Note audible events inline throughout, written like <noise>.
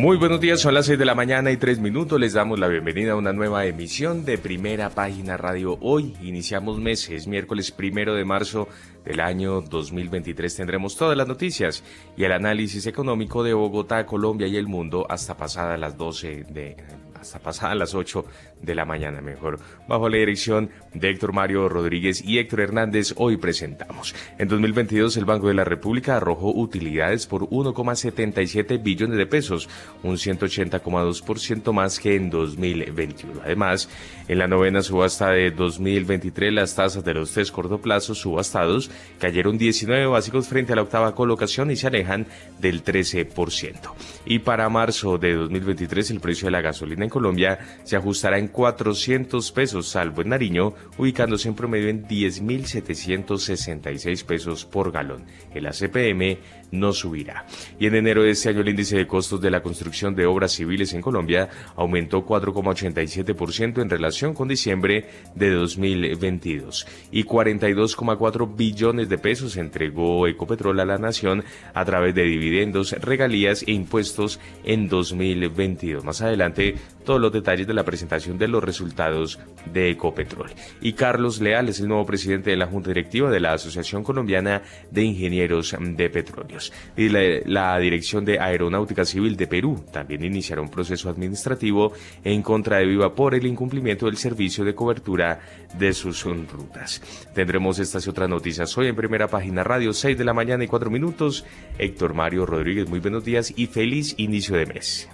Muy buenos días, son las 6 de la mañana y 3 minutos. Les damos la bienvenida a una nueva emisión de Primera Página Radio. Hoy iniciamos meses, miércoles primero de marzo del año 2023. Tendremos todas las noticias y el análisis económico de Bogotá, Colombia y el mundo hasta pasadas las 12 de hasta pasadas las 8 de la mañana mejor. Bajo la dirección de Héctor Mario Rodríguez y Héctor Hernández, hoy presentamos. En 2022 el Banco de la República arrojó utilidades por 1,77 billones de pesos, un 180,2% más que en 2021. Además, en la novena subasta de 2023 las tasas de los tres cortoplazos subastados cayeron 19 básicos frente a la octava colocación y se alejan del 13%. Y para marzo de 2023 el precio de la gasolina en Colombia se ajustará en 400 pesos, salvo en Nariño, ubicándose en promedio en 10.766 pesos por galón. El ACPM no subirá. Y en enero de este año el índice de costos de la construcción de obras civiles en Colombia aumentó 4,87% en relación con diciembre de 2022 y 42,4 billones de pesos entregó Ecopetrol a la nación a través de dividendos, regalías e impuestos en 2022. Más adelante todos los detalles de la presentación de los resultados de Ecopetrol. Y Carlos Leal es el nuevo presidente de la Junta Directiva de la Asociación Colombiana de Ingenieros de Petróleos. Y la, Dirección de Aeronáutica Civil de Perú también iniciará un proceso administrativo en contra de Viva por el incumplimiento del servicio de cobertura de sus rutas. Tendremos estas y otras noticias hoy en primera página radio, 6 de la mañana y 4 minutos. Héctor Mario Rodríguez, muy buenos días y feliz inicio de mes.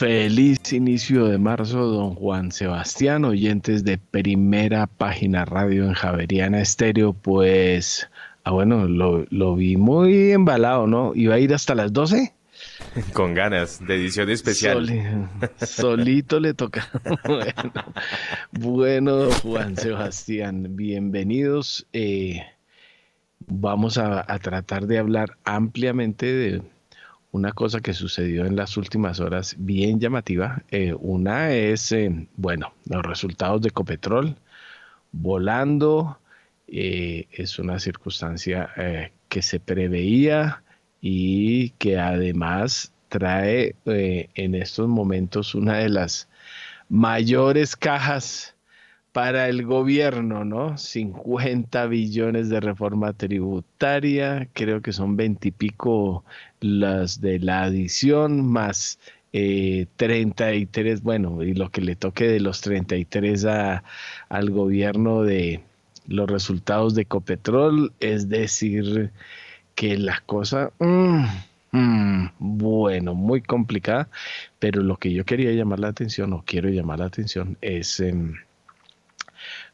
Feliz inicio de marzo, don Juan Sebastián, oyentes de primera página radio en Javeriana Estéreo, pues, ah, bueno, lo, vi muy embalado, ¿no? ¿Iba a ir hasta las 12? <laughs> Con ganas, de edición especial. solito le toca. <laughs> bueno, Juan Sebastián, bienvenidos. Eh, vamos a tratar de hablar ampliamente de una cosa que sucedió en las últimas horas bien llamativa. Eh, una es, eh, bueno, los resultados de Ecopetrol volando. Eh, es una circunstancia que se preveía y que además trae en estos momentos una de las mayores cajas para el gobierno, ¿no? 50 billones de reforma tributaria, creo que son 20 y pico las de la adición, más 33, eh, bueno, y lo que le toque de los 33 a, al gobierno de los resultados de Copetrol, es decir, que la cosa... Mm, mm, bueno, muy complicada, pero lo que yo quería llamar la atención, o quiero llamar la atención, es... Em,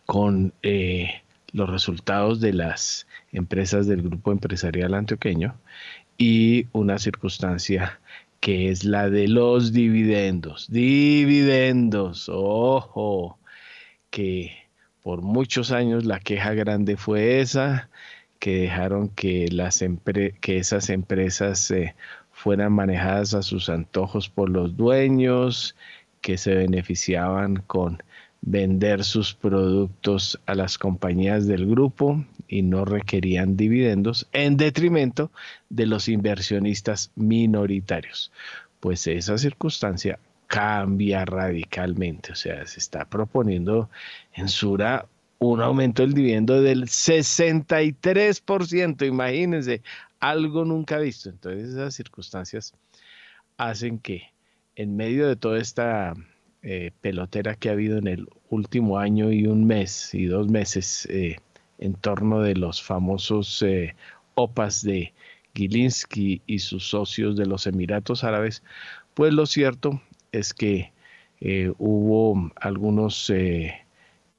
con eh, los resultados de las empresas del grupo empresarial antioqueño y una circunstancia que es la de los dividendos. Dividendos, ojo, que por muchos años la queja grande fue esa, que dejaron que, las que esas empresas eh, fueran manejadas a sus antojos por los dueños, que se beneficiaban con vender sus productos a las compañías del grupo y no requerían dividendos en detrimento de los inversionistas minoritarios. Pues esa circunstancia cambia radicalmente, o sea, se está proponiendo en Sura un aumento del dividendo del 63%, imagínense, algo nunca visto. Entonces esas circunstancias hacen que en medio de toda esta eh, pelotera que ha habido en el último año y un mes y dos meses eh, en torno de los famosos eh, OPAs de Gilinski y sus socios de los Emiratos Árabes, pues lo cierto es que hubo algunos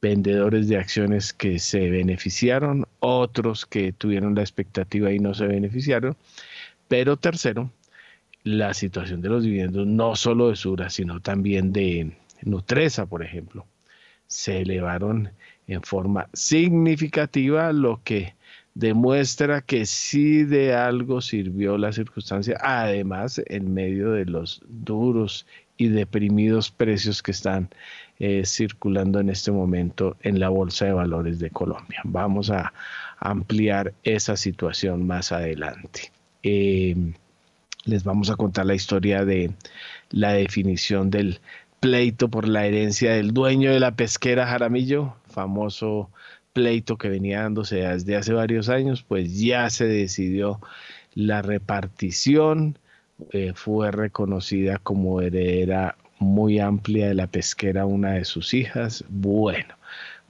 vendedores de acciones que se beneficiaron, otros que tuvieron la expectativa y no se beneficiaron, pero tercero, la situación de los dividendos, no solo de Sura, sino también de Nutresa, por ejemplo, se elevaron en forma significativa, lo que demuestra que sí de algo sirvió la circunstancia, además en medio de los duros y deprimidos precios que están eh, circulando en este momento en la Bolsa de Valores de Colombia. Vamos a ampliar esa situación más adelante. Eh, les vamos a contar la historia de la definición del pleito por la herencia del dueño de la pesquera Jaramillo, famoso pleito que venía dándose desde hace varios años, pues ya se decidió la repartición, eh, fue reconocida como heredera muy amplia de la pesquera una de sus hijas. Bueno,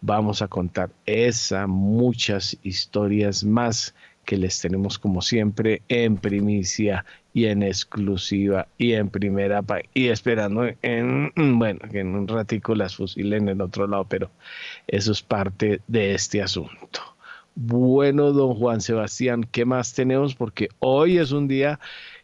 vamos a contar esa, muchas historias más que les tenemos como siempre en primicia y en exclusiva y en primera y esperando en bueno que en un ratico las fusilen en el otro lado pero eso es parte de este asunto. Bueno don Juan Sebastián qué más tenemos porque hoy es un día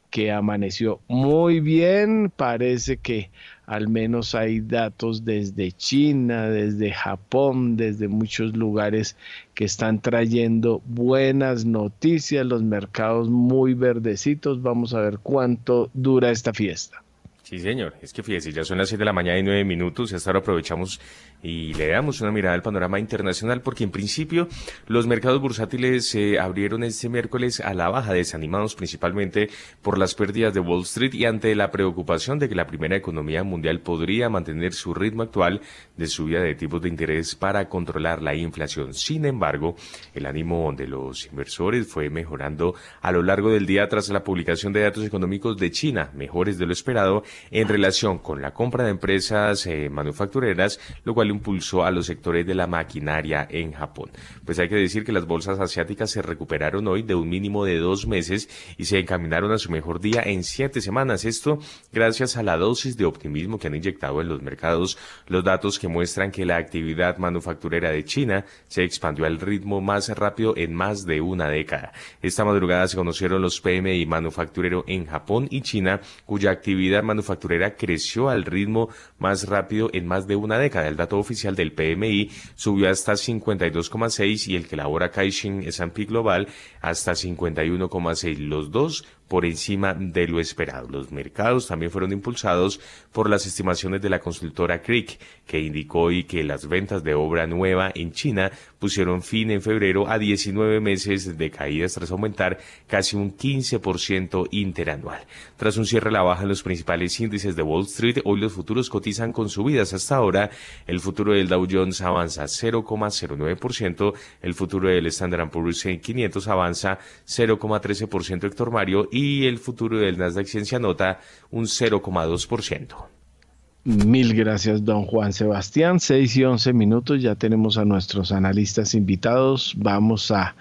que amaneció muy bien parece que al menos hay datos desde China, desde Japón, desde muchos lugares que están trayendo buenas noticias, los mercados muy verdecitos. Vamos a ver cuánto dura esta fiesta. Sí, señor. Es que fíjese, ya son las 7 de la mañana y 9 minutos y hasta ahora aprovechamos y le damos una mirada al panorama internacional porque en principio los mercados bursátiles se abrieron este miércoles a la baja, desanimados principalmente por las pérdidas de Wall Street y ante la preocupación de que la primera economía mundial podría mantener su ritmo actual de subida de tipos de interés para controlar la inflación. Sin embargo, el ánimo de los inversores fue mejorando a lo largo del día tras la publicación de datos económicos de China, mejores de lo esperado en relación con la compra de empresas eh, manufactureras, lo cual impulsó a los sectores de la maquinaria en Japón. Pues hay que decir que las bolsas asiáticas se recuperaron hoy de un mínimo de dos meses y se encaminaron a su mejor día en siete semanas. Esto gracias a la dosis de optimismo que han inyectado en los mercados los datos que muestran que la actividad manufacturera de China se expandió al ritmo más rápido en más de una década. Esta madrugada se conocieron los PMI manufacturero en Japón y China, cuya actividad manufacturera creció al ritmo más rápido en más de una década. El dato oficial del PMI subió hasta 52,6 y el que elabora Caixin S&P Global hasta 51,6. Los dos por encima de lo esperado. Los mercados también fueron impulsados por las estimaciones de la consultora Creek, que indicó hoy que las ventas de obra nueva en China pusieron fin en febrero a 19 meses de caídas tras aumentar casi un 15% interanual. Tras un cierre a la baja en los principales índices de Wall Street, hoy los futuros cotizan con subidas. Hasta ahora, el futuro del Dow Jones avanza 0,09%, el futuro del Standard Poor's 500 avanza 0,13% Héctor Mario y el futuro del Nasdaq Ciencia nota un 0,2%. Mil gracias, don Juan Sebastián. 6 y 11 minutos, ya tenemos a nuestros analistas invitados. Vamos a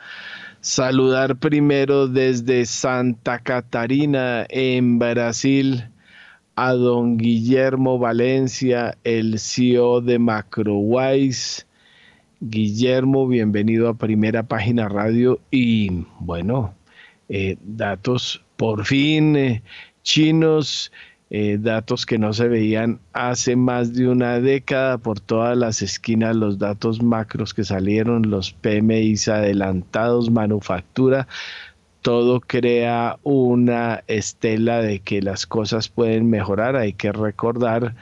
saludar primero desde Santa Catarina, en Brasil, a don Guillermo Valencia, el CEO de MacroWise. Guillermo, bienvenido a Primera Página Radio y bueno, eh, datos por fin eh, chinos eh, datos que no se veían hace más de una década por todas las esquinas, los datos macros que salieron, los PMIs adelantados, manufactura, todo crea una estela de que las cosas pueden mejorar. Hay que recordar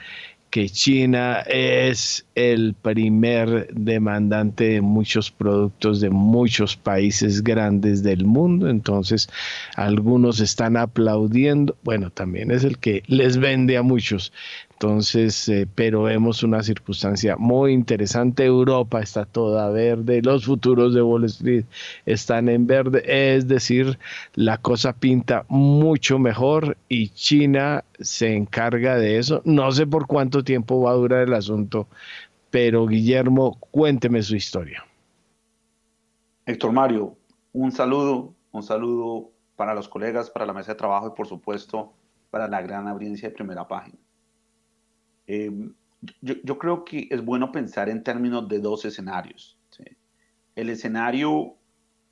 que China es el primer demandante de muchos productos de muchos países grandes del mundo, entonces algunos están aplaudiendo, bueno, también es el que les vende a muchos, entonces, eh, pero vemos una circunstancia muy interesante. Europa está toda verde, los futuros de Wall Street están en verde, es decir, la cosa pinta mucho mejor y China se encarga de eso. No sé por cuánto tiempo va a durar el asunto, pero Guillermo, cuénteme su historia. Héctor Mario, un saludo, un saludo para los colegas, para la mesa de trabajo y por supuesto para la gran audiencia de primera página. Em, yo, creo que es bueno pensar en términos de dos escenarios. El escenario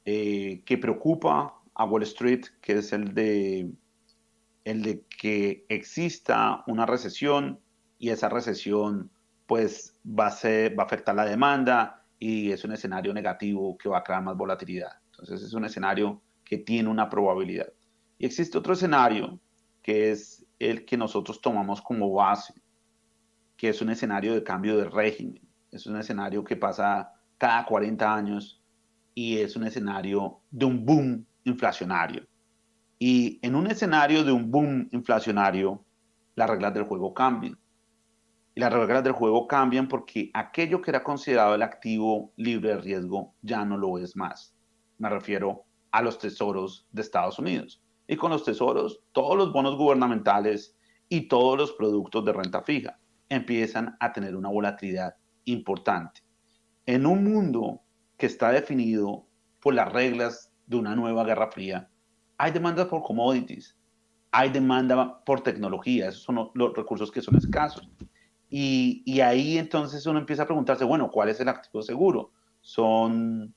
eh, que preocupa a Wall Street, que es el de, el de que exista una recesión y esa recesión pues va a, ser, va a afectar la demanda y es un escenario negativo que va a crear más volatilidad. Entonces es un escenario que tiene una probabilidad. Y existe otro escenario que es el que nosotros tomamos como base, que es un escenario de cambio de régimen. Es un escenario que pasa cada 40 años y es un escenario de un boom inflacionario. Y en un escenario de un boom inflacionario, las reglas del juego cambian. Y las reglas del juego cambian porque aquello que era considerado el activo libre de riesgo ya no lo es más. Me refiero a los tesoros de Estados Unidos. Y con los tesoros, todos los bonos gubernamentales y todos los productos de renta fija empiezan a tener una volatilidad importante. En un mundo que está definido por las reglas de una nueva guerra fría, hay demanda por commodities, hay demanda por tecnología, esos son los recursos que son escasos. Y, ahí entonces uno empieza a preguntarse, bueno, ¿cuál es el activo seguro? Son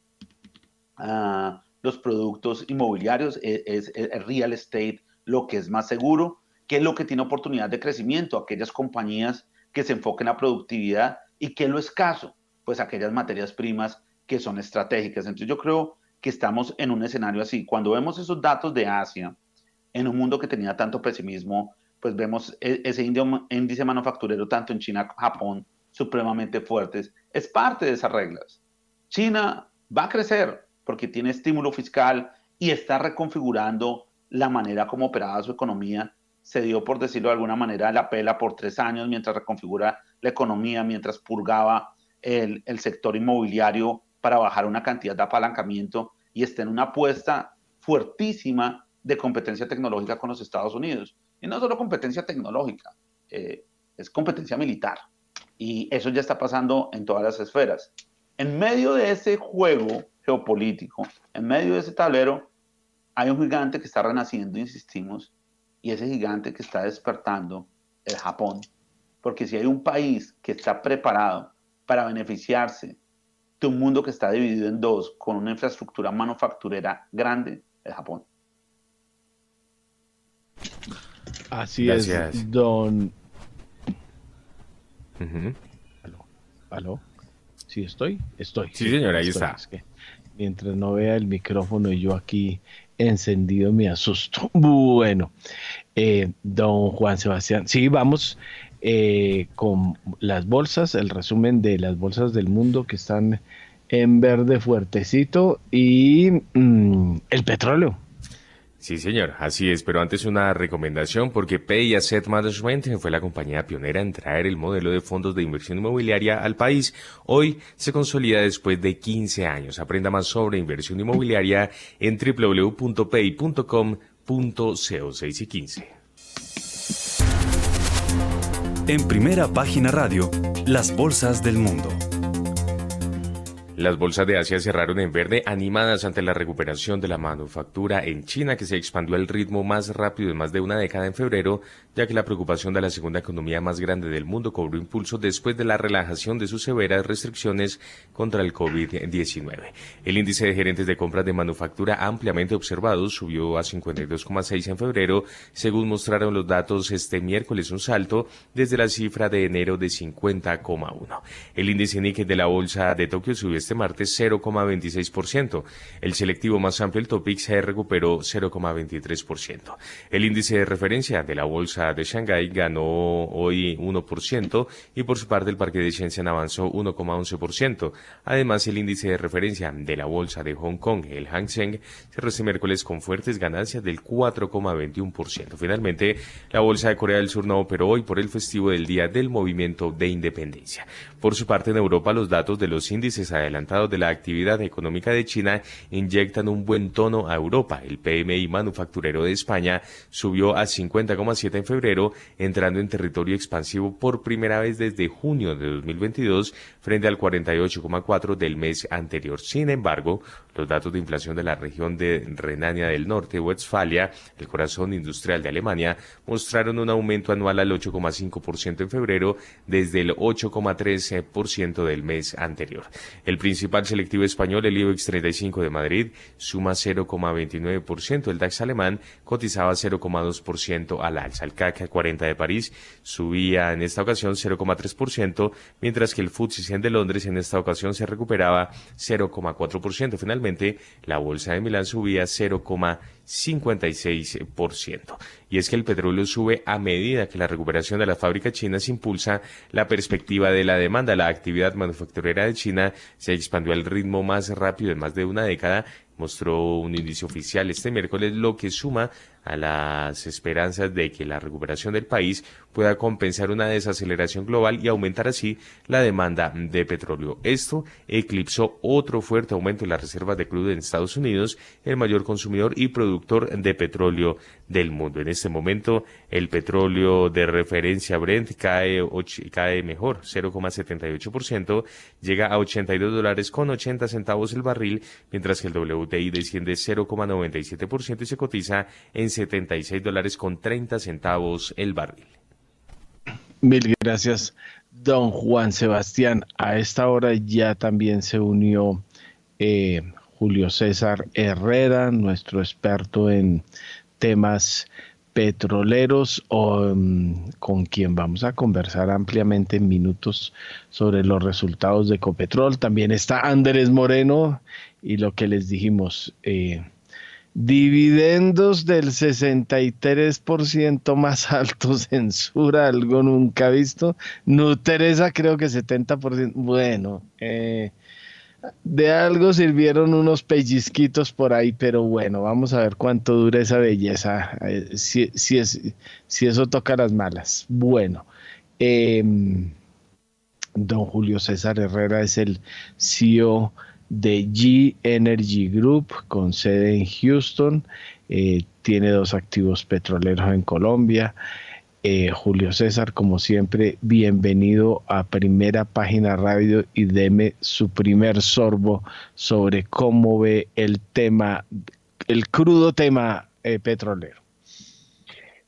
ah, los productos inmobiliarios, e, es, el real estate lo que es más seguro, qué es lo que tiene oportunidad de crecimiento, aquellas compañías que se enfoquen en la productividad y qué es lo escaso, pues aquellas materias primas que son estratégicas. Entonces yo creo que estamos en un escenario así. Cuando vemos esos datos de Asia, en un mundo que tenía tanto pesimismo, pues vemos e, ese índice manufacturero tanto en China como Japón supremamente fuertes. Es parte de esas reglas. China va a crecer porque tiene estímulo fiscal y está reconfigurando la manera como operaba su economía. Se dio, por decirlo de alguna manera, la pela por tres años mientras reconfigura la economía, mientras purgaba el, el sector inmobiliario para bajar una cantidad de apalancamiento y está en una apuesta fuertísima de competencia tecnológica con los Estados Unidos. Y no solo competencia tecnológica, eh, es competencia militar. Y eso ya está pasando en todas las esferas. En medio de ese juego geopolítico, en medio de ese tablero, hay un gigante que está renaciendo, insistimos, y ese gigante que está despertando el Japón. Porque si hay un país que está preparado para beneficiarse un mundo que está dividido en dos, con una infraestructura manufacturera grande, el Japón. Así es, don. ¿Aló? ¿Aló? ¿Sí estoy? Estoy. Sí, señora, ahí está. Mientras no vea el micrófono y yo aquí encendido me asusto. <laughs> Bueno, eh, don Juan Sebastián, sí, vamos eh, con las bolsas, el resumen de las bolsas del mundo que están en verde fuertecito y mm, el petróleo. Sí, señor, así es, pero antes una recomendación porque Pay Asset Management fue la compañía pionera en traer el modelo de fondos de inversión inmobiliaria al país. Hoy se consolida después de 15 años. Aprenda más sobre inversión inmobiliaria en www.pay.com.co 6 y 15. En primera página radio, las bolsas del mundo. Las bolsas de Asia cerraron en verde animadas ante la recuperación de la manufactura en China que se expandió al ritmo más rápido en más de una década en febrero, ya que la preocupación de la segunda economía más grande del mundo cobró impulso después de la relajación de sus severas restricciones contra el COVID-19. El índice de gerentes de compras de manufactura ampliamente observado subió a 52,6 en febrero, según mostraron los datos este miércoles un salto desde la cifra de enero de 50,1. El índice Nikkei de la bolsa de Tokio subió este martes 0,26%. El selectivo más amplio, el Topix, se recuperó 0,23%. El índice de referencia de la bolsa de Shanghái ganó hoy 1% y por su parte el parque de Shenzhen avanzó 1,11%. Además, el índice de referencia de la bolsa de Hong Kong, el Hang Seng, cerró este miércoles con fuertes ganancias del 4,21%. Finalmente, la bolsa de Corea del Sur no operó hoy por el festivo del Día del Movimiento de Independencia. Por su parte, en Europa, los datos de los índices adelantados adelantados de la actividad económica de China inyectan un buen tono a Europa. El PMI manufacturero de España subió a 50,7 en febrero, entrando en territorio expansivo por primera vez desde junio de 2022 frente al 48,4 del mes anterior. Sin embargo, los datos de inflación de la región de Renania del Norte, Westfalia, el corazón industrial de Alemania, mostraron un aumento anual al 8,5% en febrero desde el 8,13% del mes anterior. El principal selectivo español, el IBEX 35 de Madrid, suma 0,29%. El DAX alemán cotizaba 0,2% al alza. El CAC 40 de París subía en esta ocasión 0,3%, mientras que el FTSE 100 de Londres en esta ocasión se recuperaba 0,4%. Finalmente, la bolsa de Milán subía 0,56%. Y es que el petróleo sube a medida que la recuperación de las fábricas chinas impulsa la perspectiva de la demanda. La actividad manufacturera de China se expandió al ritmo más rápido en más de una década mostró un índice oficial este miércoles, lo que suma a las esperanzas de que la recuperación del país pueda compensar una desaceleración global y aumentar así la demanda de petróleo. Esto eclipsó otro fuerte aumento en las reservas de crudo en Estados Unidos, el mayor consumidor y productor de petróleo del mundo. En este momento, el petróleo de referencia Brent cae, cae mejor, 0,78%, llega a 82 dólares con 80 centavos el barril, mientras que el WTI desciende 0,97% y se cotiza en 76 dólares con 30 centavos el barril. Mil gracias, don Juan Sebastián. A esta hora ya también se unió eh, Julio César Herrera, nuestro experto en temas petroleros, mm, con quien vamos a conversar ampliamente en minutos sobre los resultados de Copetrol. También está Andrés Moreno y lo que les dijimos, eh, Dividendos del 63% más <laughs> alto, censura, algo nunca visto. Nuteresa creo que 70%. Bueno, eh, de algo sirvieron unos pellizquitos por ahí, pero bueno, vamos a ver cuánto dura esa belleza, eh, si, si, es, si eso toca las malas. Bueno, em, don Julio César Herrera es el CEO de G Energy Group con sede en Houston. Eh, tiene dos activos petroleros en Colombia. Eh, Julio César, como siempre, bienvenido a Primera Página Radio y deme su primer sorbo sobre cómo ve el tema, el crudo tema eh, petrolero.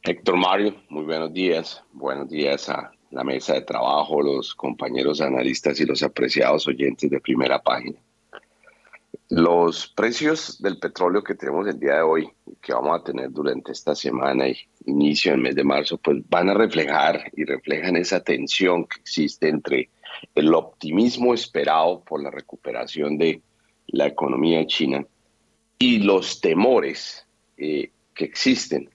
Héctor Mario, muy buenos días. Buenos días a la mesa de trabajo, los compañeros analistas y los apreciados oyentes de Primera Página. Los precios del petróleo que tenemos el día de hoy, que vamos a tener durante esta semana y inicio del mes de marzo, pues van a reflejar y reflejan esa tensión que existe entre el optimismo esperado por la recuperación de la economía china y los temores eh, que existen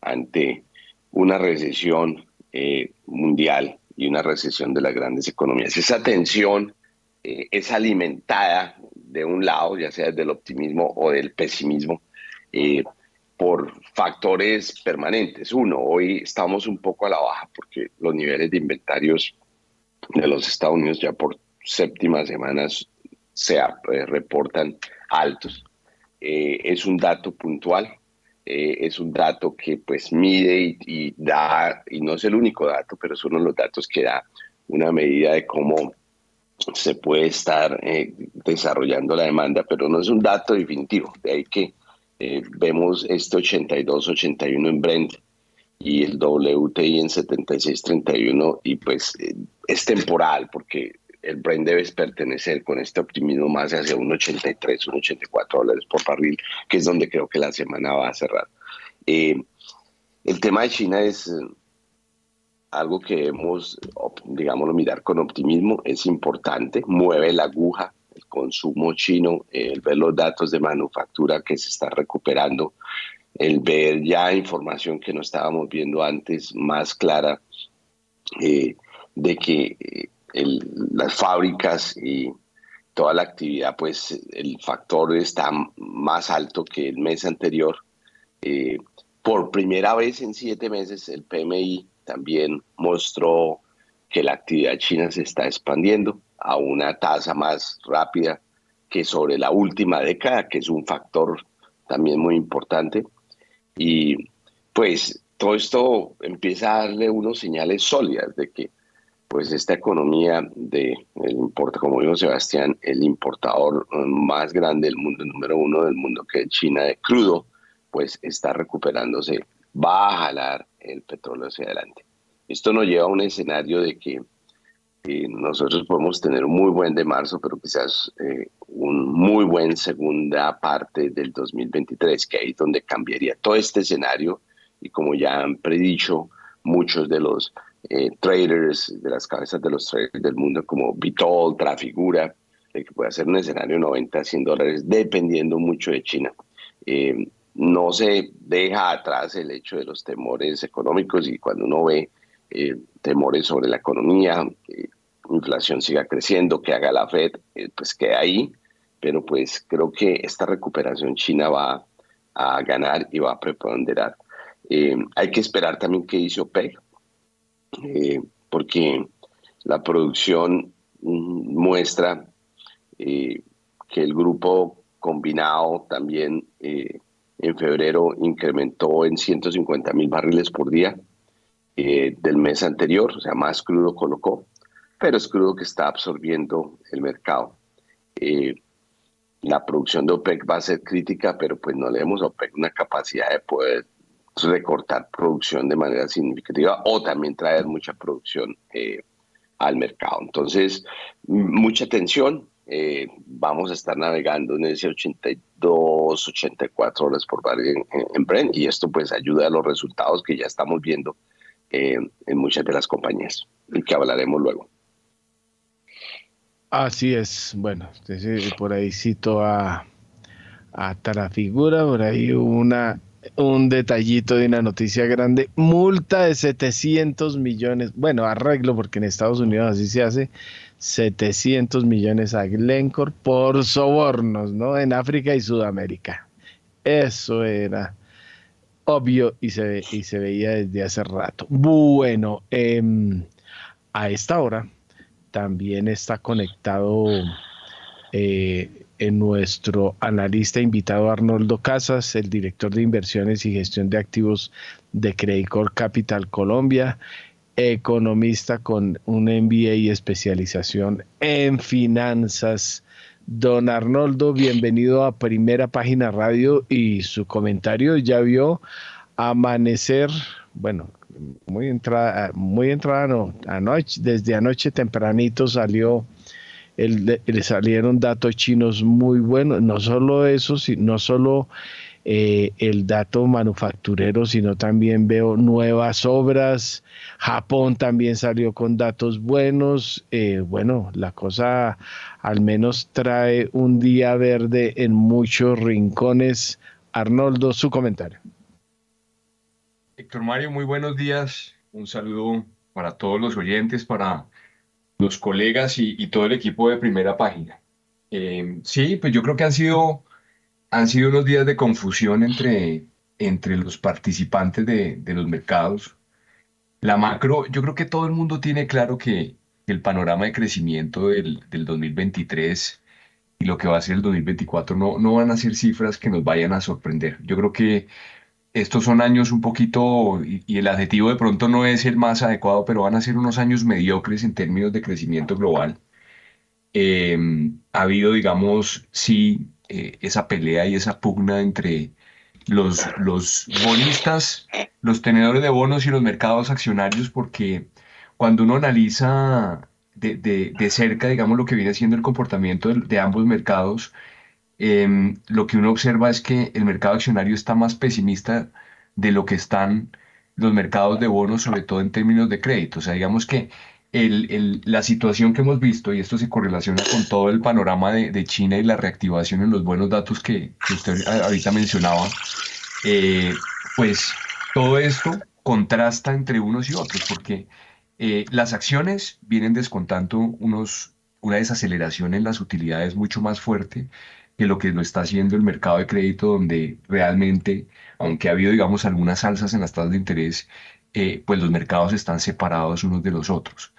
ante una recesión eh, mundial y una recesión de las grandes economías. Esa tensión eh, es alimentada de un lado, ya sea del optimismo o del pesimismo, eh, por factores permanentes. Uno, hoy estamos un poco a la baja porque los niveles de inventarios de los Estados Unidos ya por séptimas semanas se eh, reportan altos. Eh, es un dato puntual, es un dato que pues mide y, y, da, y no es el único dato, pero es uno de los datos que da una medida de cómo se puede estar eh, desarrollando la demanda, pero no es un dato definitivo. De ahí que eh, vemos este 82-81 en Brent y el WTI en 76-31 y pues eh, es temporal porque el Brent debe pertenecer con este optimismo más hacia un 83, un 84 dólares por barril, que es donde creo que la semana va a cerrar. el tema de China es algo que debemos, digámoslo, mirar con optimismo, es importante, mueve la aguja, el consumo chino, el ver los datos de manufactura que se está recuperando, el ver ya información que no estábamos viendo antes más clara eh, de que eh, las fábricas y toda la actividad, pues el factor está más alto que el mes anterior. Eh, por primera vez en siete meses el PMI también mostró que la actividad china se está expandiendo a una tasa más rápida que sobre la última década, que es un factor también muy importante. Y pues todo esto empieza a darle unos señales sólidas de que pues esta economía de el importa, como dijo Sebastián, el importador más grande del mundo, el número uno del mundo que es China de crudo, pues está recuperándose, va a jalar el petróleo hacia adelante. Esto nos lleva a un escenario de que eh, nosotros podemos tener un muy buen de marzo, pero quizás eh, un muy buen segunda parte del 2023, que ahí es donde cambiaría todo este escenario y como ya han predicho muchos de los eh, traders, de las cabezas de los traders del mundo como Vitol, Trafigura, que puede ser un escenario 90 a 100 dólares, dependiendo mucho de China. No se deja atrás el hecho de los temores económicos y cuando uno ve eh, temores sobre la economía, que inflación siga creciendo, que haga la Fed, eh, pues que ahí, pero pues creo que esta recuperación china va a ganar y va a preponderar. Eh, hay que esperar también que dice OPEC, porque la producción mm, muestra que el grupo combinado también en febrero incrementó en 150 mil barriles por día, eh, del mes anterior, o sea, más crudo colocó, pero es crudo que está absorbiendo el mercado. Eh, la producción de OPEC va a ser crítica, pero pues no le demos a OPEC una capacidad de poder recortar producción de manera significativa o también traer mucha producción eh, al mercado. Entonces, mucha atención. vamos a estar navegando en ese 82, 84 horas por barrio en, en Brent y esto pues ayuda a los resultados que ya estamos viendo eh, en muchas de las compañías, y que hablaremos luego. Así es, bueno, por ahí cito a, a Tarafigura, por ahí una, un detallito de una noticia grande, multa de 700 millones, bueno, arreglo porque en Estados Unidos así se hace, 700 millones a Glencore por sobornos, ¿no? En África y Sudamérica. Eso era obvio y se, y se veía desde hace rato. Bueno, em, a esta hora también está conectado eh, en nuestro analista invitado Arnoldo Casas, el director de inversiones y gestión de activos de Credicor Capital Colombia, economista con un MBA y especialización en finanzas. Don Arnoldo, bienvenido a Primera Página Radio y su comentario ya vio amanecer, bueno, muy entrada, muy entrada no, anoche, desde anoche tempranito salió, el, le salieron datos chinos muy buenos, no solo eso, no solo eh, el dato manufacturero, sino también veo nuevas obras. Japón también salió con datos buenos. Eh, bueno, la cosa al menos trae un día verde en muchos rincones. Arnoldo, su comentario. Héctor Mario, muy buenos días. Un saludo para todos los oyentes, para los colegas y, todo el equipo de primera página. Eh, sí, pues yo creo que han sido han sido unos días de confusión entre, entre los participantes de, de los mercados. La macro, yo creo que todo el mundo tiene claro que el panorama de crecimiento del, del 2023 y lo que va a ser el 2024 no, no van a ser cifras que nos vayan a sorprender. Yo creo que estos son años un poquito, y, el adjetivo de pronto no es el más adecuado, pero van a ser unos años mediocres en términos de crecimiento global. Eh, ha habido, digamos, sí, eh, esa pelea y esa pugna entre los, los bonistas, los tenedores de bonos y los mercados accionarios, porque cuando uno analiza de, de, cerca, digamos, lo que viene siendo el comportamiento de, ambos mercados, em, lo que uno observa es que el mercado accionario está más pesimista de lo que están los mercados de bonos, sobre todo en términos de crédito. O sea, digamos que el, la situación que hemos visto, y esto se correlaciona con todo el panorama de, China y la reactivación en los buenos datos que, usted ahorita mencionaba, eh, pues todo esto contrasta entre unos y otros, porque eh, las acciones vienen descontando unos, una desaceleración en las utilidades mucho más fuerte que lo que lo está haciendo el mercado de crédito, donde realmente, aunque ha habido, digamos, algunas alzas en las tasas de interés, eh, pues los mercados están separados unos de los otros.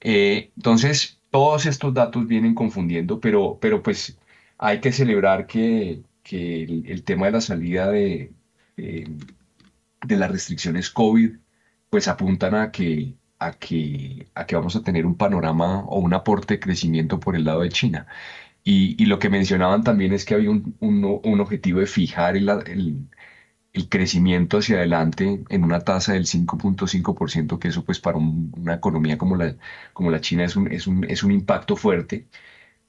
Eh, entonces, todos estos datos vienen confundiendo, pero, pero pues hay que celebrar que, que el, tema de la salida de, de las restricciones COVID, pues apuntan a que, a, que, a que vamos a tener un panorama o un aporte de crecimiento por el lado de China. Y, lo que mencionaban también es que había un, un, objetivo de fijar el, el crecimiento hacia adelante en una tasa del 5.5%, que eso pues para una economía como la, como la China es un, es, un, es un impacto fuerte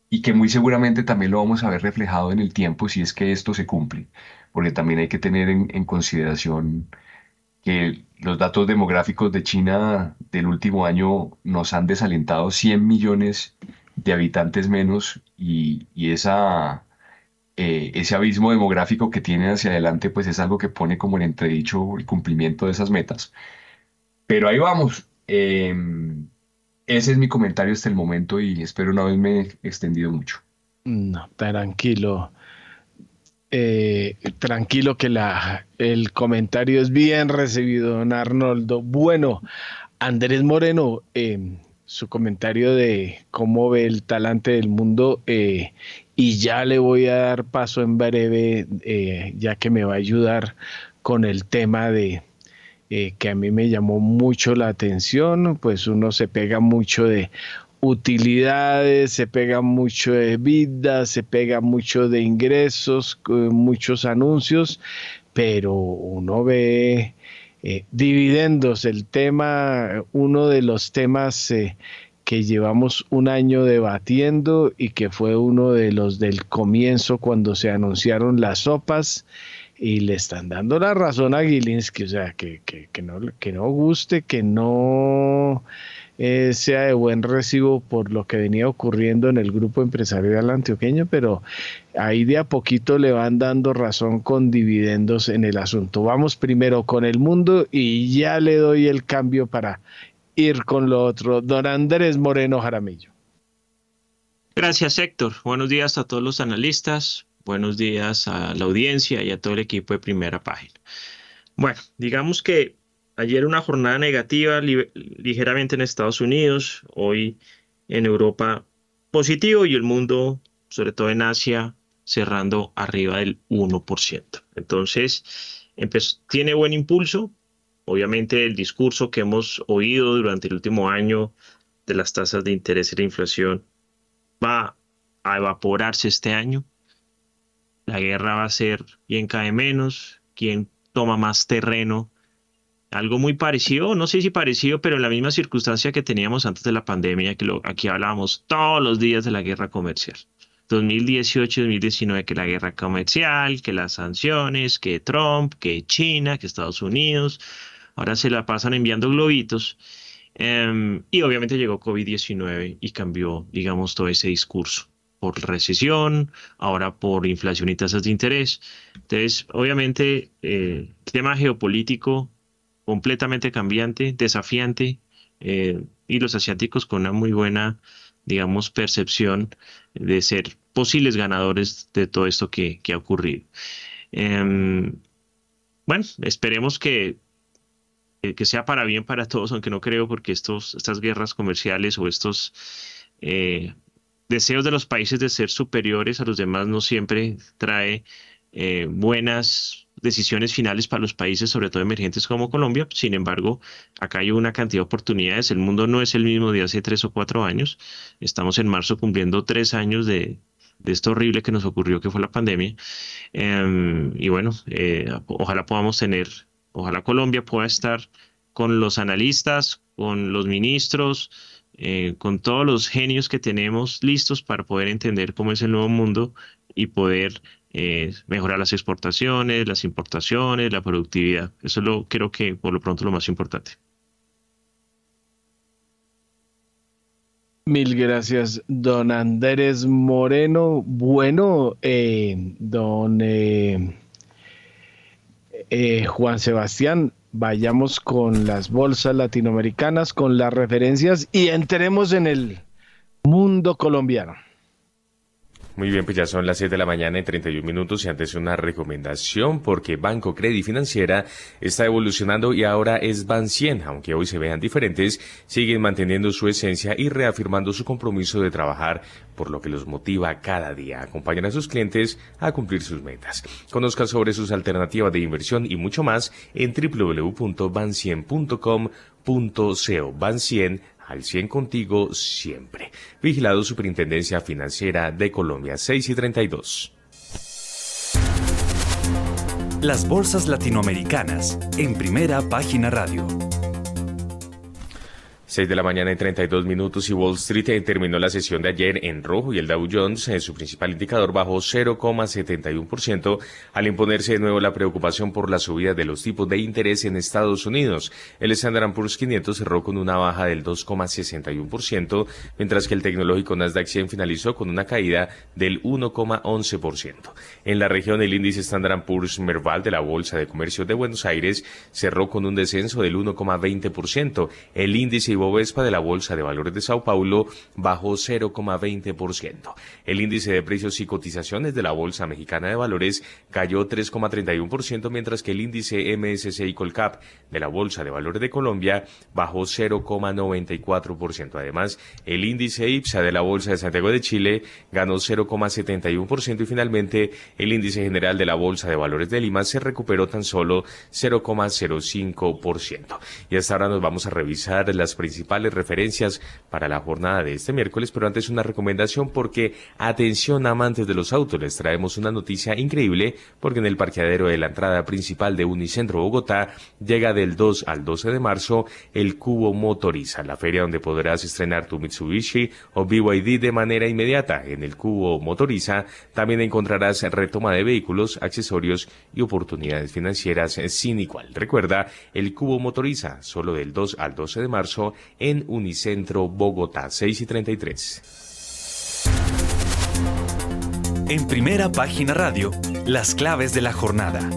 y que muy seguramente también lo vamos a ver reflejado en el tiempo si es que esto se cumple, porque también hay que tener en, en consideración que los datos demográficos de China del último año nos han desalentado 100 millones de habitantes menos y, y esa eh, ese abismo demográfico que tiene hacia adelante, pues es algo que pone como en entredicho el cumplimiento de esas metas. Pero ahí vamos. Em, ese es mi comentario hasta el momento y espero no haberme extendido mucho. No, tranquilo. Eh, tranquilo que la, el comentario es bien recibido, don Arnoldo. Bueno, Andrés Moreno, em, su comentario de cómo ve el talante del mundo eh, y ya le voy a dar paso en breve, eh, ya que me va a ayudar con el tema de eh, que a mí me llamó mucho la atención, pues uno se pega mucho de utilidades, se pega mucho de vida, se pega mucho de ingresos, muchos anuncios, pero uno ve eh, dividendos, el tema, uno de los temas que llevamos un año debatiendo y que fue uno de los del comienzo cuando se anunciaron las sopas y le están dando la razón a Gilinski, o sea, que, que, no, que no guste, que no eh, sea de buen recibo por lo que venía ocurriendo en el grupo empresarial antioqueño, pero ahí de a poquito le van dando razón con dividendos en el asunto. Vamos primero con el mundo y ya le doy el cambio para ir con lo otro. Don Andrés Moreno Jaramillo. Gracias, Héctor. Buenos días a todos los analistas, buenos días a la audiencia y a todo el equipo de primera página. Bueno, digamos que ayer una jornada negativa ligeramente en Estados Unidos, hoy en Europa positivo y el mundo, sobre todo en Asia, cerrando arriba del 1%. Entonces, tiene buen impulso, Obviamente el discurso que hemos oído durante el último año de las tasas de interés y la inflación va a evaporarse este año. La guerra va a ser quién cae menos, quién toma más terreno. Algo muy parecido, no sé si parecido, pero en la misma circunstancia que teníamos antes de la pandemia, que aquí hablábamos todos los días de la guerra comercial. 2018-2019 que la guerra comercial, que las sanciones, que Trump, que China, que Estados Unidos, ahora se la pasan enviando globitos. Em, y obviamente llegó COVID-19 y cambió, digamos, todo ese discurso por recesión, ahora por inflación y tasas de interés. Entonces, obviamente, eh, tema geopolítico completamente cambiante, desafiante, eh, y los asiáticos con una muy buena, digamos, percepción de ser posibles ganadores de todo esto que, ha ocurrido. Em, bueno, esperemos que que sea para bien para todos, aunque no creo porque estos, estas guerras comerciales o estos eh, deseos de los países de ser superiores a los demás no siempre trae eh, buenas decisiones finales para los países, sobre todo emergentes como Colombia. Sin embargo, acá hay una cantidad de oportunidades. El mundo no es el mismo de hace tres o cuatro años. Estamos en marzo cumpliendo tres años de, esto horrible que nos ocurrió, que fue la pandemia. Em, y bueno, eh, ojalá podamos tener Ojalá Colombia pueda estar con los analistas, con los ministros, eh, con todos los genios que tenemos listos para poder entender cómo es el nuevo mundo y poder eh, mejorar las exportaciones, las importaciones, la productividad. Eso es lo creo que por lo pronto lo más importante. Mil gracias, don Andrés Moreno. Bueno, eh, don eh, Juan Sebastián, vayamos con las bolsas latinoamericanas, con las referencias y entremos en el mundo colombiano. Muy bien, pues ya son las 7 de la mañana y 31 minutos y antes una recomendación porque Banco Credit Financiera está evolucionando y ahora es Ban 100, aunque hoy se vean diferentes, siguen manteniendo su esencia y reafirmando su compromiso de trabajar por lo que los motiva cada día. Acompañan a sus clientes a cumplir sus metas. Conozca sobre sus alternativas de inversión y mucho más en www.ban100.com.co. Ban 100 al 100 contigo siempre. Vigilado Superintendencia Financiera de Colombia, 6 y 32. Las bolsas latinoamericanas en primera página radio. 6 de la mañana y 32 minutos y Wall Street terminó la sesión de ayer en rojo y el Dow Jones, en su principal indicador, bajó 0,71% al imponerse de nuevo la preocupación por la subida de los tipos de interés en Estados Unidos. El Standard Poor's 500 cerró con una baja del 2,61%, mientras que el tecnológico Nasdaq 100 finalizó con una caída del 1,11%. En la región, el índice Standard Poor's Merval de la Bolsa de Comercio de Buenos Aires cerró con un descenso del 1,20%. El índice Bovespa de la Bolsa de Valores de Sao Paulo bajó 0,20%. El índice de precios y cotizaciones de la Bolsa Mexicana de Valores cayó 3,31%, mientras que el índice MSCI Colcap de la Bolsa de Valores de Colombia bajó 0,94%. Además, el índice IPSA de la Bolsa de Santiago de Chile ganó 0,71% y finalmente el índice general de la Bolsa de Valores de Lima se recuperó tan solo 0,05%. Y hasta ahora nos vamos a revisar las principales principales referencias para la jornada de este miércoles, pero antes una recomendación porque atención amantes de los autos, les traemos una noticia increíble porque en el parqueadero de la entrada principal de Unicentro Bogotá llega del 2 al 12 de marzo el Cubo Motoriza, la feria donde podrás estrenar tu Mitsubishi o BYD de manera inmediata. En el Cubo Motoriza también encontrarás retoma de vehículos, accesorios y oportunidades financieras sin igual. Recuerda, el Cubo Motoriza, solo del 2 al 12 de marzo en Unicentro Bogotá, 6 y 33. En primera página radio, las claves de la jornada.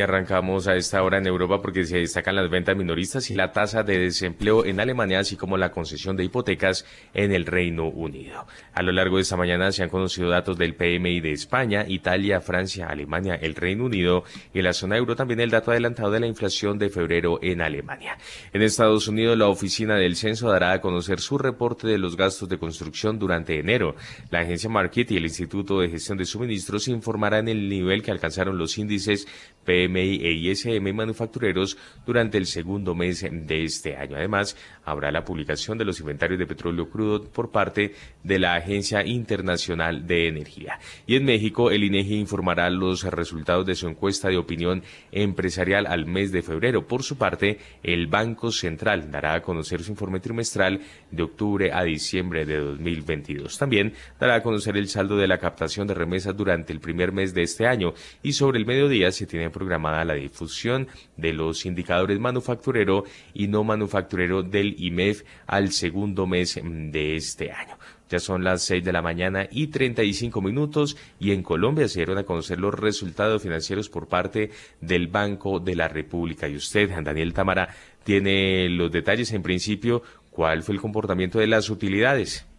Arrancamos a esta hora en Europa porque se destacan las ventas minoristas y la tasa de desempleo en Alemania, así como la concesión de hipotecas en el Reino Unido. A lo largo de esta mañana se han conocido datos del PMI de España, Italia, Francia, Alemania, el Reino Unido y la zona euro también el dato adelantado de la inflación de febrero en Alemania. En Estados Unidos, la oficina del censo dará a conocer su reporte de los gastos de construcción durante enero. La agencia Market y el Instituto de Gestión de Suministros informarán el nivel que alcanzaron los índices PMI e ISM manufactureros durante el segundo mes de este año. Además, habrá la publicación de los inventarios de petróleo crudo por parte de la Agencia Internacional de Energía. Y en México, el INEGI informará los resultados de su encuesta de opinión empresarial al mes de febrero. Por su parte, el Banco Central dará a conocer su informe trimestral de octubre a diciembre de 2022. También dará a conocer el saldo de la captación de remesas durante el primer mes de este año y sobre el mediodía se tiene la difusión de los indicadores manufacturero y no manufacturero del IMEF al segundo mes de este año. Ya son las 6 de la mañana y 35 minutos y en Colombia se dieron a conocer los resultados financieros por parte del Banco de la República. Y usted, Daniel Tamara, tiene los detalles en principio. ¿Cuál fue el comportamiento de las utilidades?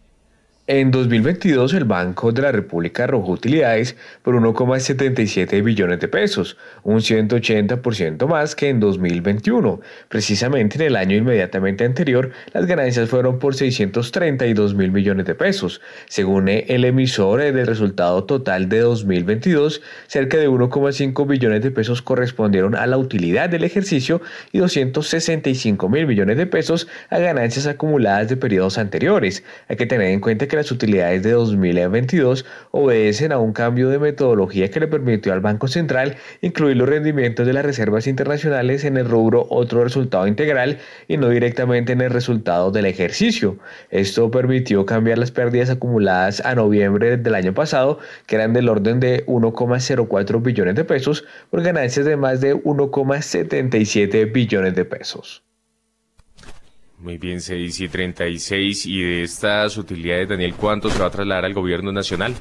En 2022 el Banco de la República arrojó utilidades por 1,77 billones de pesos, un 180% más que en 2021. Precisamente en el año inmediatamente anterior, las ganancias fueron por 632 mil millones de pesos. Según el emisor del resultado total de 2022, cerca de 1,5 billones de pesos correspondieron a la utilidad del ejercicio y 265 mil millones de pesos a ganancias acumuladas de periodos anteriores. Hay que tener en cuenta que que las utilidades de 2022 obedecen a un cambio de metodología que le permitió al Banco Central incluir los rendimientos de las reservas internacionales en el rubro otro resultado integral y no directamente en el resultado del ejercicio. Esto permitió cambiar las pérdidas acumuladas a noviembre del año pasado, que eran del orden de 1,04 billones de pesos, por ganancias de más de 1,77 billones de pesos. Muy bien, 6 y 36. Y de estas utilidades, Daniel, ¿cuánto se va a trasladar al gobierno nacional?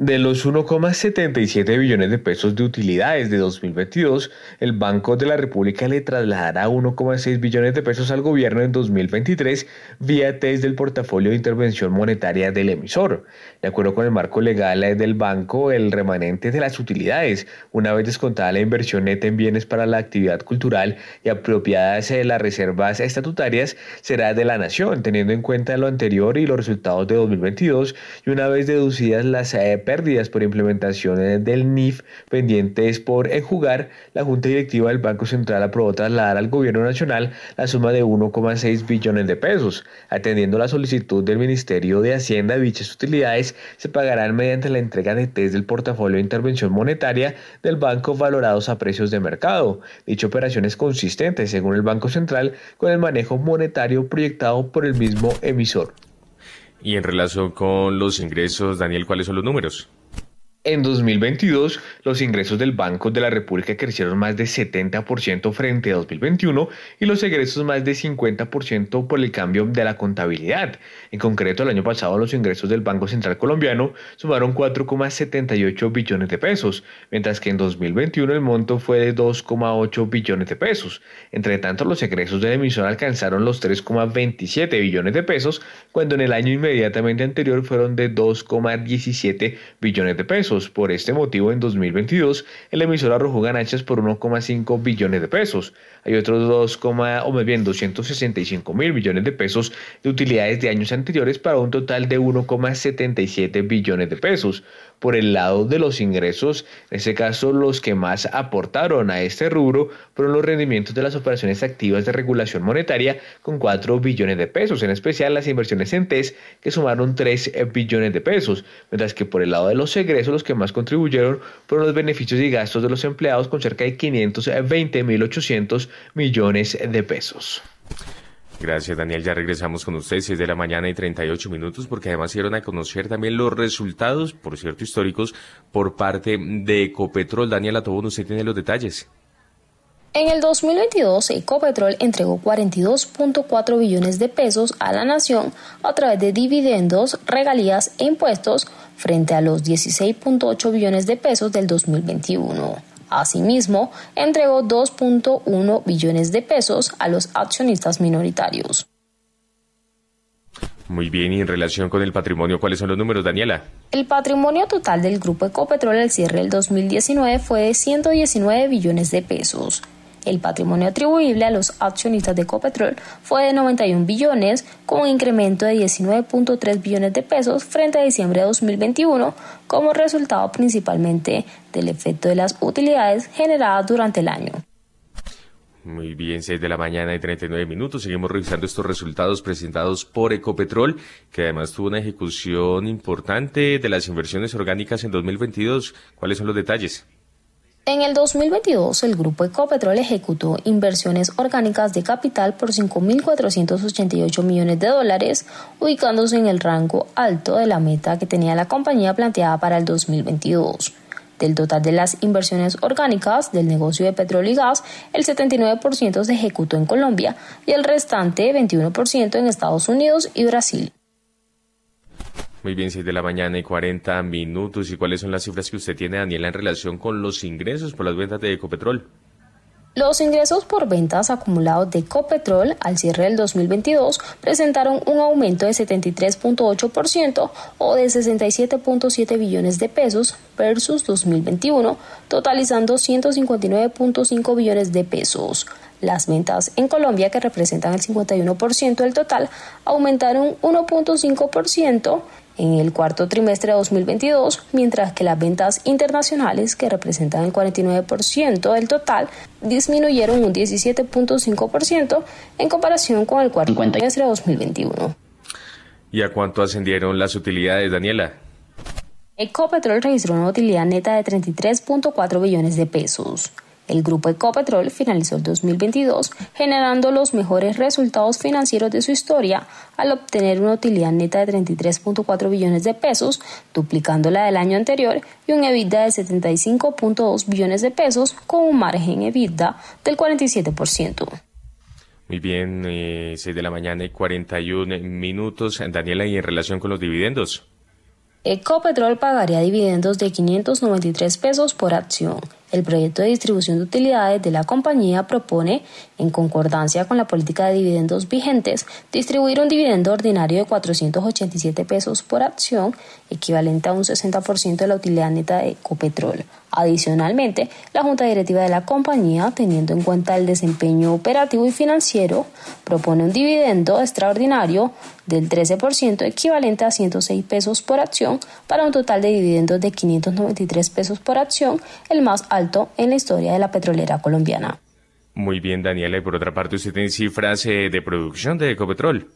De los 1,77 billones de pesos de utilidades de 2022, el Banco de la República le trasladará 1,6 billones de pesos al gobierno en 2023 vía test del portafolio de intervención monetaria del emisor. De acuerdo con el marco legal del banco, el remanente de las utilidades, una vez descontada la inversión neta en bienes para la actividad cultural y apropiadas de las reservas estatutarias, será de la nación, teniendo en cuenta lo anterior y los resultados de 2022 y una vez deducidas las eh, pérdidas por implementación del NIF pendientes por enjugar, la Junta Directiva del Banco Central aprobó trasladar al Gobierno Nacional la suma de 1,6 billones de pesos. Atendiendo la solicitud del Ministerio de Hacienda, dichas utilidades se pagarán mediante la entrega de test del portafolio de intervención monetaria del banco valorados a precios de mercado. Dicha operación es consistente, según el Banco Central, con el manejo monetario proyectado por el mismo emisor. Y en relación con los ingresos, Daniel, ¿cuáles son los números? En 2022, los ingresos del Banco de la República crecieron más de 70% frente a 2021 y los egresos más de 50% por el cambio de la contabilidad. En concreto, el año pasado los ingresos del Banco Central Colombiano sumaron 4,78 billones de pesos, mientras que en 2021 el monto fue de 2,8 billones de pesos. Entre tanto, los egresos de emisión alcanzaron los 3,27 billones de pesos, cuando en el año inmediatamente anterior fueron de 2,17 billones de pesos. Por este motivo, en 2022, el emisor arrojó ganancias por 1,5 billones de pesos. Hay otros 2, o más bien 265 mil millones de pesos de utilidades de años anteriores para un total de 1,77 billones de pesos por el lado de los ingresos. En este caso, los que más aportaron a este rubro fueron los rendimientos de las operaciones activas de regulación monetaria con 4 billones de pesos, en especial las inversiones en TES que sumaron 3 billones de pesos, mientras que por el lado de los egresos los que más contribuyeron fueron los beneficios y gastos de los empleados con cerca de 520.800 millones de pesos. Gracias, Daniel. Ya regresamos con ustedes, 6 de la mañana y 38 minutos, porque además dieron a conocer también los resultados, por cierto, históricos, por parte de Ecopetrol. Daniel Tobón, usted tiene los detalles. En el 2022, Ecopetrol entregó 42.4 billones de pesos a la nación a través de dividendos, regalías e impuestos frente a los 16.8 billones de pesos del 2021. Asimismo, entregó 2.1 billones de pesos a los accionistas minoritarios. Muy bien, y en relación con el patrimonio, ¿cuáles son los números, Daniela? El patrimonio total del Grupo Ecopetrol al cierre del 2019 fue de 119 billones de pesos. El patrimonio atribuible a los accionistas de Ecopetrol fue de 91 billones, con un incremento de 19.3 billones de pesos frente a diciembre de 2021, como resultado principalmente del efecto de las utilidades generadas durante el año. Muy bien, 6 de la mañana y 39 minutos. Seguimos revisando estos resultados presentados por Ecopetrol, que además tuvo una ejecución importante de las inversiones orgánicas en 2022. ¿Cuáles son los detalles? En el 2022, el grupo Ecopetrol ejecutó inversiones orgánicas de capital por 5.488 millones de dólares, ubicándose en el rango alto de la meta que tenía la compañía planteada para el 2022. Del total de las inversiones orgánicas del negocio de petróleo y gas, el 79% se ejecutó en Colombia y el restante 21% en Estados Unidos y Brasil. Muy bien, 6 de la mañana y 40 minutos. ¿Y cuáles son las cifras que usted tiene, Daniela, en relación con los ingresos por las ventas de Ecopetrol? Los ingresos por ventas acumulados de Ecopetrol al cierre del 2022 presentaron un aumento de 73.8% o de 67.7 billones de pesos versus 2021, totalizando 159.5 billones de pesos. Las ventas en Colombia, que representan el 51% del total, aumentaron 1.5% en el cuarto trimestre de 2022, mientras que las ventas internacionales, que representan el 49% del total, disminuyeron un 17.5% en comparación con el cuarto trimestre de 2021. ¿Y a cuánto ascendieron las utilidades, Daniela? Ecopetrol registró una utilidad neta de 33.4 billones de pesos. El grupo Ecopetrol finalizó el 2022 generando los mejores resultados financieros de su historia al obtener una utilidad neta de 33.4 billones de pesos, duplicando la del año anterior, y un EBITDA de 75.2 billones de pesos con un margen EBITDA del 47%. Muy bien, 6 eh, de la mañana y 41 minutos. Daniela, ¿y en relación con los dividendos? Ecopetrol pagaría dividendos de 593 pesos por acción. El proyecto de distribución de utilidades de la compañía propone, en concordancia con la política de dividendos vigentes, distribuir un dividendo ordinario de 487 pesos por acción, equivalente a un 60% de la utilidad neta de Ecopetrol. Adicionalmente, la Junta Directiva de la compañía, teniendo en cuenta el desempeño operativo y financiero, propone un dividendo extraordinario del 13% equivalente a 106 pesos por acción para un total de dividendos de 593 pesos por acción, el más alto en la historia de la petrolera colombiana. Muy bien, Daniela. Y por otra parte, usted tiene cifras eh, de producción de Ecopetrol.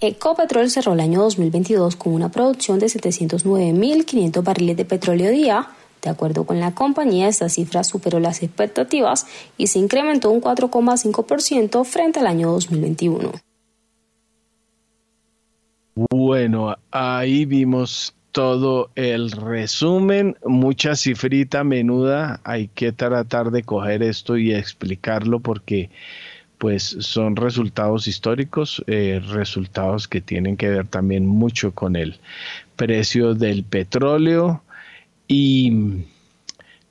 Ecopetrol cerró el año 2022 con una producción de 709.500 barriles de petróleo día, de acuerdo con la compañía, esta cifra superó las expectativas y se incrementó un 4,5% frente al año 2021. Bueno, ahí vimos todo el resumen, mucha cifrita menuda, hay que tratar de coger esto y explicarlo porque pues son resultados históricos, eh, resultados que tienen que ver también mucho con el precio del petróleo, y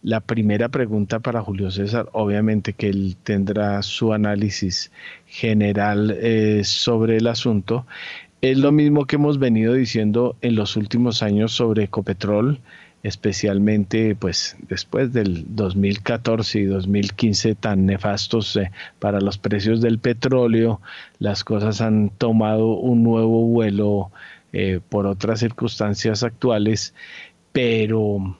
la primera pregunta para Julio César, obviamente que él tendrá su análisis general eh, sobre el asunto, es lo mismo que hemos venido diciendo en los últimos años sobre Ecopetrol, especialmente pues después del 2014 y 2015 tan nefastos eh, para los precios del petróleo, las cosas han tomado un nuevo vuelo eh, por otras circunstancias actuales pero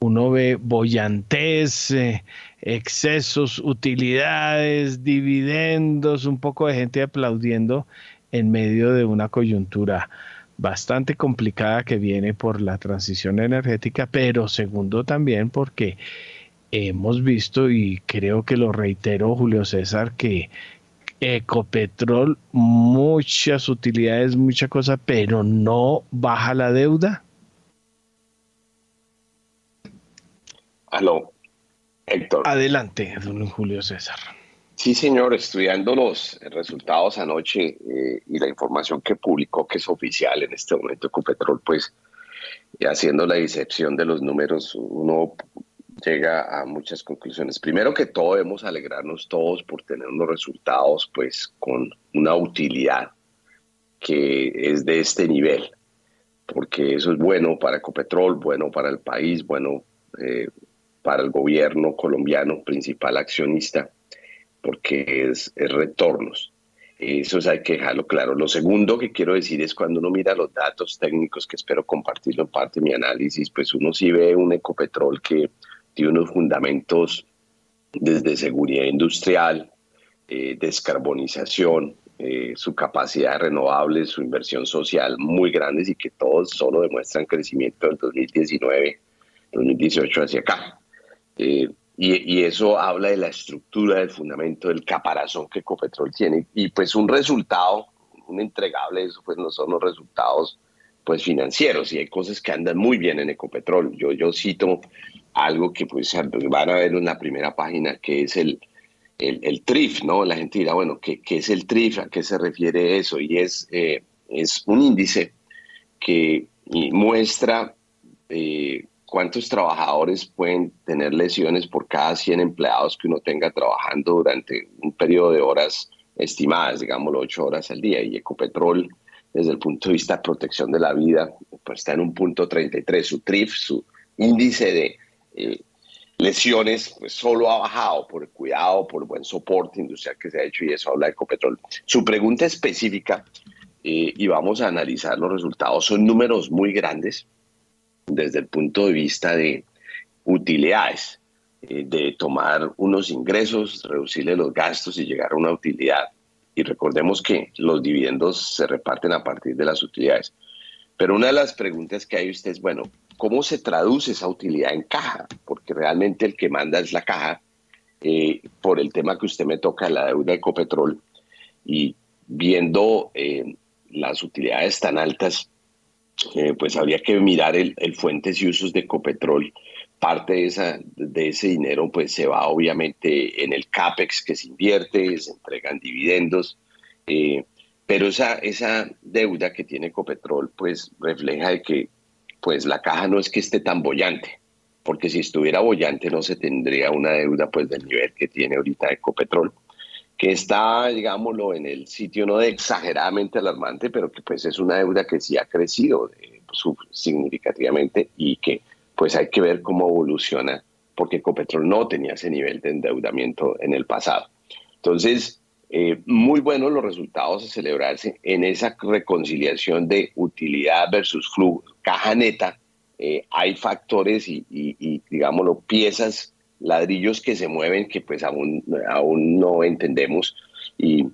uno ve bollantes, eh, excesos, utilidades, dividendos, un poco de gente aplaudiendo en medio de una coyuntura bastante complicada que viene por la transición energética, pero segundo también porque hemos visto y creo que lo reitero Julio César que Ecopetrol muchas utilidades, mucha cosa, pero no baja la deuda. Aló, Héctor. Adelante, don Julio César. Sí, señor, estudiando los resultados anoche eh, y la información que publicó, que es oficial en este momento Ecopetrol, pues haciendo la disección de los números, uno llega a muchas conclusiones. Primero que todo, debemos alegrarnos todos por tener unos resultados, pues, con una utilidad que es de este nivel, porque eso es bueno para Ecopetrol, bueno para el país, bueno eh, para el gobierno colombiano, principal accionista, porque es, retornos. Eso hay que dejarlo claro. Lo segundo que quiero decir es cuando uno mira los datos técnicos, que espero compartirlo en parte de mi análisis, pues uno sí ve un ecopetrol que tiene unos fundamentos desde seguridad industrial, eh, descarbonización, eh, su capacidad renovable, su inversión social muy grandes y que todos solo demuestran crecimiento del 2019, 2018 hacia acá. Eh, y, eso habla de la estructura, del fundamento, del caparazón que Ecopetrol tiene. Y pues un resultado, un entregable, eso pues no son los resultados pues financieros. Y hay cosas que andan muy bien en Ecopetrol. Yo, yo cito algo que pues van a ver en la primera página, que es el, el, TRIF, ¿no? La gente dirá, bueno, ¿qué, ¿qué, es el TRIF? ¿A qué se refiere eso? Y es, eh, es un índice que muestra eh, cuántos trabajadores pueden tener lesiones por cada 100 empleados que uno tenga trabajando durante un periodo de horas estimadas, digámoslo, 8 horas al día. Y Ecopetrol, desde el punto de vista de protección de la vida, pues está en un punto 33. Su TRIF, su índice de eh, lesiones, pues solo ha bajado por el cuidado, por el buen soporte industrial que se ha hecho y eso habla de Ecopetrol. Su pregunta específica, eh, y vamos a analizar los resultados, son números muy grandes desde el punto de vista de utilidades, eh, de tomar unos ingresos, reducirle los gastos y llegar a una utilidad. Y recordemos que los dividendos se reparten a partir de las utilidades. Pero una de las preguntas que hay usted es, bueno, ¿cómo se traduce esa utilidad en caja? Porque realmente el que manda es la caja, eh, por el tema que usted me toca, la deuda de Ecopetrol, y viendo eh, las utilidades tan altas, eh, pues habría que mirar el, fuentes y usos de Ecopetrol. Parte de, esa, de ese dinero pues se va obviamente en el CAPEX que se invierte, se entregan dividendos, eh, pero esa, esa deuda que tiene Ecopetrol pues refleja de que pues la caja no es que esté tan bollante, porque si estuviera bollante no se tendría una deuda pues del nivel que tiene ahorita Ecopetrol que está, digámoslo, en el sitio no de exageradamente alarmante, pero que pues es una deuda que sí ha crecido eh, significativamente y que pues hay que ver cómo evoluciona, porque Ecopetrol no tenía ese nivel de endeudamiento en el pasado. Entonces, eh, muy buenos los resultados a celebrarse en esa reconciliación de utilidad versus flujo, caja neta. Eh, hay factores y, y, digámoslo, piezas, ladrillos que se mueven que pues aún, aún no entendemos. Y,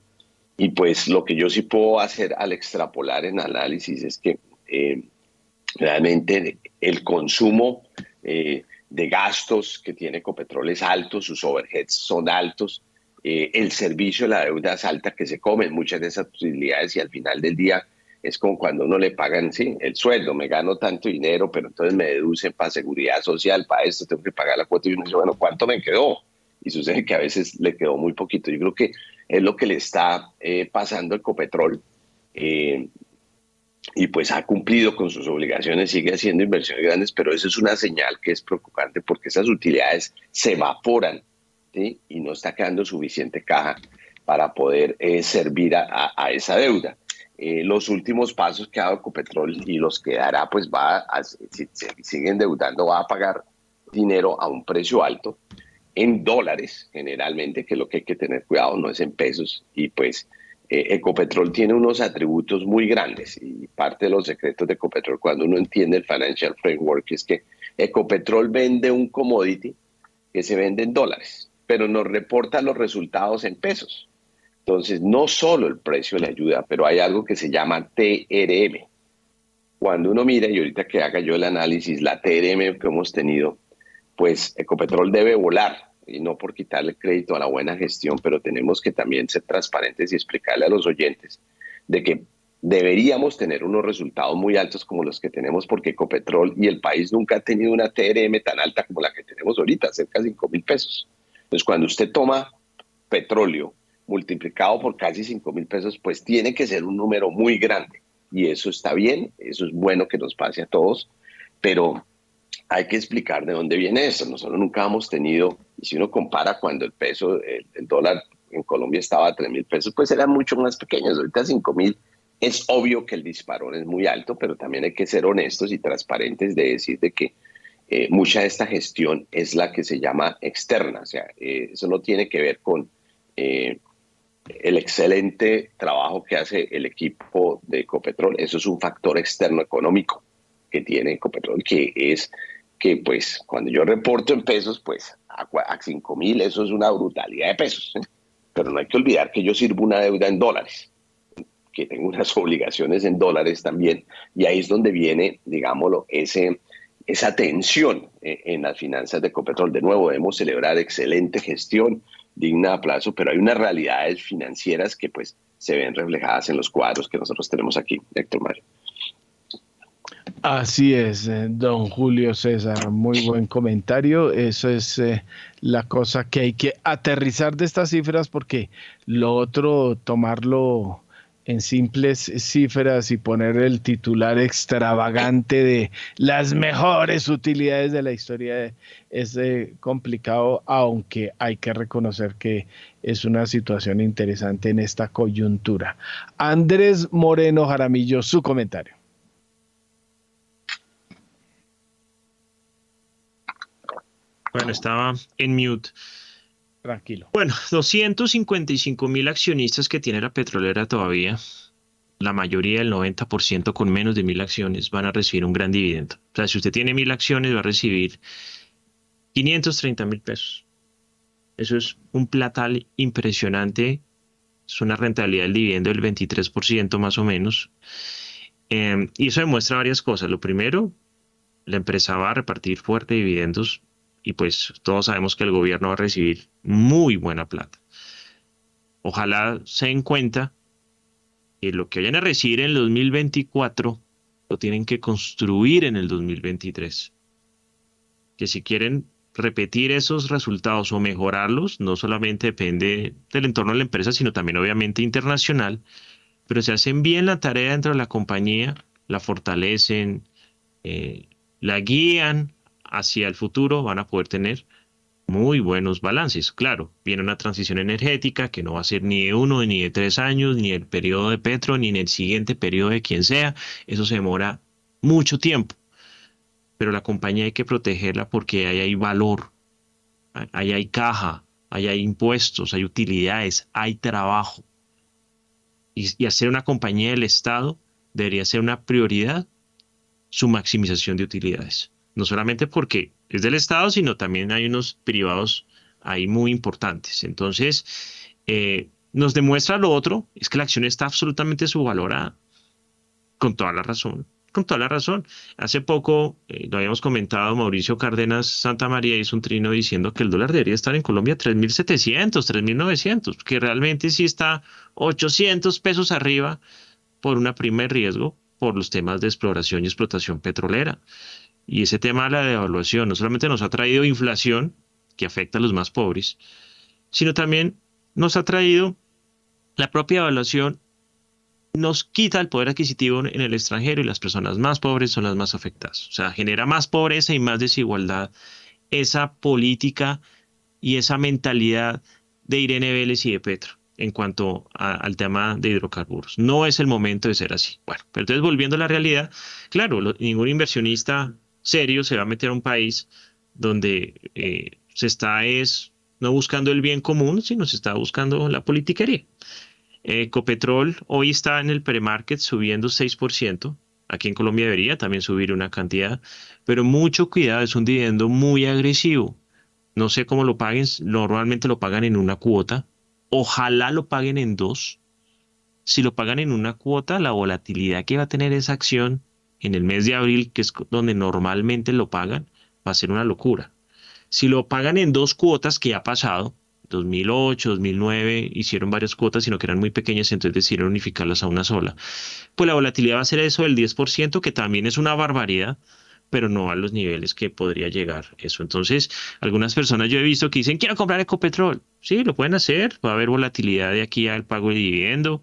y pues lo que yo sí puedo hacer al extrapolar en análisis es que eh, realmente el consumo de gastos que tiene Ecopetrol es alto, sus overheads son altos, eh, el servicio, la deuda es alta que se comen muchas de esas utilidades y al final del día es como cuando uno le pagan, sí, el sueldo, me gano tanto dinero, pero entonces me deducen para seguridad social, para esto tengo que pagar la cuota y uno dice, bueno, ¿cuánto me quedó? Y sucede que a veces le quedó muy poquito. Yo creo que es lo que le está eh, pasando al Copetrol. Eh, y pues ha cumplido con sus obligaciones, sigue haciendo inversiones grandes, pero eso es una señal que es preocupante porque esas utilidades se evaporan y no está quedando suficiente caja para poder eh, servir a, esa deuda. Eh, los últimos pasos que ha dado Ecopetrol y los que dará, pues va a, si se sigue va a pagar dinero a un precio alto en dólares generalmente, que es lo que hay que tener cuidado, no es en pesos. Y pues eh, Ecopetrol tiene unos atributos muy grandes y parte de los secretos de Ecopetrol cuando uno entiende el Financial Framework es que Ecopetrol vende un commodity que se vende en dólares pero nos reporta los resultados en pesos. Entonces, no solo el precio le ayuda, pero hay algo que se llama TRM. Cuando uno mira, y ahorita que haga yo el análisis, la TRM que hemos tenido, pues Ecopetrol debe volar, y no por quitarle crédito a la buena gestión, pero tenemos que también ser transparentes y explicarle a los oyentes de que deberíamos tener unos resultados muy altos como los que tenemos porque Ecopetrol y el país nunca ha tenido una TRM tan alta como la que tenemos ahorita, cerca de 5 mil pesos. Entonces, cuando usted toma petróleo multiplicado por casi 5 mil pesos, pues tiene que ser un número muy grande. Y eso está bien, eso es bueno que nos pase a todos, pero hay que explicar de dónde viene eso. Nosotros nunca hemos tenido, y si uno compara cuando el peso, el, dólar en Colombia estaba a 3 mil pesos, pues eran mucho más pequeños. Ahorita 5 mil es obvio que el disparón es muy alto, pero también hay que ser honestos y transparentes de decir de que eh, mucha de esta gestión es la que se llama externa, o sea, eh, eso no tiene que ver con eh, el excelente trabajo que hace el equipo de Ecopetrol, eso es un factor externo económico que tiene Ecopetrol, que es que pues cuando yo reporto en pesos, pues a, a 5 mil eso es una brutalidad de pesos, <laughs> pero no hay que olvidar que yo sirvo una deuda en dólares que tengo unas <laughs> obligaciones en dólares también, y ahí es donde viene, digámoslo, ese, esa tensión eh, en las finanzas de Ecopetrol. De nuevo, debemos celebrar excelente gestión, digna de aplauso, pero hay unas realidades financieras que pues se ven reflejadas en los cuadros que nosotros tenemos aquí, Héctor Mario. Así es, eh, don Julio César, muy buen comentario. Eso es eh, la cosa que hay que aterrizar de estas cifras porque lo otro, tomarlo en simples cifras y poner el titular extravagante de las mejores utilidades de la historia es eh, complicado, aunque hay que reconocer que es una situación interesante en esta coyuntura. Andrés Moreno Jaramillo, su comentario. Bueno, estaba en mute. Tranquilo. Bueno, 255 mil accionistas que tiene la petrolera todavía, la mayoría, el 90% con menos de mil acciones, van a recibir un gran dividendo. O sea, si usted tiene mil acciones, va a recibir 530 mil pesos. Eso es un platal impresionante. Es una rentabilidad del dividendo del 23% más o menos. Em, y eso demuestra varias cosas. Lo primero, la empresa va a repartir fuerte dividendos y pues todos sabemos que el gobierno va a recibir muy buena plata. Ojalá se den cuenta que lo que vayan a recibir en el 2024 lo tienen que construir en el 2023. Que si quieren repetir esos resultados o mejorarlos, no solamente depende del entorno de la empresa, sino también obviamente internacional, pero si hacen bien la tarea dentro de la compañía, la fortalecen, eh, la guían hacia el futuro van a poder tener muy buenos balances. Claro, viene una transición energética que no va a ser ni de uno ni de tres años, ni el periodo de Petro, ni en el siguiente periodo de quien sea. Eso se demora mucho tiempo. pero la compañía hay que protegerla porque ahí hay valor, ahí hay caja, ahí hay impuestos, hay utilidades, hay trabajo. Y, y hacer una compañía del Estado debería ser una prioridad su maximización de utilidades. No solamente porque es del Estado, sino también hay unos privados ahí muy importantes. Entonces, eh, nos demuestra lo otro, es que la acción está absolutamente subvalorada, con toda la razón, con toda la razón. Hace poco, eh, lo habíamos comentado, Mauricio Cárdenas Santa María hizo un trino diciendo que el dólar debería estar en Colombia 3.700, 3.900, que realmente sí está 800 pesos arriba por una prima de riesgo por los temas de exploración y explotación petrolera. Y ese tema de la devaluación no solamente nos ha traído inflación, que afecta a los más pobres, sino también nos ha traído la propia devaluación, nos quita el poder adquisitivo en el extranjero y las personas más pobres son las más afectadas. O sea, genera más pobreza y más desigualdad esa política y esa mentalidad de Irene Vélez y de Petro en cuanto al tema de hidrocarburos. No es el momento de ser así. Bueno, pero entonces volviendo a la realidad, claro, ningún inversionista serio se va a meter a un país donde eh, se está es no buscando el bien común, sino se está buscando la politiquería. Ecopetrol hoy está en el premarket subiendo 6%. Aquí en Colombia debería también subir una cantidad, pero mucho cuidado, es un dividendo muy agresivo. No sé cómo lo paguen, normalmente lo pagan en una cuota, Ojalá lo paguen en dos. Si lo pagan en una cuota, la volatilidad que va a tener esa acción en el mes de abril, que es donde normalmente lo pagan, va a ser una locura. Si lo pagan en dos cuotas, que ha pasado, 2008, 2009, hicieron varias cuotas, sino que eran muy pequeñas, entonces decidieron unificarlas a una sola. Pues la volatilidad va a ser eso del 10%, que también es una barbaridad, pero no a los niveles que podría llegar eso. Entonces, algunas personas yo he visto que dicen, quiero comprar Ecopetrol. Sí, lo pueden hacer, va a haber volatilidad de aquí al pago de dividendo.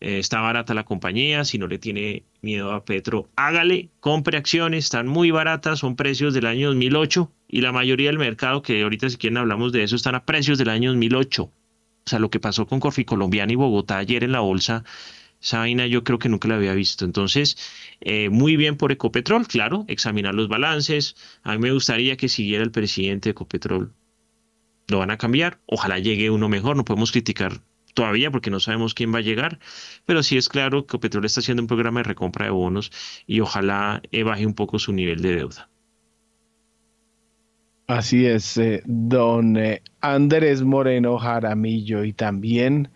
Eh, está barata la compañía, si no le tiene miedo a Petro, hágale, compre acciones, están muy baratas, son precios del año 2008 y la mayoría del mercado, que ahorita si quieren hablamos de eso, están a precios del año 2008. O sea, lo que pasó con Corfi Colombiana y Bogotá ayer en la bolsa esa vaina yo creo que nunca la había visto. Entonces, eh, muy bien por Ecopetrol, claro, examinar los balances. A mí me gustaría que siguiera el presidente de Ecopetrol. Lo van a cambiar. Ojalá llegue uno mejor. No podemos criticar todavía porque no sabemos quién va a llegar. Pero sí es claro que Ecopetrol está haciendo un programa de recompra de bonos y ojalá eh, baje un poco su nivel de deuda. Así es, eh, don Andrés Moreno Jaramillo y también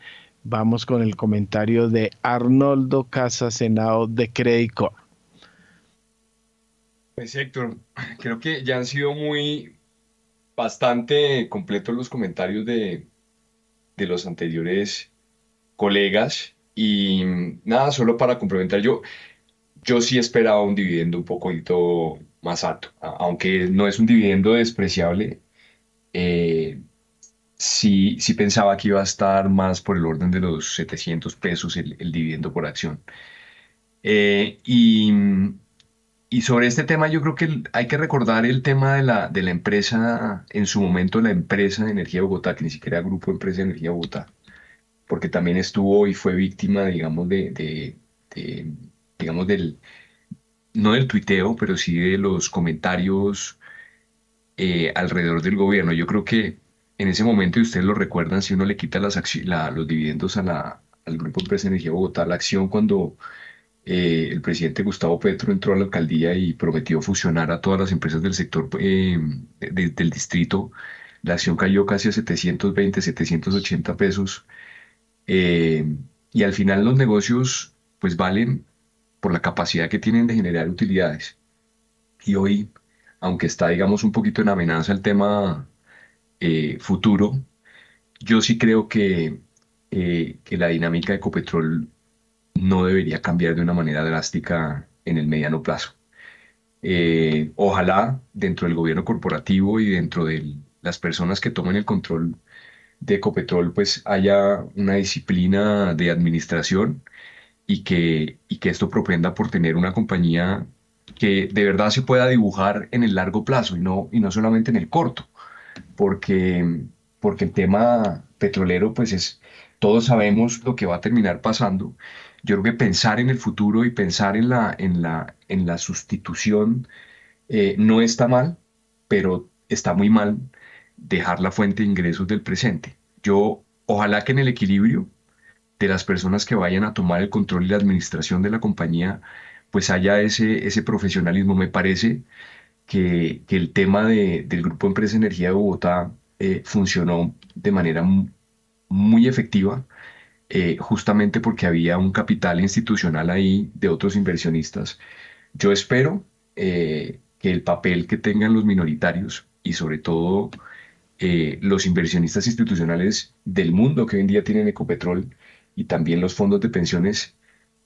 Vamos con el comentario de Arnoldo Casa Senado de Crédito. Pues Héctor, creo que ya han sido muy bastante completos los comentarios de, de los anteriores colegas y nada, solo para complementar, yo, yo sí esperaba un dividendo un poquito más alto, aunque no es un dividendo despreciable. Eh, sí, sí pensaba que iba a estar más por el orden de los 700 pesos el, dividendo por acción. Eh, y, y, sobre este tema yo creo que hay que recordar el tema de la, de la empresa, en su momento la empresa de Energía Bogotá, que ni siquiera era Grupo Empresa de Energía Bogotá, porque también estuvo y fue víctima, digamos, de, de, digamos, del, no del tuiteo, pero sí de los comentarios eh, alrededor del gobierno. Yo creo que en ese momento, y ustedes lo recuerdan, si uno le quita las los dividendos a la, al Grupo Empresa Energía Bogotá, la acción cuando eh, el presidente Gustavo Petro entró a la alcaldía y prometió fusionar a todas las empresas del sector eh, del distrito, la acción cayó casi a 720, 780 pesos. Eh, y al final los negocios pues valen por la capacidad que tienen de generar utilidades. Y hoy, aunque está digamos un poquito en amenaza el tema eh, futuro, yo sí creo que, que la dinámica de Ecopetrol no debería cambiar de una manera drástica en el mediano plazo. Eh, ojalá dentro del gobierno corporativo y dentro de las personas que tomen el control de Ecopetrol, pues haya una disciplina de administración y que, y que esto propenda por tener una compañía que de verdad se pueda dibujar en el largo plazo y no, y no solamente en el corto porque, porque el tema petrolero, pues es, todos sabemos lo que va a terminar pasando. Yo creo que pensar en el futuro y pensar en la, en la, en la sustitución eh, no está mal, pero está muy mal dejar la fuente de ingresos del presente. Yo, ojalá que en el equilibrio de las personas que vayan a tomar el control y la administración de la compañía, pues haya ese, ese profesionalismo. Me parece que, el tema del Grupo Empresa Energía de Bogotá eh, funcionó de manera muy efectiva, eh, justamente porque había un capital institucional ahí de otros inversionistas. Yo espero eh, que el papel que tengan los minoritarios y sobre todo los inversionistas institucionales del mundo que hoy en día tienen Ecopetrol y también los fondos de pensiones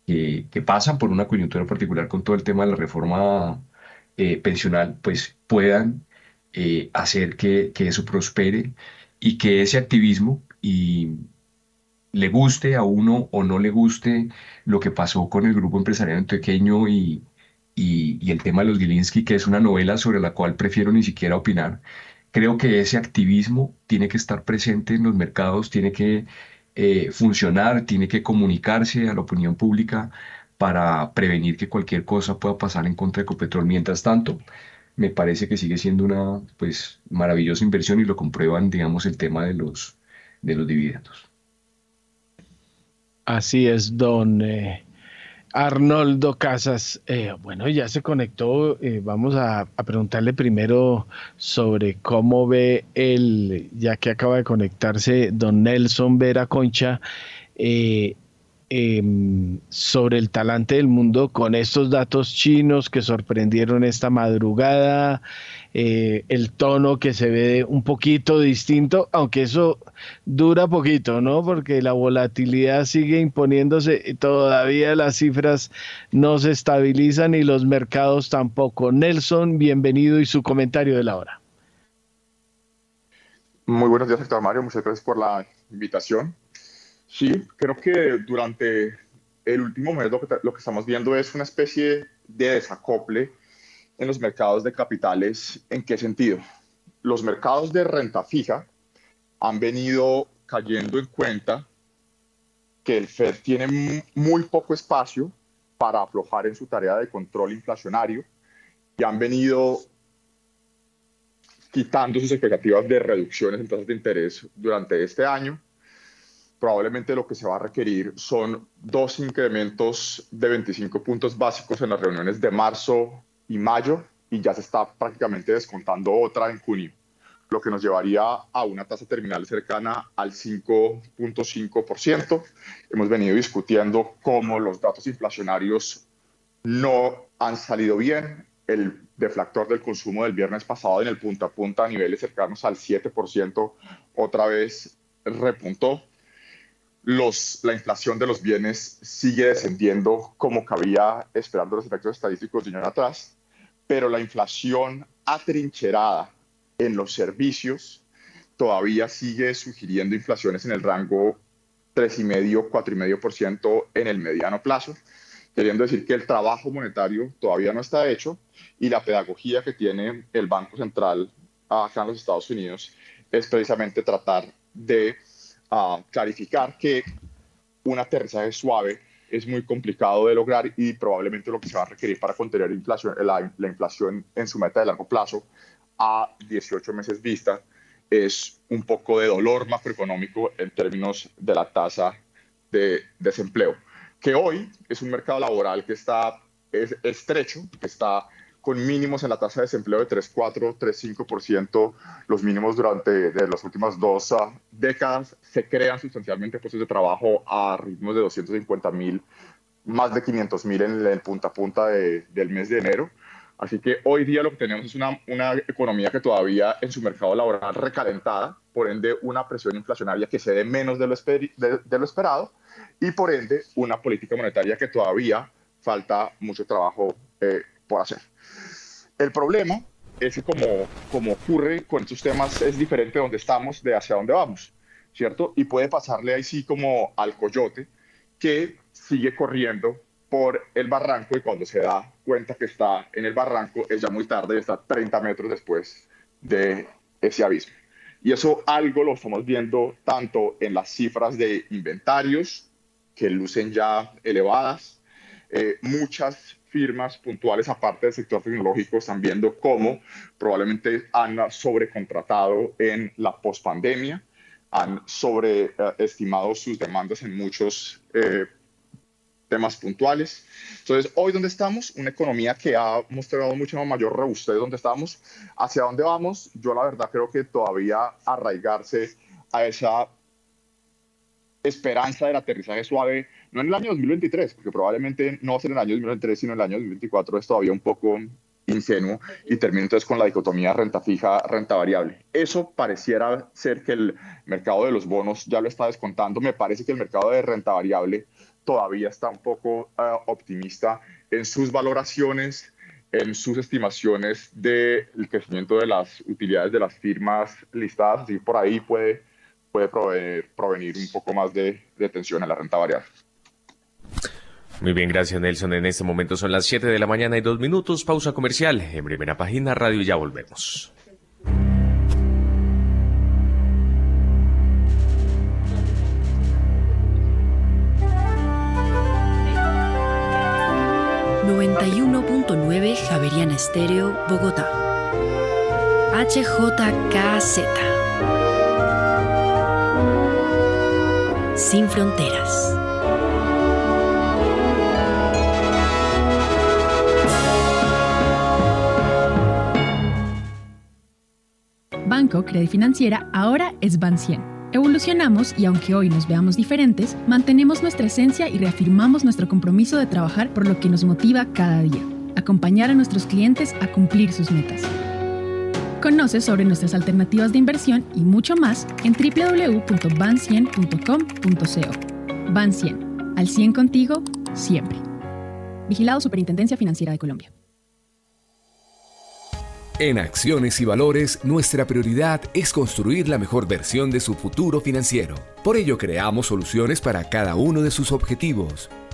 que, que pasan por una coyuntura particular con todo el tema de la reforma eh, pensional, pues puedan eh, hacer que, eso prospere y que ese activismo y le guste a uno o no le guste lo que pasó con el grupo empresarial pequeño y, y, el tema de los Gilinski, que es una novela sobre la cual prefiero ni siquiera opinar. Creo que ese activismo tiene que estar presente en los mercados, tiene que eh, funcionar, tiene que comunicarse a la opinión pública para prevenir que cualquier cosa pueda pasar en contra de Ecopetrol. Mientras tanto, me parece que sigue siendo una pues maravillosa inversión y lo comprueban, digamos, el tema de los, de los dividendos. Así es, don eh, Arnoldo Casas. Eh, bueno, ya se conectó. Eh, vamos a, a, preguntarle primero sobre cómo ve el, ya que acaba de conectarse don Nelson Vera Concha, Em, sobre el talante del mundo con estos datos chinos que sorprendieron esta madrugada, eh, el tono que se ve un poquito distinto, aunque eso dura poquito, ¿no? Porque la volatilidad sigue imponiéndose todavía las cifras no se estabilizan y los mercados tampoco. Nelson, bienvenido y su comentario de la hora. Muy buenos días, Héctor Mario. Muchas gracias por la invitación. Sí, creo que durante el último mes lo que, lo que estamos viendo es una especie de desacople en los mercados de capitales. ¿En qué sentido? Los mercados de renta fija han venido cayendo en cuenta que el Fed tiene muy poco espacio para aflojar en su tarea de control inflacionario y han venido quitando sus expectativas de reducciones en tasas de interés durante este año probablemente lo que se va a requerir son dos incrementos de 25 puntos básicos en las reuniones de marzo y mayo y ya se está prácticamente descontando otra en junio, lo que nos llevaría a una tasa terminal cercana al 5.5%. Hemos venido discutiendo cómo los datos inflacionarios no han salido bien. El deflactor del consumo del viernes pasado en el punta a punta a niveles cercanos al 7% otra vez repuntó los, la inflación de los bienes sigue descendiendo como cabía esperando los efectos estadísticos de año atrás, pero la inflación atrincherada en los servicios todavía sigue sugiriendo inflaciones en el rango 3,5, 4,5% en el mediano plazo, queriendo decir que el trabajo monetario todavía no está hecho y la pedagogía que tiene el Banco Central acá en los Estados Unidos es precisamente tratar de a clarificar que un aterrizaje suave es muy complicado de lograr y probablemente lo que se va a requerir para contener la, la inflación en su meta de largo plazo a 18 meses vista es un poco de dolor macroeconómico en términos de la tasa de desempleo, que hoy es un mercado laboral que está es estrecho, que está con mínimos en la tasa de desempleo de 3,4, 3,5%, los mínimos durante de las últimas dos ah, décadas. Se crean sustancialmente puestos de trabajo a ritmos de 250 mil, más de 500 mil en el punta a punta del mes de enero. Así que hoy día lo que tenemos es una, una economía que todavía en su mercado laboral recalentada, por ende una presión inflacionaria que se dé menos de lo, de lo esperado y por ende una política monetaria que todavía falta mucho trabajo eh, por hacer. El problema es que como, como ocurre con estos temas es diferente donde estamos de hacia dónde vamos, ¿cierto? Y puede pasarle ahí sí como al coyote que sigue corriendo por el barranco y cuando se da cuenta que está en el barranco es ya muy tarde y está 30 metros después de ese abismo. Y eso algo lo estamos viendo tanto en las cifras de inventarios que lucen ya elevadas, eh, muchas firmas puntuales, aparte del sector tecnológico, están viendo cómo probablemente han sobrecontratado en la pospandemia, han sobreestimado sus demandas en muchos eh, temas puntuales. Entonces, hoy donde estamos, una economía que ha mostrado mucho mayor robustez donde estamos, hacia dónde vamos, yo la verdad creo que todavía arraigarse a esa esperanza del aterrizaje suave, no en el año 2023, porque probablemente no va a ser en el año 2023, sino en el año 2024, es todavía un poco ingenuo y termino entonces con la dicotomía renta fija, renta variable. Eso pareciera ser que el mercado de los bonos ya lo está descontando. Me parece que el mercado de renta variable todavía está un poco eh, optimista en sus valoraciones, en sus estimaciones del crecimiento de las utilidades de las firmas listadas, así por ahí puede, puede provenir, un poco más de, de tensión en la renta variable. Muy bien, gracias Nelson. En este momento son las 7 de la mañana y dos minutos. Pausa comercial. En primera página radio ya volvemos. ...91.9 Javeriana Estéreo, Bogotá. HJKZ. Sin fronteras. Banco Credit Financiera ahora es Ban 100. Evolucionamos y aunque hoy nos veamos diferentes, mantenemos nuestra esencia y reafirmamos nuestro compromiso de trabajar por lo que nos motiva cada día, acompañar a nuestros clientes a cumplir sus metas. Conoce sobre nuestras alternativas de inversión y mucho más en www.ban100.com.co. Ban 100, al 100 contigo, siempre. Vigilado Superintendencia Financiera de Colombia. En Acciones y Valores, nuestra prioridad es construir la mejor versión de su futuro financiero. Por ello, creamos soluciones para cada uno de sus objetivos.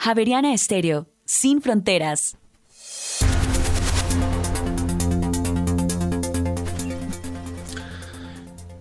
Javeriana Estéreo, sin fronteras.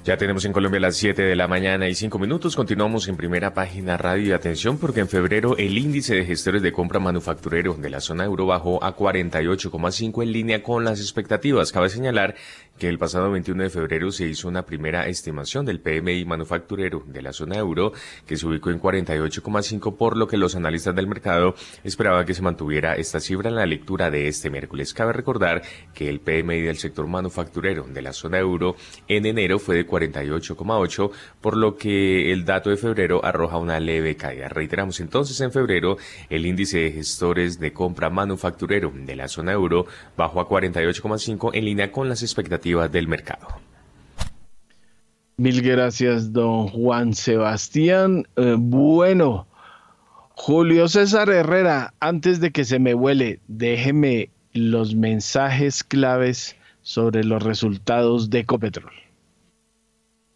Ya tenemos en Colombia las 7 de la mañana y 5 minutos. Continuamos en primera página radio y atención porque en febrero el índice de gestores de compra manufacturero de la zona euro bajó a 48,5 en línea con las expectativas. Cabe señalar que el pasado 21 de febrero se hizo una primera estimación del PMI manufacturero de la zona euro que se ubicó en 48,5 por lo que los analistas del mercado esperaban que se mantuviera esta cifra en la lectura de este miércoles. Cabe recordar que el PMI del sector manufacturero de la zona euro en enero fue de 48,8 por lo que el dato de febrero arroja una leve caída. Reiteramos entonces en febrero el índice de gestores de compra manufacturero de la zona euro bajó a 48,5 en línea con las expectativas del mercado. Mil gracias, don Juan Sebastián. Eh, bueno, Julio César Herrera, antes de que se me huele, déjeme los mensajes claves sobre los resultados de Ecopetrol.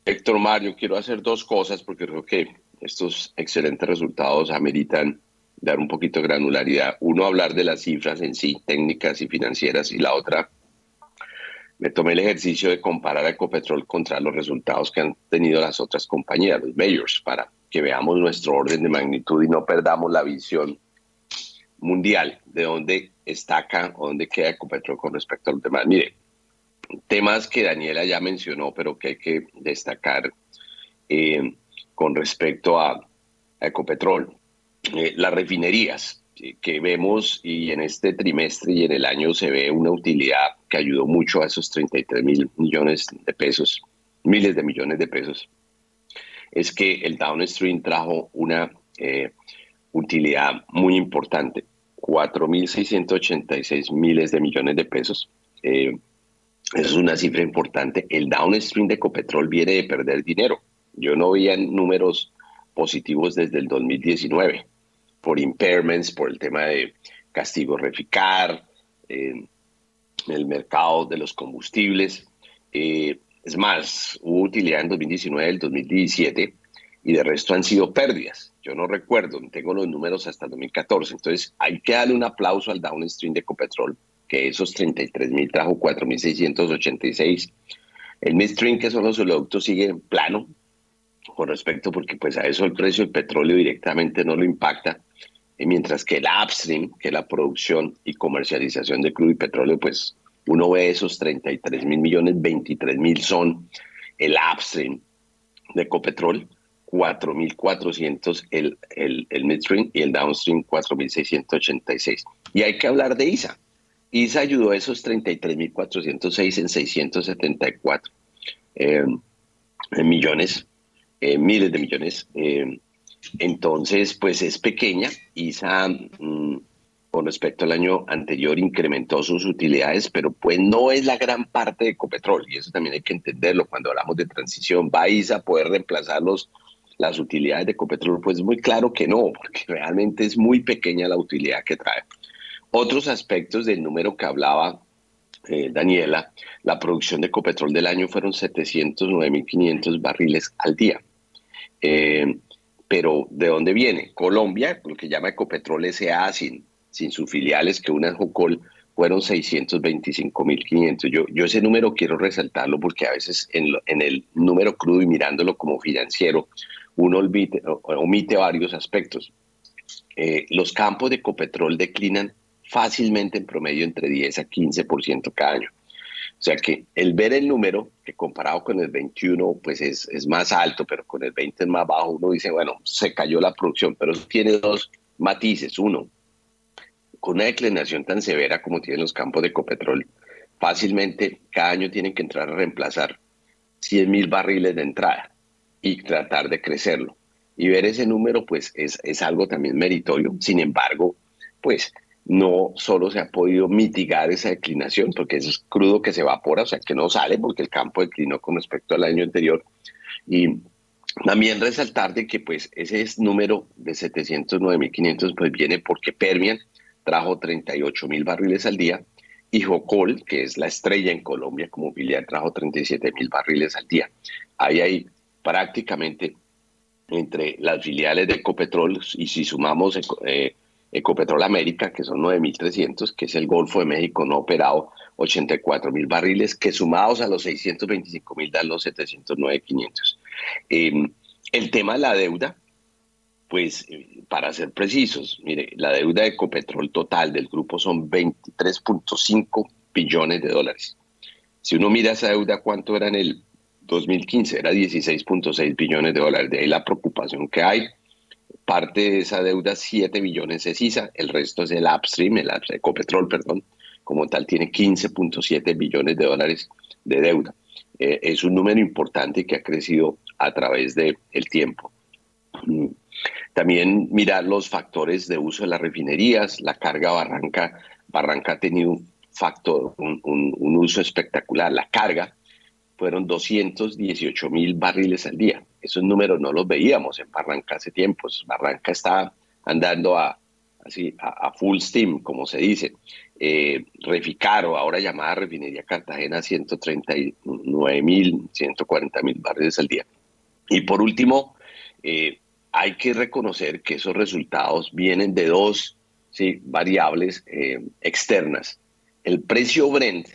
Héctor Mario, quiero hacer dos cosas porque creo que estos excelentes resultados ameritan dar un poquito de granularidad. Uno, hablar de las cifras en sí, técnicas y financieras, y la otra, me tomé el ejercicio de comparar a Ecopetrol contra los resultados que han tenido las otras compañías, los mayors, para que veamos nuestro orden de magnitud y no perdamos la visión mundial de dónde estaca o dónde queda Ecopetrol con respecto a los demás. Mire, temas que Daniela ya mencionó, pero que hay que destacar eh, con respecto a, Ecopetrol. Eh, las refinerías que vemos y en este trimestre y en el año se ve una utilidad que ayudó mucho a esos 33 mil millones de pesos, miles de millones de pesos, es que el downstream trajo una eh, utilidad muy importante, 4.686 miles de millones de pesos. Eh, es una cifra importante. El downstream de Ecopetrol viene de perder dinero. Yo no veía números positivos desde el 2019 por impairments, por el tema de castigo reficar, eh, el mercado de los combustibles. Eh, es más, hubo utilidad en 2019, el 2017 y de resto han sido pérdidas. Yo no recuerdo, tengo los números hasta 2014. Entonces hay que darle un aplauso al downstream de Ecopetrol, que esos 33 mil trajo 4.686. El midstream, que son los oleoductos, sigue en plano con respecto, porque pues a eso el precio del petróleo directamente no lo impacta. Mientras que el upstream, que es la producción y comercialización de crudo y petróleo, pues uno ve esos 33 mil millones, 23 mil son el upstream de Ecopetrol 4.400 el, el, el midstream y el downstream 4.686. Y hay que hablar de ISA. ISA ayudó a esos 33.406 en 674 eh, millones, eh, miles de millones. Eh, entonces, pues es pequeña. ISA, mm, con respecto al año anterior, incrementó sus utilidades, pero pues no es la gran parte de Ecopetrol. Y eso también hay que entenderlo cuando hablamos de transición. ¿Va ISA a poder reemplazar los las utilidades de Ecopetrol, pues muy claro que no, porque realmente es muy pequeña la utilidad que trae. Otros aspectos del número que hablaba eh, Daniela, la producción de Ecopetrol del año fueron 709.500 barriles al día. Eh, pero ¿de dónde viene? Colombia, lo que llama Ecopetrol S.A., sin, sin sus filiales, que una es Jocol, fueron 625.500. Yo, yo ese número quiero resaltarlo porque a veces en, en el número crudo y mirándolo como financiero, uno omite varios aspectos. Eh, los campos de Ecopetrol declinan fácilmente en promedio entre 10 a 15% cada año. O sea que el ver el número, que comparado con el 21, pues es, es, más alto, pero con el 20 es más bajo, uno dice, bueno, se cayó la producción, pero tiene dos matices. Uno, con una declinación tan severa como tienen los campos de Ecopetrol, fácilmente cada año tienen que entrar a reemplazar 100 mil barriles de entrada y tratar de crecerlo. Y ver ese número, pues es, es algo también meritorio. Sin embargo, pues no solo se ha podido mitigar esa declinación, porque es crudo que se evapora, o sea, que no sale porque el campo declinó con respecto al año anterior. Y también resaltar de que pues ese número de 709.500 pues viene porque Permian trajo 38 mil barriles al día y Jocol, que es la estrella en Colombia como filial, trajo 37 mil barriles al día. Ahí hay prácticamente entre las filiales de Ecopetrol y si sumamos eh, Ecopetrol América, que son 9.300, que es el Golfo de México no operado, 84.000 barriles, que sumados a los 625.000 dan los 709.500. Em, el tema de la deuda, pues eh, para ser precisos, mire, la deuda de Ecopetrol total del grupo son 23.5 billones de dólares. Si uno mira esa deuda, ¿cuánto era en el 2015 era 16.6 billones de dólares. De ahí la preocupación que hay. Parte de esa deuda, 7 billones es ISA, el resto es el upstream, el Ecopetrol, perdón. Como tal, tiene 15.7 billones de dólares de deuda. Eh, es un número importante que ha crecido a través del el tiempo. Mm. También mirar los factores de uso de las refinerías, la carga Barranca. Barranca ha tenido un factor, un uso espectacular. La carga, fueron 218 mil barriles al día. Esos números no los veíamos en Barranca hace tiempos. Barranca está andando a, así, a, full steam, como se dice. Eh, Reficaro, ahora llamada Refinería Cartagena, 139 mil, 140 mil barriles al día. Y por último, eh, hay que reconocer que esos resultados vienen de dos variables eh, externas. El precio Brent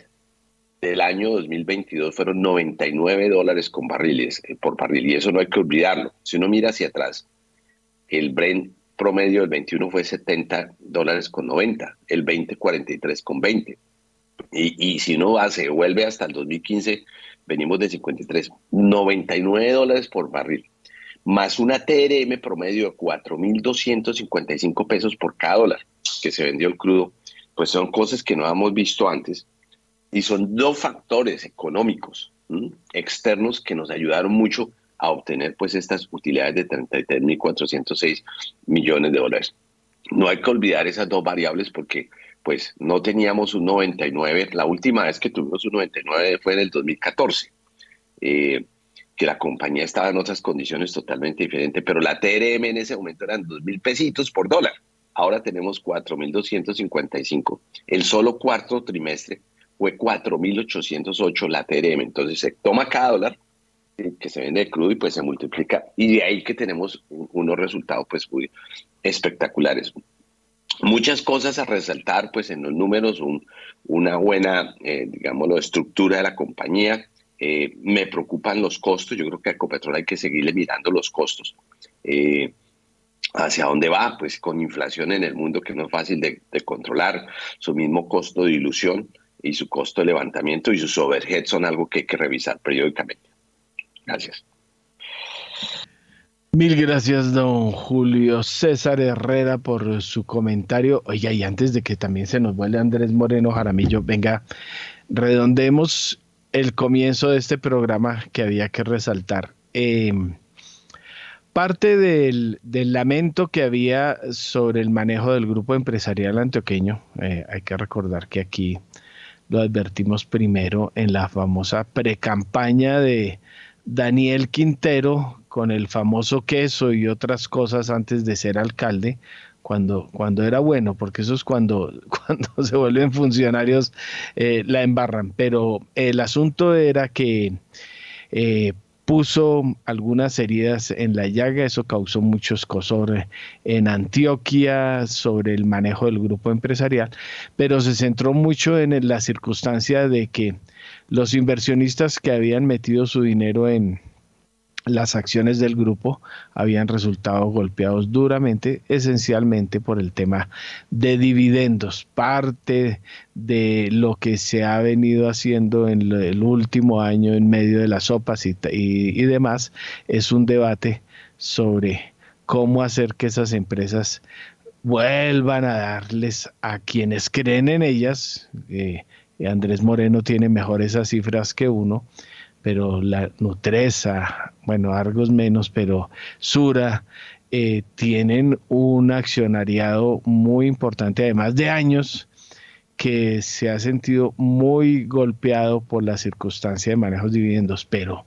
del año 2022 fueron 99 dólares con barriles, eh, por barril, y eso no hay que olvidarlo. Si uno mira hacia atrás, el Brent promedio del 21 fue 70 dólares con 90, el 20 43 con 20. Y, y si uno va, se vuelve hasta el 2015, venimos de 53, 99 dólares por barril, más una TRM promedio de 4.255 pesos por cada dólar que se vendió el crudo, pues son cosas que no hemos visto antes y son dos factores económicos externos que nos ayudaron mucho a obtener pues estas utilidades de 33.406 millones de dólares. No hay que olvidar esas dos variables porque pues no teníamos un 99, la última vez que tuvimos un 99 fue en el 2014, eh, que la compañía estaba en otras condiciones totalmente diferentes, pero la TRM en ese momento eran 2 mil pesitos por dólar, ahora tenemos 4.255. El solo cuarto trimestre fue 4.808 la TRM, entonces se toma cada dólar que se vende de crudo y pues se multiplica. Y de ahí que tenemos unos resultados pues muy espectaculares. Muchas cosas a resaltar pues en los números, una buena, eh, digámoslo, estructura de la compañía. Eh, me preocupan los costos, yo creo que a Ecopetrol hay que seguirle mirando los costos. Eh, hacia dónde va, pues con inflación en el mundo que no es fácil de, de controlar, su mismo costo de ilusión y su costo de levantamiento y sus overheads son algo que hay que revisar periódicamente. Gracias. Mil gracias, don Julio César Herrera, por su comentario. Oiga, y antes de que también se nos vuelva Andrés Moreno Jaramillo, venga, redondemos el comienzo de este programa que había que resaltar. Eh, parte del, lamento que había sobre el manejo del grupo empresarial antioqueño, eh, hay que recordar que aquí lo advertimos primero en la famosa precampaña de Daniel Quintero con el famoso queso y otras cosas antes de ser alcalde, cuando, cuando era bueno, porque eso es cuando, <laughs> cuando se vuelven funcionarios, eh, la embarran. Pero el asunto era que eh, puso algunas heridas en la llaga, eso causó mucho escosor en Antioquia sobre el manejo del grupo empresarial, pero se centró mucho en la circunstancia de que los inversionistas que habían metido su dinero en las acciones del grupo habían resultado golpeados duramente, esencialmente por el tema de dividendos. Parte de lo que se ha venido haciendo en el último año en medio de las sopas y, demás es un debate sobre cómo hacer que esas empresas vuelvan a darles a quienes creen en ellas. Eh, Andrés Moreno tiene mejor esas cifras que uno, pero la Nutresa, bueno, Argos menos, pero Sura, eh, tienen un accionariado muy importante, además de años, que se ha sentido muy golpeado por la circunstancia de manejos dividendos, pero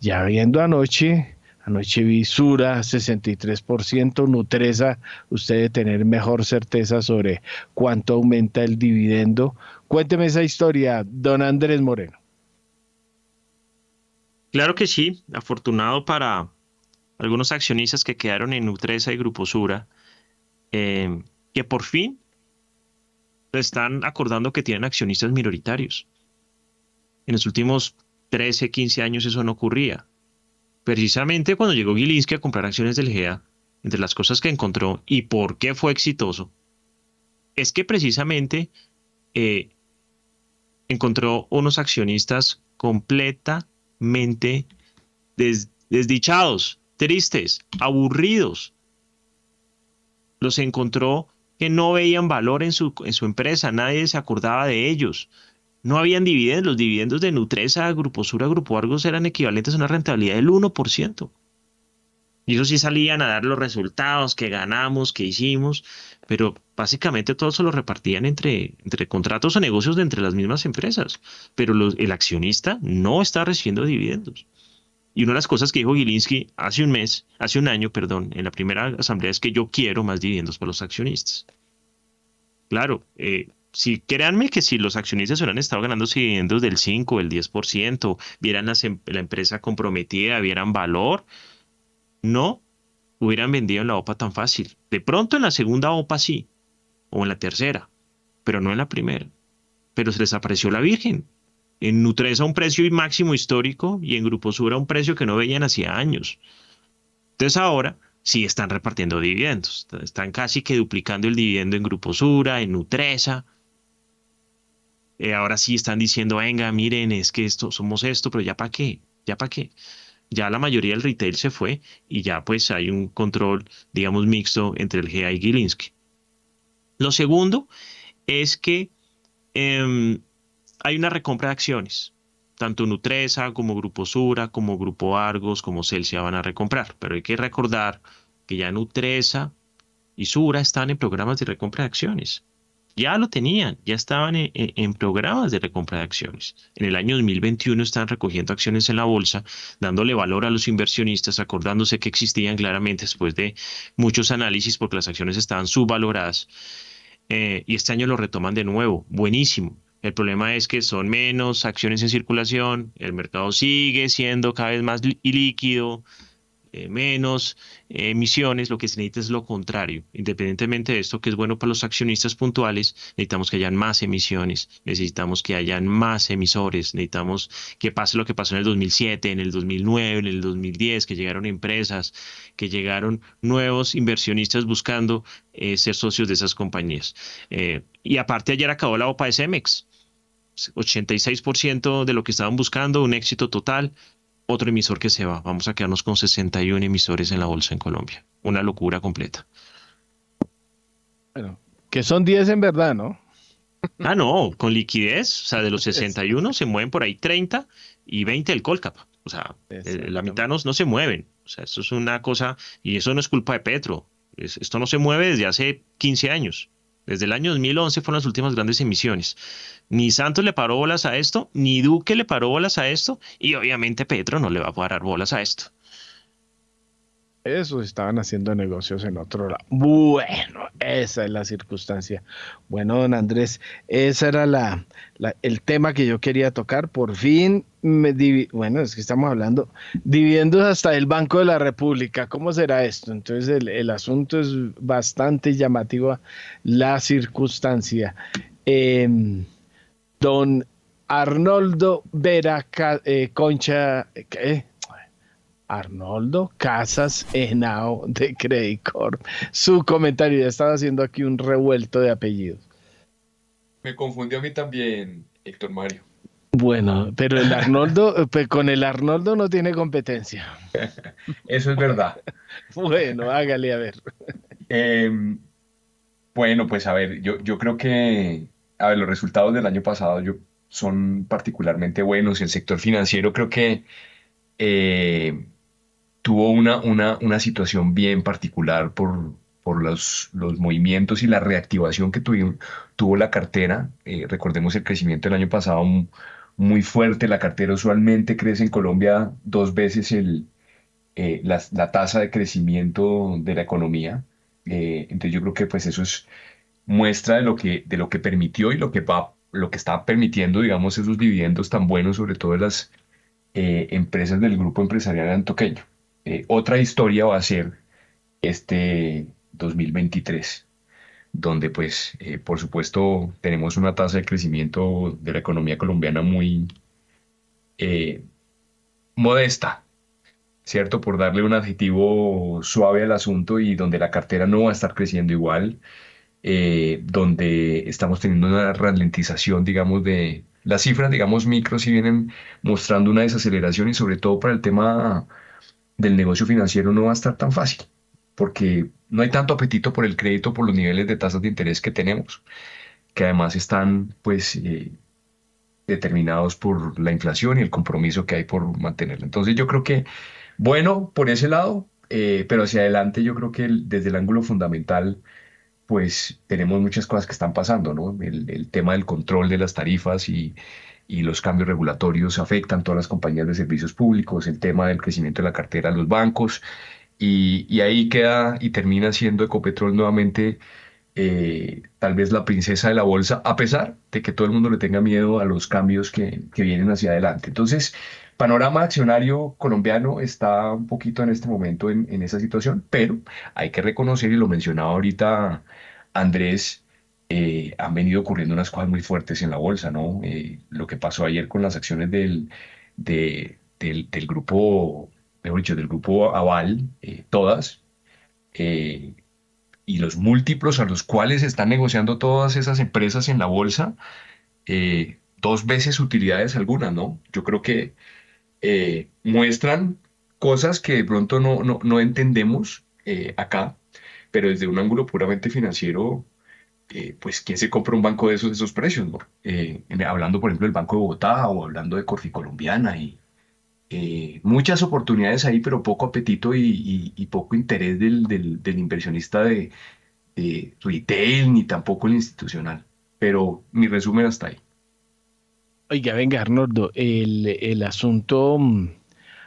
ya viendo anoche, anoche vi Sura 63%, Nutresa, usted debe tener mejor certeza sobre cuánto aumenta el dividendo. Cuénteme esa historia, don Andrés Moreno. Claro que sí, afortunado para algunos accionistas que quedaron en Nutresa y Grupo Sura, eh, que por fin están acordando que tienen accionistas minoritarios. En los últimos 13, 15 años eso no ocurría. Precisamente cuando llegó Gilinski a comprar acciones del GEA, entre las cosas que encontró y por qué fue exitoso, es que precisamente eh, encontró unos accionistas completa mente desdichados, tristes, aburridos. Los encontró que no veían valor en su, en su empresa, nadie se acordaba de ellos. No habían dividendos, los dividendos de Nutresa, Grupo Sura, Grupo Argos eran equivalentes a una rentabilidad del 1%. Y eso sí salían a dar los resultados que ganamos, que hicimos, pero básicamente todo se lo repartían entre, entre contratos o negocios de entre las mismas empresas. Pero el accionista no está recibiendo dividendos. Y una de las cosas que dijo Gilinski hace un mes, hace un año, perdón, en la primera asamblea es que yo quiero más dividendos para los accionistas. Claro, eh, si créanme que si los accionistas hubieran estado ganando dividendos del 5 o el 10%, vieran em, la empresa comprometida, vieran valor, no hubieran vendido en la OPA tan fácil. De pronto en la segunda OPA sí, o en la tercera, pero no en la primera. Pero se les apareció la Virgen. En Nutresa un precio máximo histórico y en Grupo Sura un precio que no veían hacía años. Entonces ahora sí están repartiendo dividendos. Están casi que duplicando el dividendo en Grupo Sura, en Nutresa. Eh, ahora sí están diciendo, venga, miren, es que esto, somos esto, pero ya para qué, ya para qué. Ya la mayoría del retail se fue y ya pues hay un control, digamos, mixto entre el GA y Gilinski. Lo segundo es que em, hay una recompra de acciones. Tanto Nutresa como Grupo Sura, como Grupo Argos, como Celsia van a recomprar. Pero hay que recordar que ya Nutresa y Sura están en programas de recompra de acciones. Ya lo tenían, ya estaban en, programas de recompra de acciones. En el año 2021 están recogiendo acciones en la bolsa, dándole valor a los inversionistas, acordándose que existían claramente después de muchos análisis porque las acciones estaban subvaloradas. Eh, y este año lo retoman de nuevo. Buenísimo. El problema es que son menos acciones en circulación, el mercado sigue siendo cada vez más ilíquido, eh, menos emisiones, lo que se necesita es lo contrario. Independientemente de esto, que es bueno para los accionistas puntuales, necesitamos que hayan más emisiones, necesitamos que hayan más emisores, necesitamos que pase lo que pasó en el 2007, en el 2009, en el 2010, que llegaron empresas, que llegaron nuevos inversionistas buscando eh, ser socios de esas compañías. Eh, y aparte ayer acabó la OPA de Cemex. 86% de lo que estaban buscando, un éxito total otro emisor que se va. Vamos a quedarnos con 61 emisores en la bolsa en Colombia. Una locura completa. Bueno, que son 10 en verdad, ¿no? Ah, no, con liquidez, o sea, de los <laughs> 61 se mueven por ahí 30 y 20 el Colcap. O sea, eh, la mitad no, no, se mueven. O sea, eso es una cosa, y eso no es culpa de Petro. esto no se mueve desde hace 15 años. Desde el año 2011 fueron las últimas grandes emisiones. Ni Santos le paró bolas a esto, ni Duque le paró bolas a esto, y obviamente Petro no le va a parar bolas a esto. Eso estaban haciendo negocios en otro lado. Bueno, esa es la circunstancia. Bueno, don Andrés, ese era la, el tema que yo quería tocar. Por fin, me bueno, es que estamos hablando dividendos hasta el Banco de la República. ¿Cómo será esto? Entonces, el, asunto es bastante llamativo, la circunstancia. Em, don Arnoldo Vera eh, Concha, ¿qué? Arnoldo Casas Henao de Credit Corp. Su comentario, ya estaba haciendo aquí un revuelto de apellidos. Me confundió a mí también, Héctor Mario. Bueno, pero el Arnoldo, <laughs> pues con el Arnoldo no tiene competencia. <laughs> Eso es verdad. bueno, hágale a ver. Em, bueno, pues a ver, yo, yo creo que, a ver, los resultados del año pasado yo, son particularmente buenos. El sector financiero creo que eh, tuvo una, una, una situación bien particular por, por los, los, movimientos y la reactivación que tuvo la cartera. Eh, recordemos el crecimiento del año pasado muy fuerte. La cartera usualmente crece en Colombia dos veces el, eh, la, la, tasa de crecimiento de la economía. Eh, entonces yo creo que pues eso es muestra de lo que, de lo que permitió y lo que, va, lo que está permitiendo, digamos, esos dividendos tan buenos, sobre todo de las empresas del grupo empresarial antoqueño. Eh, otra historia va a ser este 2023, donde pues eh, por supuesto tenemos una tasa de crecimiento de la economía colombiana muy eh, modesta, ¿cierto? Por darle un adjetivo suave al asunto y donde la cartera no va a estar creciendo igual, donde estamos teniendo una ralentización, digamos, de las cifras, digamos, micro, si vienen mostrando una desaceleración y sobre todo para el tema del negocio financiero no va a estar tan fácil, porque no hay tanto apetito por el crédito por los niveles de tasas de interés que tenemos, que además están pues eh, determinados por la inflación y el compromiso que hay por mantenerla. Entonces yo creo que, bueno, por ese lado, eh, pero hacia adelante yo creo que desde el ángulo fundamental, pues tenemos muchas cosas que están pasando, ¿no? El, el tema del control de las tarifas y y los cambios regulatorios afectan todas las compañías de servicios públicos, el tema del crecimiento de la cartera los bancos, y, ahí queda y termina siendo Ecopetrol nuevamente eh, tal vez la princesa de la bolsa, a pesar de que todo el mundo le tenga miedo a los cambios que, vienen hacia adelante. Entonces, panorama accionario colombiano está un poquito en este momento en, en esa situación, pero hay que reconocer, y lo mencionaba ahorita Andrés, eh, han venido ocurriendo unas cosas muy fuertes en la bolsa, ¿no? Eh, lo que pasó ayer con las acciones del, del, del, grupo, mejor dicho, del grupo Aval, eh, todas, y los múltiplos a los cuales están negociando todas esas empresas en la bolsa, dos veces utilidades algunas, ¿no? Yo creo que muestran cosas que de pronto no, no, no entendemos acá, pero desde un ángulo puramente financiero eh, pues quién se compra un banco de esos, esos precios. Eh, hablando, por ejemplo, del Banco de Bogotá o hablando de Corficolombiana y eh, muchas oportunidades ahí, pero poco apetito y, poco interés del, del, inversionista de, retail ni tampoco el institucional. Pero mi resumen hasta ahí. Oiga, venga, Arnoldo, el, el asunto, mm,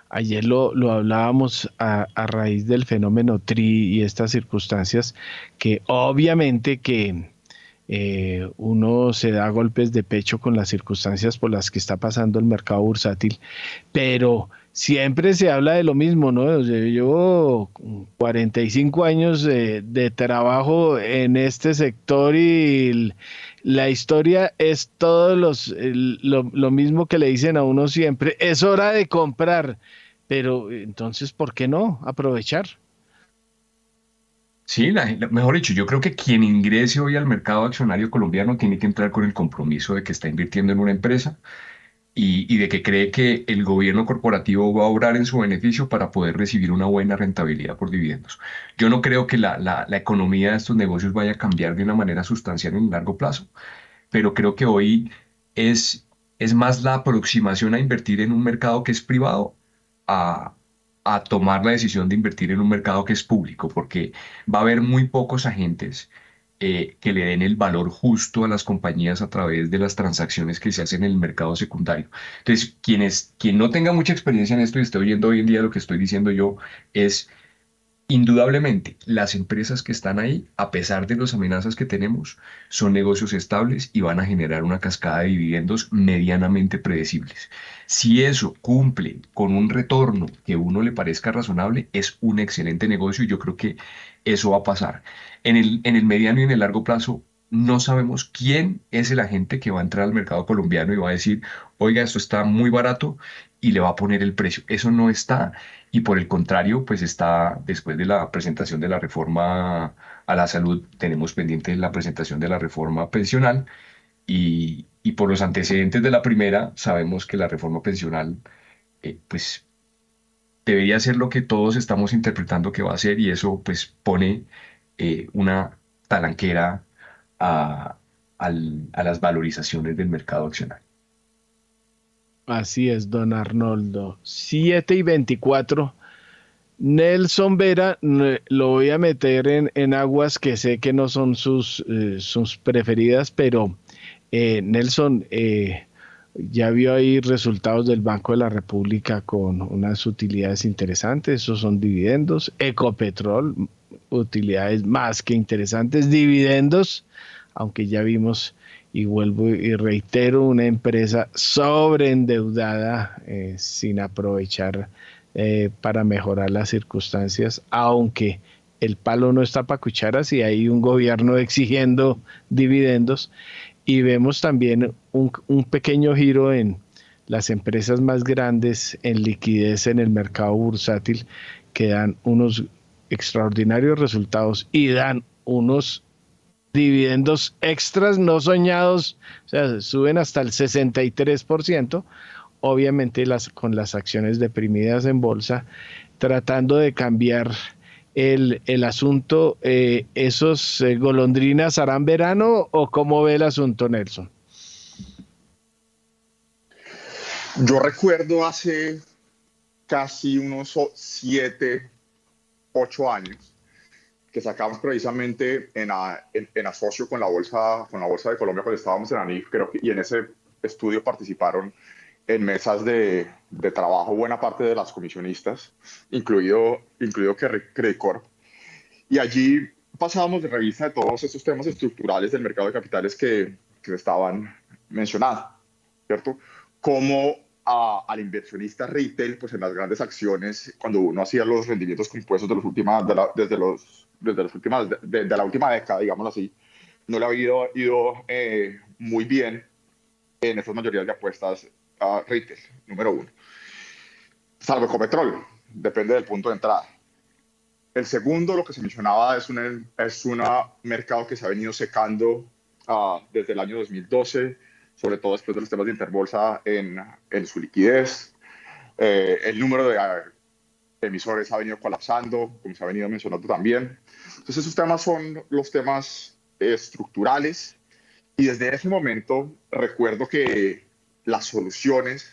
ayer lo, lo hablábamos a, a, raíz del fenómeno TRI y estas circunstancias, que obviamente que eh, uno se da golpes de pecho con las circunstancias por las que está pasando el mercado bursátil, pero siempre se habla de lo mismo, ¿no? Yo llevo 45 años de, trabajo en este sector y la historia es todo lo mismo que le dicen a uno siempre, es hora de comprar, pero entonces, ¿por qué no aprovechar? Sí, mejor dicho, yo creo que quien ingrese hoy al mercado accionario colombiano tiene que entrar con el compromiso de que está invirtiendo en una empresa y, de que cree que el gobierno corporativo va a obrar en su beneficio para poder recibir una buena rentabilidad por dividendos. Yo no creo que la, la economía de estos negocios vaya a cambiar de una manera sustancial en largo plazo, pero creo que hoy es, es más la aproximación a invertir en un mercado que es privado a, a tomar la decisión de invertir en un mercado que es público, porque va a haber muy pocos agentes eh, que le den el valor justo a las compañías a través de las transacciones que se hacen en el mercado secundario. Entonces, quienes, quien no tenga mucha experiencia en esto y esté oyendo hoy en día lo que estoy diciendo yo, es Indudablemente, las empresas que están ahí, a pesar de las amenazas que tenemos, son negocios estables y van a generar una cascada de dividendos medianamente predecibles. Si eso cumple con un retorno que uno le parezca razonable, es un excelente negocio y yo creo que eso va a pasar. En el, en el mediano y en el largo plazo, no sabemos quién es el agente que va a entrar al mercado colombiano y va a decir, oiga, esto está muy barato y le va a poner el precio. Eso no está y por el contrario, pues está después de la presentación de la reforma a la salud, tenemos pendiente la presentación de la reforma pensional y, y por los antecedentes de la primera, sabemos que la reforma pensional, eh, pues debería ser lo que todos estamos interpretando que va a ser y eso pues pone eh, una talanquera a, a las valorizaciones del mercado accionario. Así es, don Arnoldo. 7 y 24. Nelson Vera, lo voy a meter en, aguas que sé que no son sus, eh, sus preferidas, pero eh, Nelson, eh, ya vio ahí resultados del Banco de la República con unas utilidades interesantes, esos son dividendos, Ecopetrol, utilidades más que interesantes, dividendos, aunque ya vimos y vuelvo y reitero, una empresa sobreendeudada eh, sin aprovechar eh, para mejorar las circunstancias, aunque el palo no está para cucharas y hay un gobierno exigiendo dividendos. Y vemos también un, un pequeño giro en las empresas más grandes en liquidez en el mercado bursátil que dan unos extraordinarios resultados y dan unos dividendos extras no soñados, o sea, suben hasta el 63%, obviamente las, con las acciones deprimidas en bolsa, tratando de cambiar el, asunto. Eh, ¿Esos eh, golondrinas harán verano o cómo ve el asunto, Nelson? Yo recuerdo hace casi unos siete, ocho años, que sacamos precisamente en, en, asocio con la, bolsa, con la Bolsa de Colombia cuando estábamos en ANIF, creo que, y en ese estudio participaron en mesas de, de trabajo buena parte de las comisionistas, incluido, incluido Credit Corp. Y allí pasábamos de revista de todos estos temas estructurales del mercado de capitales que, que estaban mencionados, ¿cierto? Como al inversionista retail, pues en las grandes acciones, cuando uno hacía los rendimientos compuestos de los últimos, de desde los desde las últimas, de, la última década, digámoslo así, no le ha ido, ido eh, muy bien en estas mayorías de apuestas a retail, número uno. Salvo Ecopetrol, depende del punto de entrada. El segundo, lo que se mencionaba, es un es una mercado que se ha venido secando uh, desde el año 2012, sobre todo después de los temas de interbolsa en, en su liquidez. Eh, el número de uh, emisores ha venido colapsando, como se ha venido mencionando también. Entonces, esos temas son los temas estructurales y desde ese momento recuerdo que las soluciones,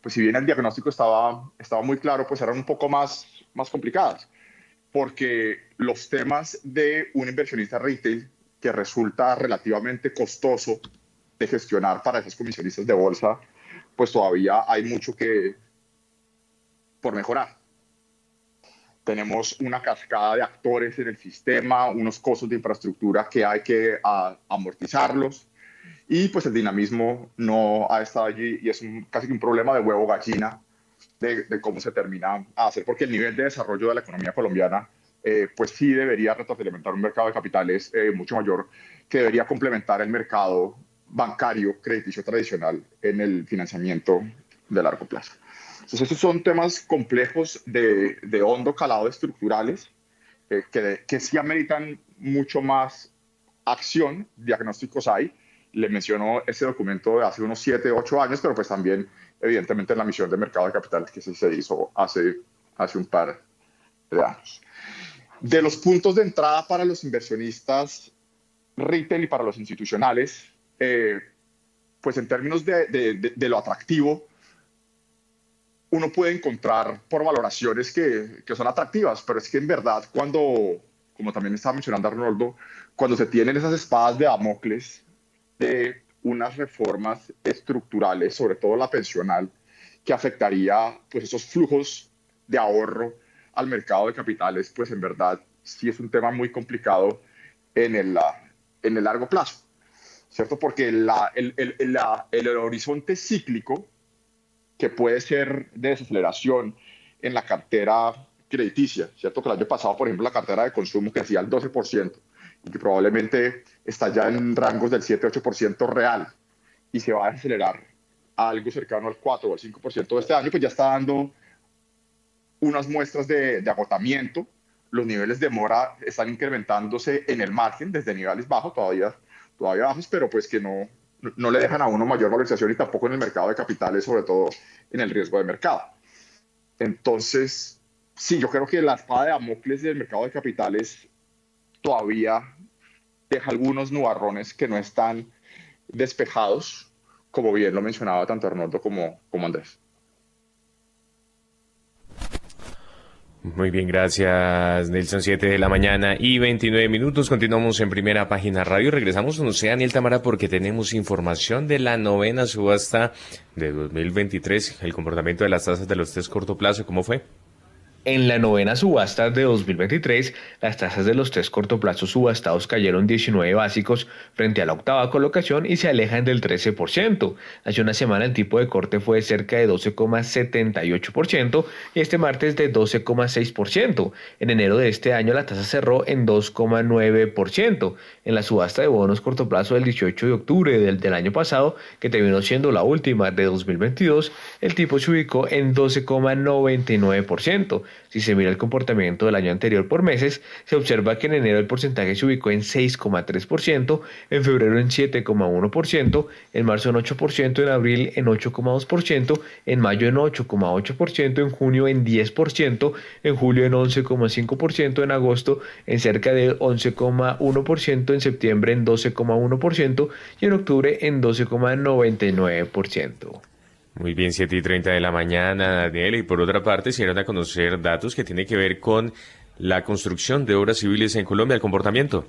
pues si bien el diagnóstico estaba, estaba muy claro, pues eran un poco más, más complicadas porque los temas de un inversionista retail que resulta relativamente costoso de gestionar para esos comisionistas de bolsa, pues todavía hay mucho que por mejorar. Tenemos una cascada de actores en el sistema, unos costos de infraestructura que hay que amortizarlos y pues el dinamismo no ha estado allí y es casi que un problema de huevo gallina de, cómo se termina a hacer, porque el nivel de desarrollo de la economía colombiana, eh, pues sí debería retroalimentar un mercado de capitales eh, mucho mayor, que debería complementar el mercado bancario crediticio tradicional en el financiamiento de largo plazo. Entonces, esos son temas complejos de, de hondo calado estructurales eh, que, que sí ameritan mucho más acción, diagnósticos hay. Le menciono ese documento de hace unos 7, 8 años, pero pues también evidentemente en la misión de mercado de capitales que se hizo hace, hace un par de años. De los puntos de entrada para los inversionistas retail y para los institucionales, eh, pues en términos de, de, de, lo atractivo, uno puede encontrar por valoraciones que, que, son atractivas, pero es que en verdad cuando, como también estaba mencionando Arnoldo, cuando se tienen esas espadas de Damocles de unas reformas estructurales, sobre todo la pensional, que afectaría pues esos flujos de ahorro al mercado de capitales, pues en verdad sí es un tema muy complicado en el, en el largo plazo, ¿cierto? Porque la, el, el, la, el horizonte cíclico, que puede ser de desaceleración en la cartera crediticia, ¿cierto? Que el año pasado, por ejemplo, la cartera de consumo que hacía el 12%, y que probablemente está ya en rangos del 7-8% real y se va a acelerar a algo cercano al 4 o al 5% de este año, pues ya está dando unas muestras de, de, agotamiento. Los niveles de mora están incrementándose en el margen desde niveles bajos, todavía, todavía bajos, pero pues que no, no le dejan a uno mayor valorización y tampoco en el mercado de capitales, sobre todo en el riesgo de mercado. Entonces, sí, yo creo que la espada de Damocles del mercado de capitales todavía deja algunos nubarrones que no están despejados, como bien lo mencionaba tanto Arnoldo como, como Andrés. Muy bien, gracias Nelson. 7 de la mañana y 29 minutos. Continuamos en primera página radio. Regresamos con usted, Daniel Tamara, porque tenemos información de la novena subasta de 2023. El comportamiento de las tasas de los test corto plazo, ¿cómo fue? En la novena subasta de 2023, las tasas de los tres cortoplazos subastados cayeron 19 básicos frente a la octava colocación y se alejan del 13%. Hace una semana el tipo de corte fue de cerca de 12,78% y este martes de 12,6%. En enero de este año la tasa cerró en 2,9%. En la subasta de bonos corto plazo del 18 de octubre del año pasado, que terminó siendo la última de 2022, el tipo se ubicó en 12,99%. Si se mira el comportamiento del año anterior por meses, se observa que en enero el porcentaje se ubicó en 6,3%, en febrero en 7,1%, en marzo en 8%, en abril en 8,2%, en mayo en 8,8%, en junio en 10%, en julio en 11,5%, en agosto en cerca de 11,1%, en septiembre en 12,1% y en octubre en 12,99%. Muy bien, 7 y 30 de la mañana, Daniel. Y por otra parte, se dieron a conocer datos que tienen que ver con la construcción de obras civiles en Colombia, el comportamiento.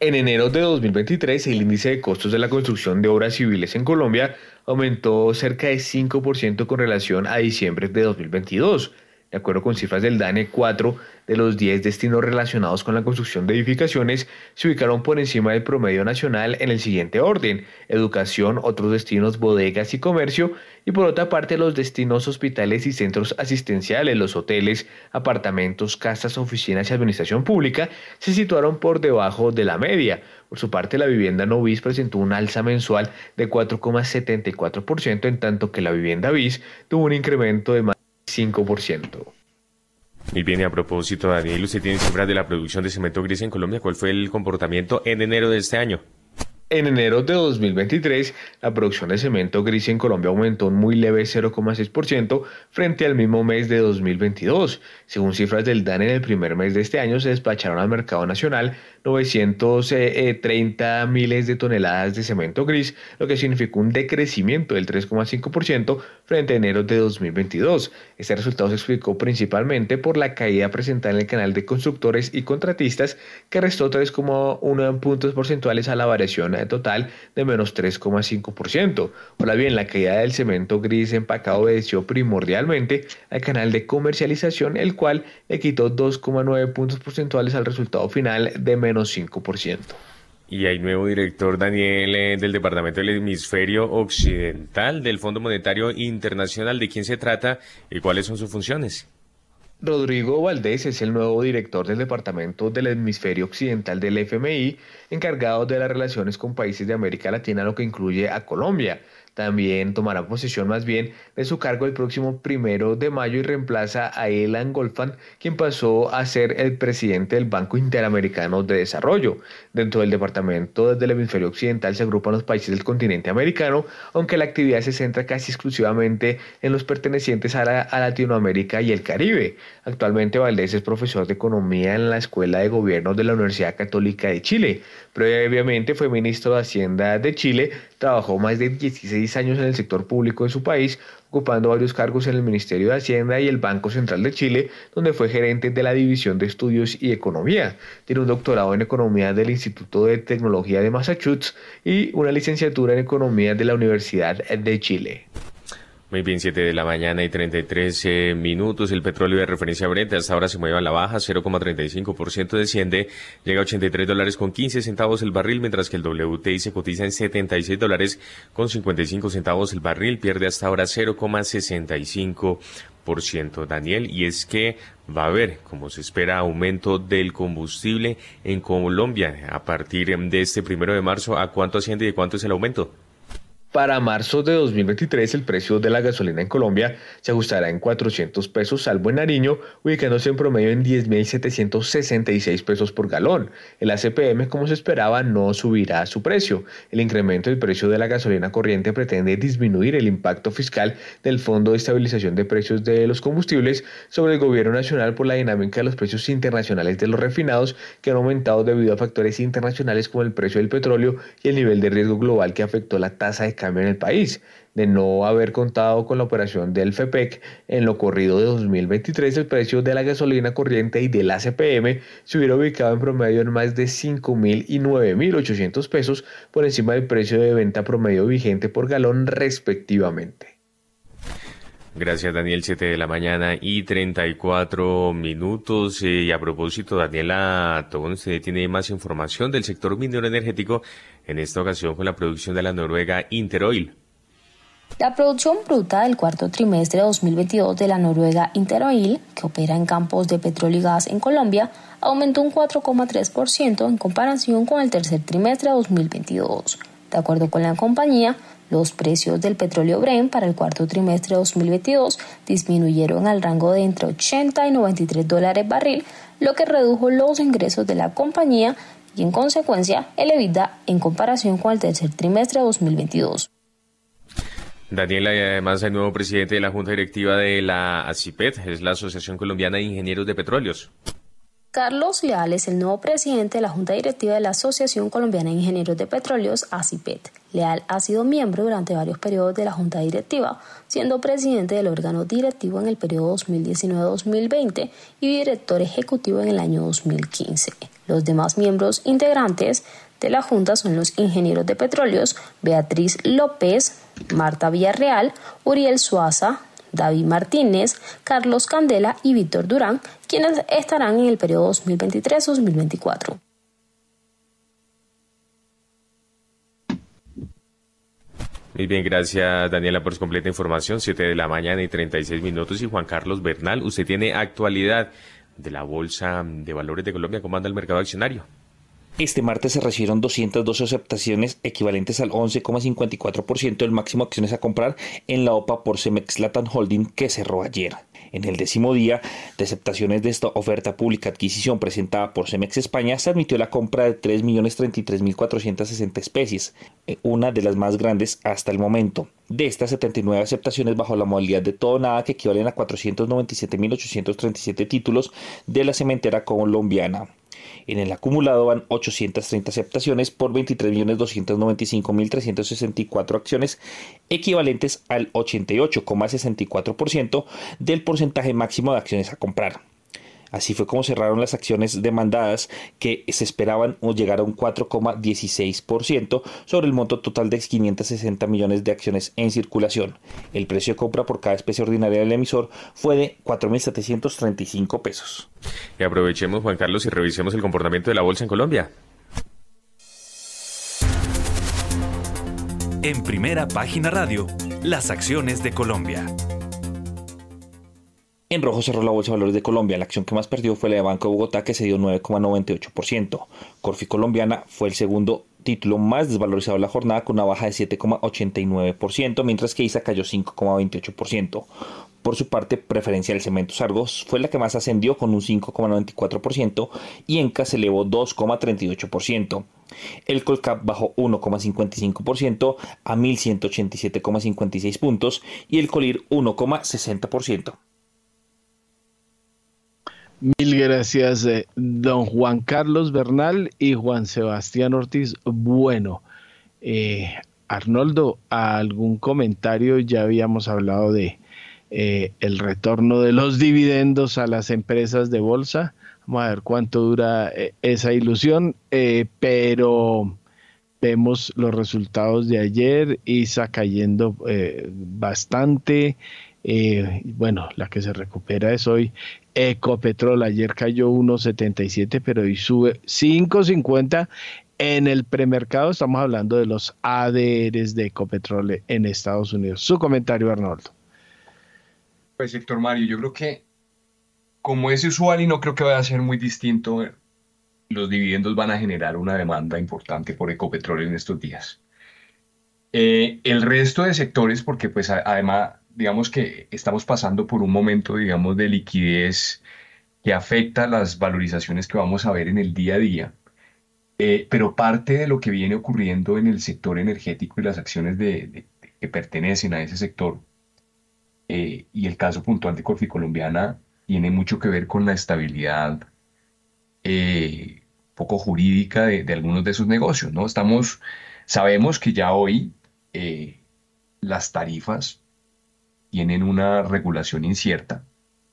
En enero de 2023, el índice de costos de la construcción de obras civiles en Colombia aumentó cerca de 5% con relación a diciembre de 2022. De acuerdo con cifras del DANE, 4 de los 10 destinos relacionados con la construcción de edificaciones se ubicaron por encima del promedio nacional en el siguiente orden: educación, otros destinos, bodegas y comercio, y por otra parte los destinos hospitales y centros asistenciales, los hoteles, apartamentos, casas, oficinas y administración pública se situaron por debajo de la media. Por su parte, la vivienda no bis presentó un alza mensual de 4,74%, en tanto que la vivienda bis tuvo un incremento de más 5%. Y bien, a propósito, Daniel, usted tiene cifras de la producción de cemento gris en Colombia. ¿Cuál fue el comportamiento en enero de este año? En enero de 2023, la producción de cemento gris en Colombia aumentó un muy leve 0,6% frente al mismo mes de 2022. Según cifras del DAN, en el primer mes de este año se despacharon al mercado nacional 930 miles de toneladas de cemento gris, lo que significó un decrecimiento del 3,5% frente a enero de 2022. Este resultado se explicó principalmente por la caída presentada en el canal de constructores y contratistas, que restó 3,1 puntos porcentuales a la variación total de menos 3,5%. Ahora bien, la caída del cemento gris empacado obedeció primordialmente al canal de comercialización, el cual le quitó 2,9 puntos porcentuales al resultado final de menos 5%. Y hay nuevo director, Daniel, eh, del Departamento del Hemisferio Occidental del Fondo Monetario Internacional. ¿De quién se trata y cuáles son sus funciones? Rodrigo Valdés es el nuevo director del Departamento del Hemisferio Occidental del FMI, encargado de las relaciones con países de América Latina, lo que incluye a Colombia. También tomará posesión más bien de su cargo el próximo primero de mayo y reemplaza a Elan Golfan, quien pasó a ser el presidente del Banco Interamericano de Desarrollo. Dentro del departamento del hemisferio occidental se agrupan los países del continente americano, aunque la actividad se centra casi exclusivamente en los pertenecientes a, a Latinoamérica y el Caribe. Actualmente Valdés es profesor de economía en la Escuela de Gobierno de la Universidad Católica de Chile. Previamente fue ministro de Hacienda de Chile, trabajó más de 16 años en el sector público de su país, ocupando varios cargos en el Ministerio de Hacienda y el Banco Central de Chile, donde fue gerente de la División de Estudios y Economía. Tiene un doctorado en Economía del Instituto de Tecnología de Massachusetts y una licenciatura en Economía de la Universidad de Chile. Muy bien, 7 de la mañana y 33 eh, minutos. El petróleo de referencia Brent hasta ahora se mueve a la baja, 0,35% desciende, llega a 83 dólares con 15 centavos el barril, mientras que el WTI se cotiza en 76 dólares con 55 centavos el barril, pierde hasta ahora 0,65%. Daniel, y es que va a haber, como se espera, aumento del combustible en Colombia a partir de este primero de marzo. ¿A cuánto asciende y cuánto es el aumento? Para marzo de 2023 el precio de la gasolina en Colombia se ajustará en 400 pesos salvo en Nariño, ubicándose en promedio en 10.766 pesos por galón. El ACPM, como se esperaba, no subirá su precio. El incremento del precio de la gasolina corriente pretende disminuir el impacto fiscal del Fondo de Estabilización de Precios de los Combustibles sobre el gobierno nacional por la dinámica de los precios internacionales de los refinados que han aumentado debido a factores internacionales como el precio del petróleo y el nivel de riesgo global que afectó la tasa de cambio en el país. De no haber contado con la operación del FEPEC en lo corrido de 2023, el precio de la gasolina corriente y del ACPM se hubiera ubicado en promedio en más de 5.000 y 9.800 pesos por encima del precio de venta promedio vigente por galón respectivamente. Gracias, Daniel. 7 de la mañana y 34 minutos. Eh, y a propósito, Daniela Tobón, usted tiene más información del sector minero energético, en esta ocasión con la producción de la noruega Interoil. La producción bruta del cuarto trimestre de 2022 de la noruega Interoil, que opera en campos de petróleo y gas en Colombia, aumentó un 4,3% en comparación con el tercer trimestre de 2022. De acuerdo con la compañía, los precios del petróleo Brent para el cuarto trimestre de 2022 disminuyeron al rango de entre 80 y 93 dólares barril, lo que redujo los ingresos de la compañía y en consecuencia el EBITDA en comparación con el tercer trimestre de 2022. Daniela, y además hay nuevo presidente de la Junta Directiva de la ACIPET, es la Asociación Colombiana de Ingenieros de Petróleos. Carlos Leal es el nuevo presidente de la Junta Directiva de la Asociación Colombiana de Ingenieros de Petróleos, ACIPET. Leal ha sido miembro durante varios periodos de la Junta Directiva, siendo presidente del órgano directivo en el periodo 2019-2020 y director ejecutivo en el año 2015. Los demás miembros integrantes de la Junta son los ingenieros de petróleos Beatriz López, Marta Villarreal, Uriel Suaza, David Martínez, Carlos Candela y Víctor Durán, quienes estarán en el periodo 2023-2024. Muy bien, gracias Daniela por su completa información. 7 de la mañana y 36 minutos. Y Juan Carlos Bernal, usted tiene actualidad de la Bolsa de Valores de Colombia. ¿Cómo anda el mercado accionario? Este martes se recibieron 212 aceptaciones equivalentes al 11,54% del máximo de acciones a comprar en la OPA por Cemex Latin Holding que cerró ayer. En el décimo día de aceptaciones de esta oferta pública adquisición presentada por Cemex España, se admitió la compra de 3.033.460 especies, eh, una de las más grandes hasta el momento. De estas 79 aceptaciones bajo la modalidad de todo nada que equivalen a 497.837 títulos de la cementera colombiana. En el acumulado van 830 aceptaciones por 23.295.364 acciones, equivalentes al 88,64% del porcentaje máximo de acciones a comprar. Así fue como cerraron las acciones demandadas que se esperaban llegar a un 4,16% sobre el monto total de 560 millones de acciones en circulación. El precio de compra por cada especie ordinaria del emisor fue de 4.735 pesos. Y aprovechemos, Juan Carlos, y revisemos el comportamiento de la bolsa en Colombia. En primera página radio, las acciones de Colombia. En rojo cerró la Bolsa de Valores de Colombia. La acción que más perdió fue la de Banco de Bogotá, que se dio 9,98%. Corfi Colombiana fue el segundo título más desvalorizado de la jornada, con una baja de 7,89%, mientras que ISA cayó 5,28%. Por su parte, Preferencial Cementos Argos fue la que más ascendió con un 5,94% y Enca se elevó 2,38%. El Colcap bajó 1,55% a 1.187,56 puntos y el Colir 1,60%. Mil gracias, eh, don Juan Carlos Bernal y Juan Sebastián Ortiz. Bueno, eh, Arnoldo, ¿algún comentario? Ya habíamos hablado de eh, el retorno de los dividendos a las empresas de bolsa. Vamos a ver cuánto dura esa ilusión, pero vemos los resultados de ayer, ISA cayendo bastante. bueno, la que se recupera es hoy Ecopetrol ayer cayó 1.77, pero hoy sube 5.50 en el premercado. Estamos hablando de los ADRs de Ecopetrol en Estados Unidos. Su comentario, Arnoldo. Pues, Héctor Mario, yo creo que como es usual y no creo que vaya a ser muy distinto, los dividendos van a generar una demanda importante por Ecopetrol en estos días. Eh, el resto de sectores, porque pues además digamos que estamos pasando por un momento, digamos, de liquidez que afecta las valorizaciones que vamos a ver en el día a día. Eh, pero parte de lo que viene ocurriendo en el sector energético y las acciones de, que pertenecen a ese sector, eh, y el caso puntual de Corfi Colombiana, tiene mucho que ver con la estabilidad eh, poco jurídica de, de, algunos de sus negocios. ¿no? Estamos, sabemos que ya hoy las tarifas tienen una regulación incierta.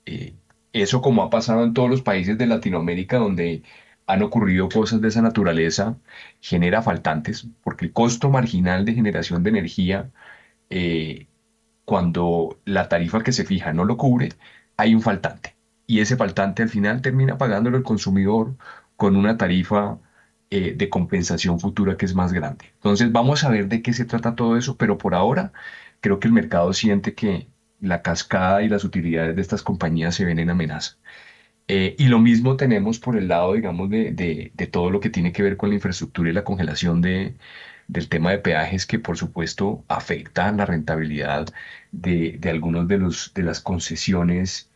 Eh, eso como ha pasado en todos los países de Latinoamérica donde han ocurrido cosas de esa naturaleza, genera faltantes, porque el costo marginal de generación de energía, eh, cuando la tarifa que se fija no lo cubre, hay un faltante. Y ese faltante al final termina pagándolo el consumidor con una tarifa eh, de compensación futura que es más grande. Entonces vamos a ver de qué se trata todo eso, pero por ahora creo que el mercado siente que la cascada y las utilidades de estas compañías se ven en amenaza. Eh, y lo mismo tenemos por el lado, digamos, de, de, todo lo que tiene que ver con la infraestructura y la congelación de, del tema de peajes que, por supuesto, afecta la rentabilidad de, de algunos de, de las concesiones,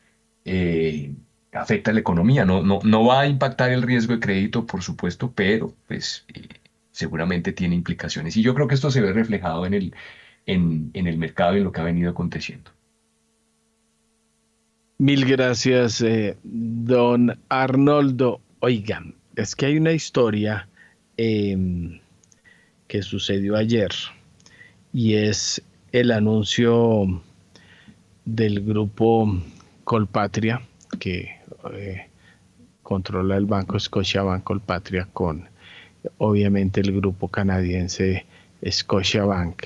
eh, afecta la economía. No, no, no va a impactar el riesgo de crédito, por supuesto, pero pues, eh, seguramente tiene implicaciones. Y yo creo que esto se ve reflejado en el, en, el mercado y lo que ha venido aconteciendo. Mil gracias, eh, don Arnoldo. Oigan, es que hay una historia em, que sucedió ayer y es el anuncio del grupo Colpatria que eh, controla el banco Scotiabank Colpatria con obviamente el grupo canadiense Scotiabank.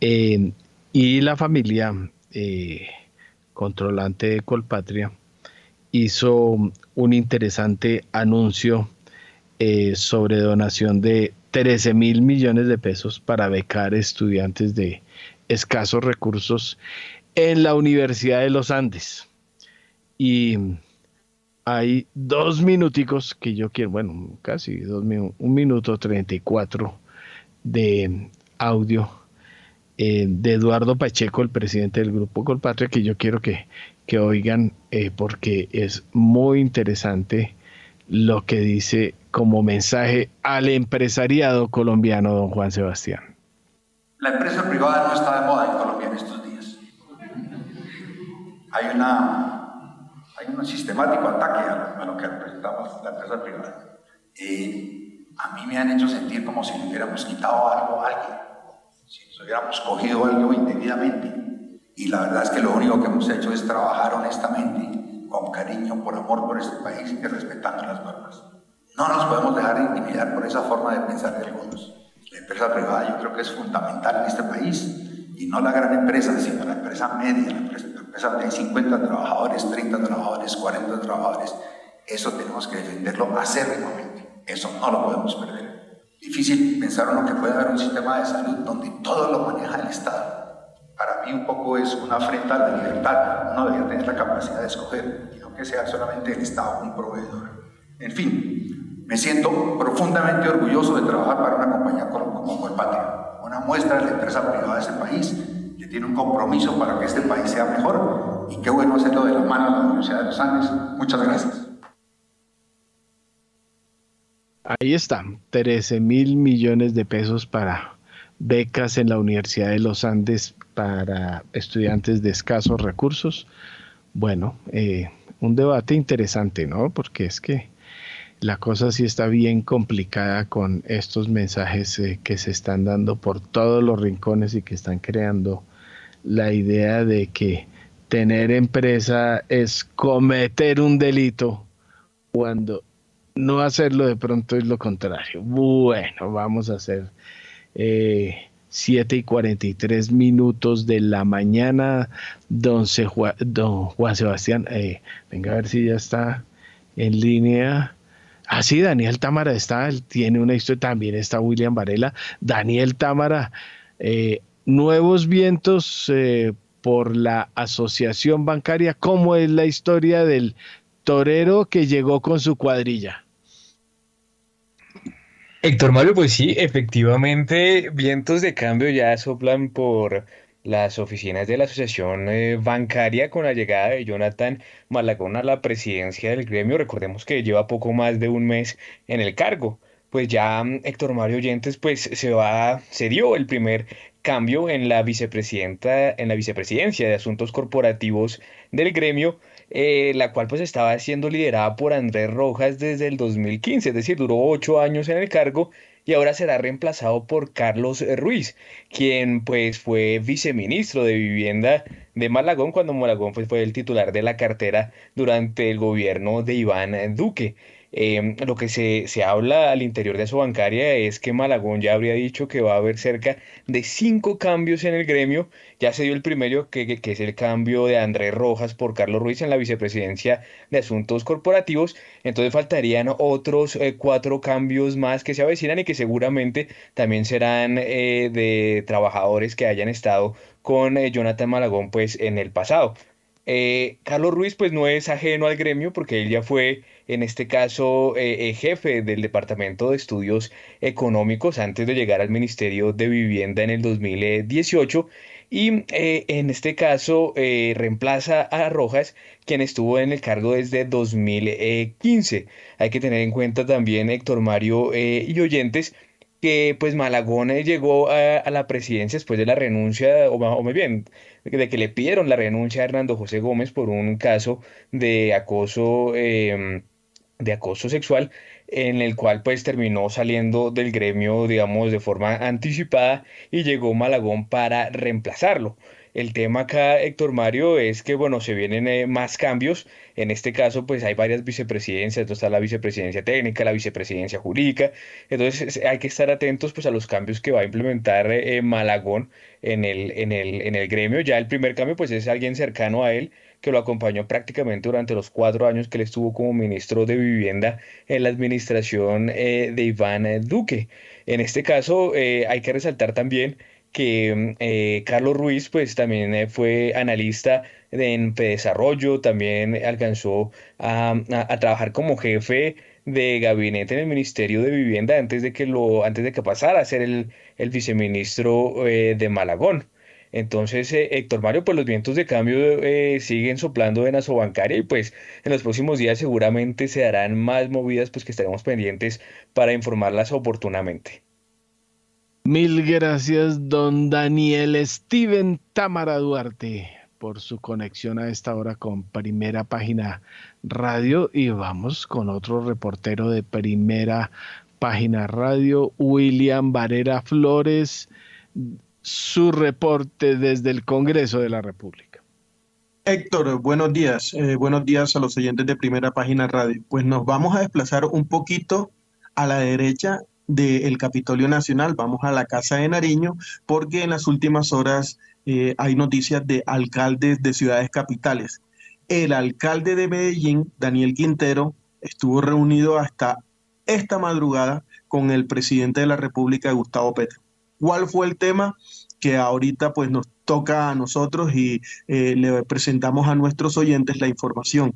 Eh, y la familia eh, controlante de Colpatria, hizo un interesante anuncio eh, sobre donación de 13 mil millones de pesos para becar estudiantes de escasos recursos en la Universidad de los Andes. Y hay dos minuticos que yo quiero, bueno, casi dos un minuto treinta y cuatro de audio eh, de Eduardo Pacheco, el presidente del Grupo Colpatria, que yo quiero que, que oigan eh, porque es muy interesante lo que dice como mensaje al empresariado colombiano, don Juan Sebastián. La empresa privada no está de moda en Colombia en estos días. Hay, una, hay un sistemático ataque a lo, que representamos la empresa privada. Eh, a mí me han hecho sentir como si le hubiéramos quitado algo a alguien, nos hubiéramos cogido algo indebidamente. Y la verdad es que lo único que hemos hecho es trabajar honestamente, con cariño, por amor por este país y respetando las normas. No nos podemos dejar intimidar por esa forma de pensar de algunos. La empresa privada yo creo que es fundamental en este país y no la gran empresa, sino la empresa media, la empresa, la empresa de 50 trabajadores, 30 trabajadores, 40 trabajadores. Eso tenemos que defenderlo acérrimamente. Eso no lo podemos perder. Difícil pensar uno que puede haber un sistema de salud donde todo lo maneja el Estado para mí un poco es una afrenta a la libertad. Uno debería tener la capacidad de escoger y no que sea solamente el Estado un proveedor. En fin, me siento profundamente orgulloso de trabajar para una compañía como Colpatria, una muestra de la empresa privada de este país que tiene un compromiso para que este país sea mejor y qué bueno hacerlo de la mano de la Universidad de los Andes. Muchas gracias. Ahí está, 13 mil millones de pesos para becas en la Universidad de los Andes para estudiantes de escasos recursos. Bueno, eh, un debate interesante, ¿no? Porque es que la cosa sí está bien complicada con estos mensajes eh, que se están dando por todos los rincones y que están creando la idea de que tener empresa es cometer un delito cuando no hacerlo de pronto es lo contrario. Bueno, vamos a hacer... Eh, 7 y 43 minutos de la mañana. Don, don Juan Sebastián, eh, venga a ver si ya está en línea. Ah, sí, Daniel Támara está, tiene una historia, también está William Varela. Daniel Támara, eh, nuevos vientos eh, por la asociación bancaria. ¿Cómo es la historia del torero que llegó con su cuadrilla? Héctor Mario, pues sí, efectivamente, vientos de cambio ya soplan por las oficinas de la Asociación eh, Bancaria con la llegada de Jonathan Malagón a la presidencia del gremio. Recordemos que lleva poco más de un mes en el cargo. Pues ya mm, Héctor Mario Oyentes pues se va, se dio el primer cambio en la vicepresidenta, en la vicepresidencia de Asuntos Corporativos del gremio eh, la cual pues estaba siendo liderada por Andrés Rojas desde el 2015, es decir, duró ocho años en el cargo y ahora será reemplazado por Carlos Ruiz, quien pues fue viceministro de Vivienda de Malagón cuando Malagón pues, fue el titular de la cartera durante el gobierno de Iván Duque. Em, lo que se, se, habla al interior de su bancaria es que Malagón ya habría dicho que va a haber cerca de cinco cambios en el gremio. Ya se dio el primero, que, es el cambio de Andrés Rojas por Carlos Ruiz en la vicepresidencia de Asuntos Corporativos. Entonces faltarían otros eh, cuatro cambios más que se avecinan y que seguramente también serán eh, de trabajadores que hayan estado con eh, Jonathan Malagón pues en el pasado. Carlos Ruiz pues no es ajeno al gremio porque él ya fue en este caso eh, eh, jefe del Departamento de Estudios Económicos antes de llegar al Ministerio de Vivienda en el 2018 y eh, en este caso reemplaza a Rojas, quien estuvo en el cargo desde 2015. Hay que tener en cuenta también Héctor Mario y oyentes que pues Malagón llegó a, la presidencia después de la renuncia, o, o muy bien, de que le pidieron la renuncia a Hernando José Gómez por un caso de acoso em, de acoso sexual en el cual pues terminó saliendo del gremio digamos de forma anticipada y llegó Malagón para reemplazarlo. El tema acá, Héctor Mario, es que, bueno, se vienen eh, más cambios. En este caso, pues hay varias vicepresidencias. Entonces está la vicepresidencia técnica, la vicepresidencia jurídica. Entonces hay que estar atentos pues, a los cambios que va a implementar eh, Malagón en el, en, el, en el gremio. Ya el primer cambio, pues es alguien cercano a él que lo acompañó prácticamente durante los cuatro años que él estuvo como ministro de Vivienda en la administración eh, de Iván Duque. En este caso, hay que resaltar también que eh, Carlos Ruiz pues también eh, fue analista en desarrollo, también alcanzó a, trabajar como jefe de gabinete en el Ministerio de Vivienda antes de que lo antes de que pasara a ser el, el viceministro eh, de Malagón. Entonces, Héctor Mario, pues los vientos de cambio siguen soplando en Asobancaria y pues en los próximos días seguramente se darán más movidas pues que estaremos pendientes para informarlas oportunamente. Mil gracias, don Daniel Steven Tamara Duarte, por su conexión a esta hora con Primera Página Radio. Y vamos con otro reportero de Primera Página Radio, William Varera Flores, su reporte desde el Congreso de la República. Héctor, buenos días. Eh, buenos días a los oyentes de Primera Página Radio. Pues nos vamos a desplazar un poquito a la derecha del Capitolio Nacional, vamos a la Casa de Nariño, porque en las últimas horas eh, hay noticias de alcaldes de ciudades capitales. El alcalde de Medellín, Daniel Quintero, estuvo reunido hasta esta madrugada con el presidente de la República, Gustavo Petro. ¿Cuál fue el tema? que ahorita pues nos toca a nosotros y eh, le presentamos a nuestros oyentes la información.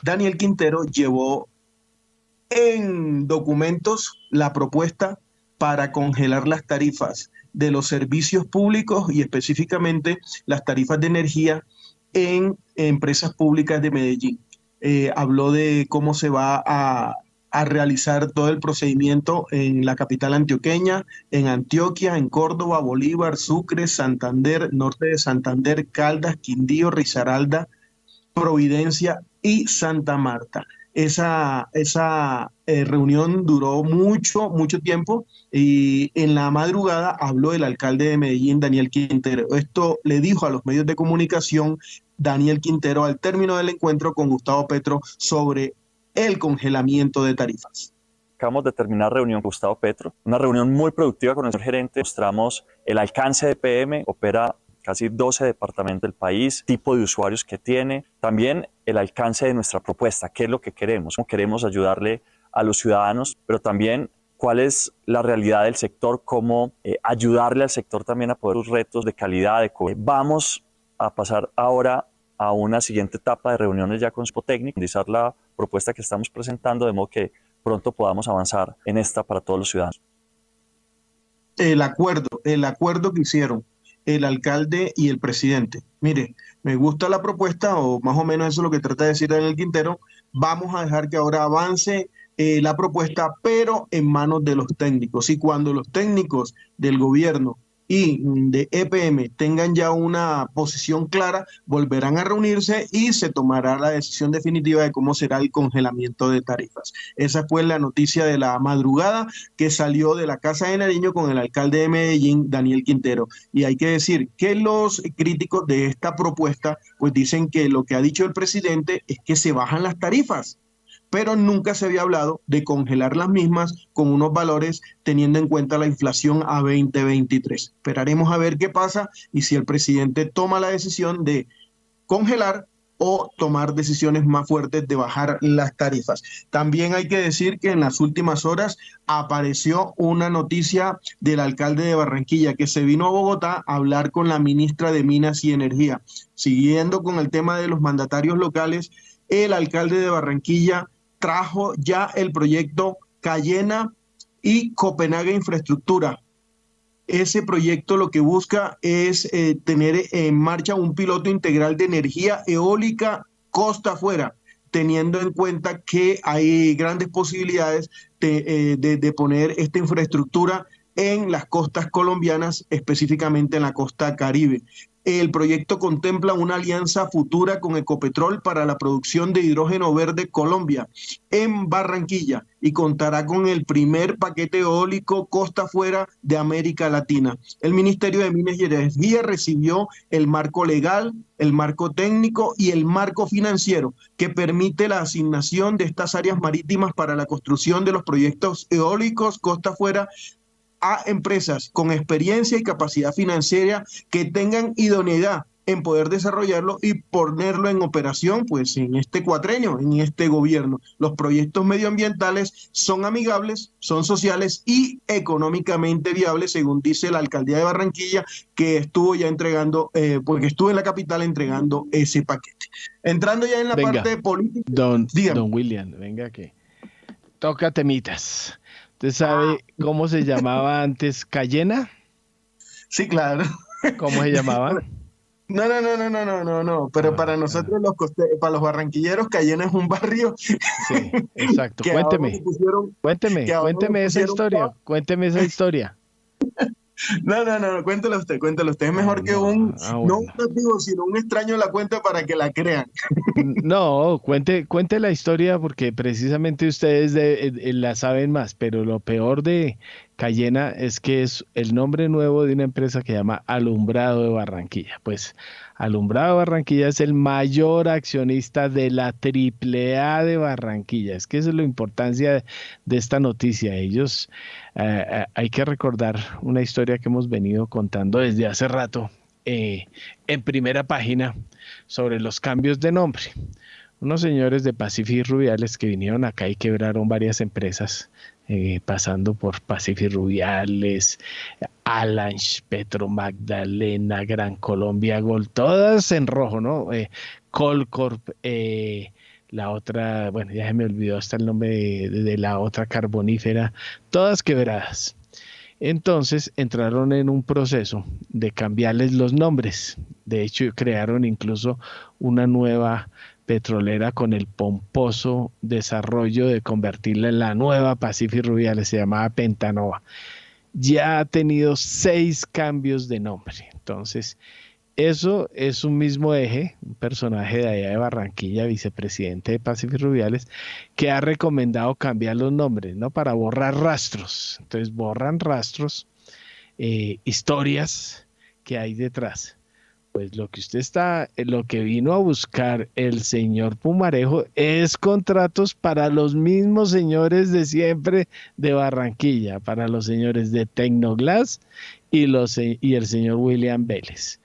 Daniel Quintero llevó en documentos la propuesta para congelar las tarifas de los servicios públicos y específicamente las tarifas de energía en empresas públicas de Medellín. Eh, habló de cómo se va a, a, realizar todo el procedimiento en la capital antioqueña, en Antioquia, en Córdoba, Bolívar, Sucre, Santander, norte de Santander, Caldas, Quindío, Risaralda, Providencia y Santa Marta. Esa, esa eh, reunión duró mucho, mucho tiempo y en la madrugada habló el alcalde de Medellín, Daniel Quintero. Esto le dijo a los medios de comunicación Daniel Quintero al término del encuentro con Gustavo Petro sobre el congelamiento de tarifas. Acabamos de terminar reunión con Gustavo Petro, una reunión muy productiva con nuestro gerente. Mostramos el alcance de PM, opera casi 12 departamentos del país, tipo de usuarios que tiene, también el alcance de nuestra propuesta, qué es lo que queremos, cómo queremos ayudarle a los ciudadanos, pero también cuál es la realidad del sector, cómo eh, ayudarle al sector también a poder los retos de calidad. De Vamos a pasar ahora a una siguiente etapa de reuniones ya con Spotecnic, analizar la propuesta que estamos presentando, de modo que pronto podamos avanzar en esta para todos los ciudadanos. El acuerdo, el acuerdo que hicieron el alcalde y el presidente. Mire, me gusta la propuesta, o más o menos eso es lo que trata de decir Daniel Quintero. Vamos a dejar que ahora avance eh, la propuesta, pero en manos de los técnicos. Y cuando los técnicos del gobierno y de EPM tengan ya una posición clara, volverán a reunirse y se tomará la decisión definitiva de cómo será el congelamiento de tarifas. Esa fue la noticia de la madrugada que salió de la Casa de Nariño con el alcalde de Medellín, Daniel Quintero. Y hay que decir que los críticos de esta propuesta pues dicen que lo que ha dicho el presidente es que se bajan las tarifas pero nunca se había hablado de congelar las mismas con unos valores teniendo en cuenta la inflación a 2023. Esperaremos a ver qué pasa y si el presidente toma la decisión de congelar o tomar decisiones más fuertes de bajar las tarifas. También hay que decir que en las últimas horas apareció una noticia del alcalde de Barranquilla que se vino a Bogotá a hablar con la ministra de Minas y Energía. Siguiendo con el tema de los mandatarios locales, el alcalde de Barranquilla trajo ya el proyecto Cayena y Copenhague Infraestructura. Ese proyecto lo que busca es eh, tener en marcha un piloto integral de energía eólica costa afuera, teniendo en cuenta que hay grandes posibilidades de, eh, de poner esta infraestructura en las costas colombianas, específicamente en la costa caribe. El proyecto contempla una alianza futura con Ecopetrol para la producción de hidrógeno verde Colombia en Barranquilla y contará con el primer paquete eólico costa afuera de América Latina. El Ministerio de Minas y Energía recibió el marco legal, el marco técnico y el marco financiero que permite la asignación de estas áreas marítimas para la construcción de los proyectos eólicos costa afuera a empresas con experiencia y capacidad financiera que tengan idoneidad en poder desarrollarlo y ponerlo en operación, pues en este cuatreño, en este gobierno. Los proyectos medioambientales son amigables, son sociales y económicamente viables, según dice la alcaldía de Barranquilla, que estuvo ya entregando, eh, porque estuvo en la capital entregando ese paquete. Entrando ya en la parte política. Don, don William, venga que toca temitas. ¿Usted sabe ah. cómo se llamaba antes Cayena? Sí, claro. ¿Cómo se llamaba? No, no, no, no, no, no, no, no. Pero ah, para nosotros, los para los barranquilleros, Cayena es un barrio. Sí, exacto. <laughs> cuénteme. cuénteme, cuénteme esa historia. Cuénteme esa historia. No, no, no, cuéntelo usted, cuéntelo usted. Es mejor que un, ah, no un nativo, sino un extraño la cuenta para que la crean. No, cuente, cuente la historia porque precisamente ustedes eh, eh, la saben más, pero lo peor de Cayena es que es el nombre nuevo de una empresa que se llama Alumbrado de Barranquilla. Pues Alumbrado Barranquilla es el mayor accionista de la AAA de Barranquilla. Es que esa es la importancia de esta noticia. Ellos, eh, eh, hay que recordar una historia que hemos venido contando desde hace rato eh, en primera página sobre los cambios de nombre. Unos señores de Pacific Rubiales que vinieron acá y quebraron varias empresas eh, pasando por Pacific Rubiales, Alange, Petro Magdalena, Gran Colombia Gold, todas en rojo, ¿no? Eh, Colcorp, eh, la otra, bueno, ya se me olvidó hasta el nombre de, de la otra carbonífera, todas quebradas. Entonces entraron en un proceso de cambiarles los nombres. De hecho, crearon incluso una nueva petrolera con el pomposo desarrollo de convertirla en la nueva Pacific Rubiales, se llamaba Pentanova. Ya ha tenido seis cambios de nombre. Entonces, eso es un mismo eje, un personaje de allá de Barranquilla, vicepresidente de Pacific Rubiales, que ha recomendado cambiar los nombres, ¿no? Para borrar rastros. Entonces, borran rastros, eh, historias que hay detrás. Pues lo que usted está, eh, lo que vino a buscar el señor Pumarejo es contratos para los mismos señores de siempre de Barranquilla, para los señores de Tecnoglass y, los, y el señor William Vélez.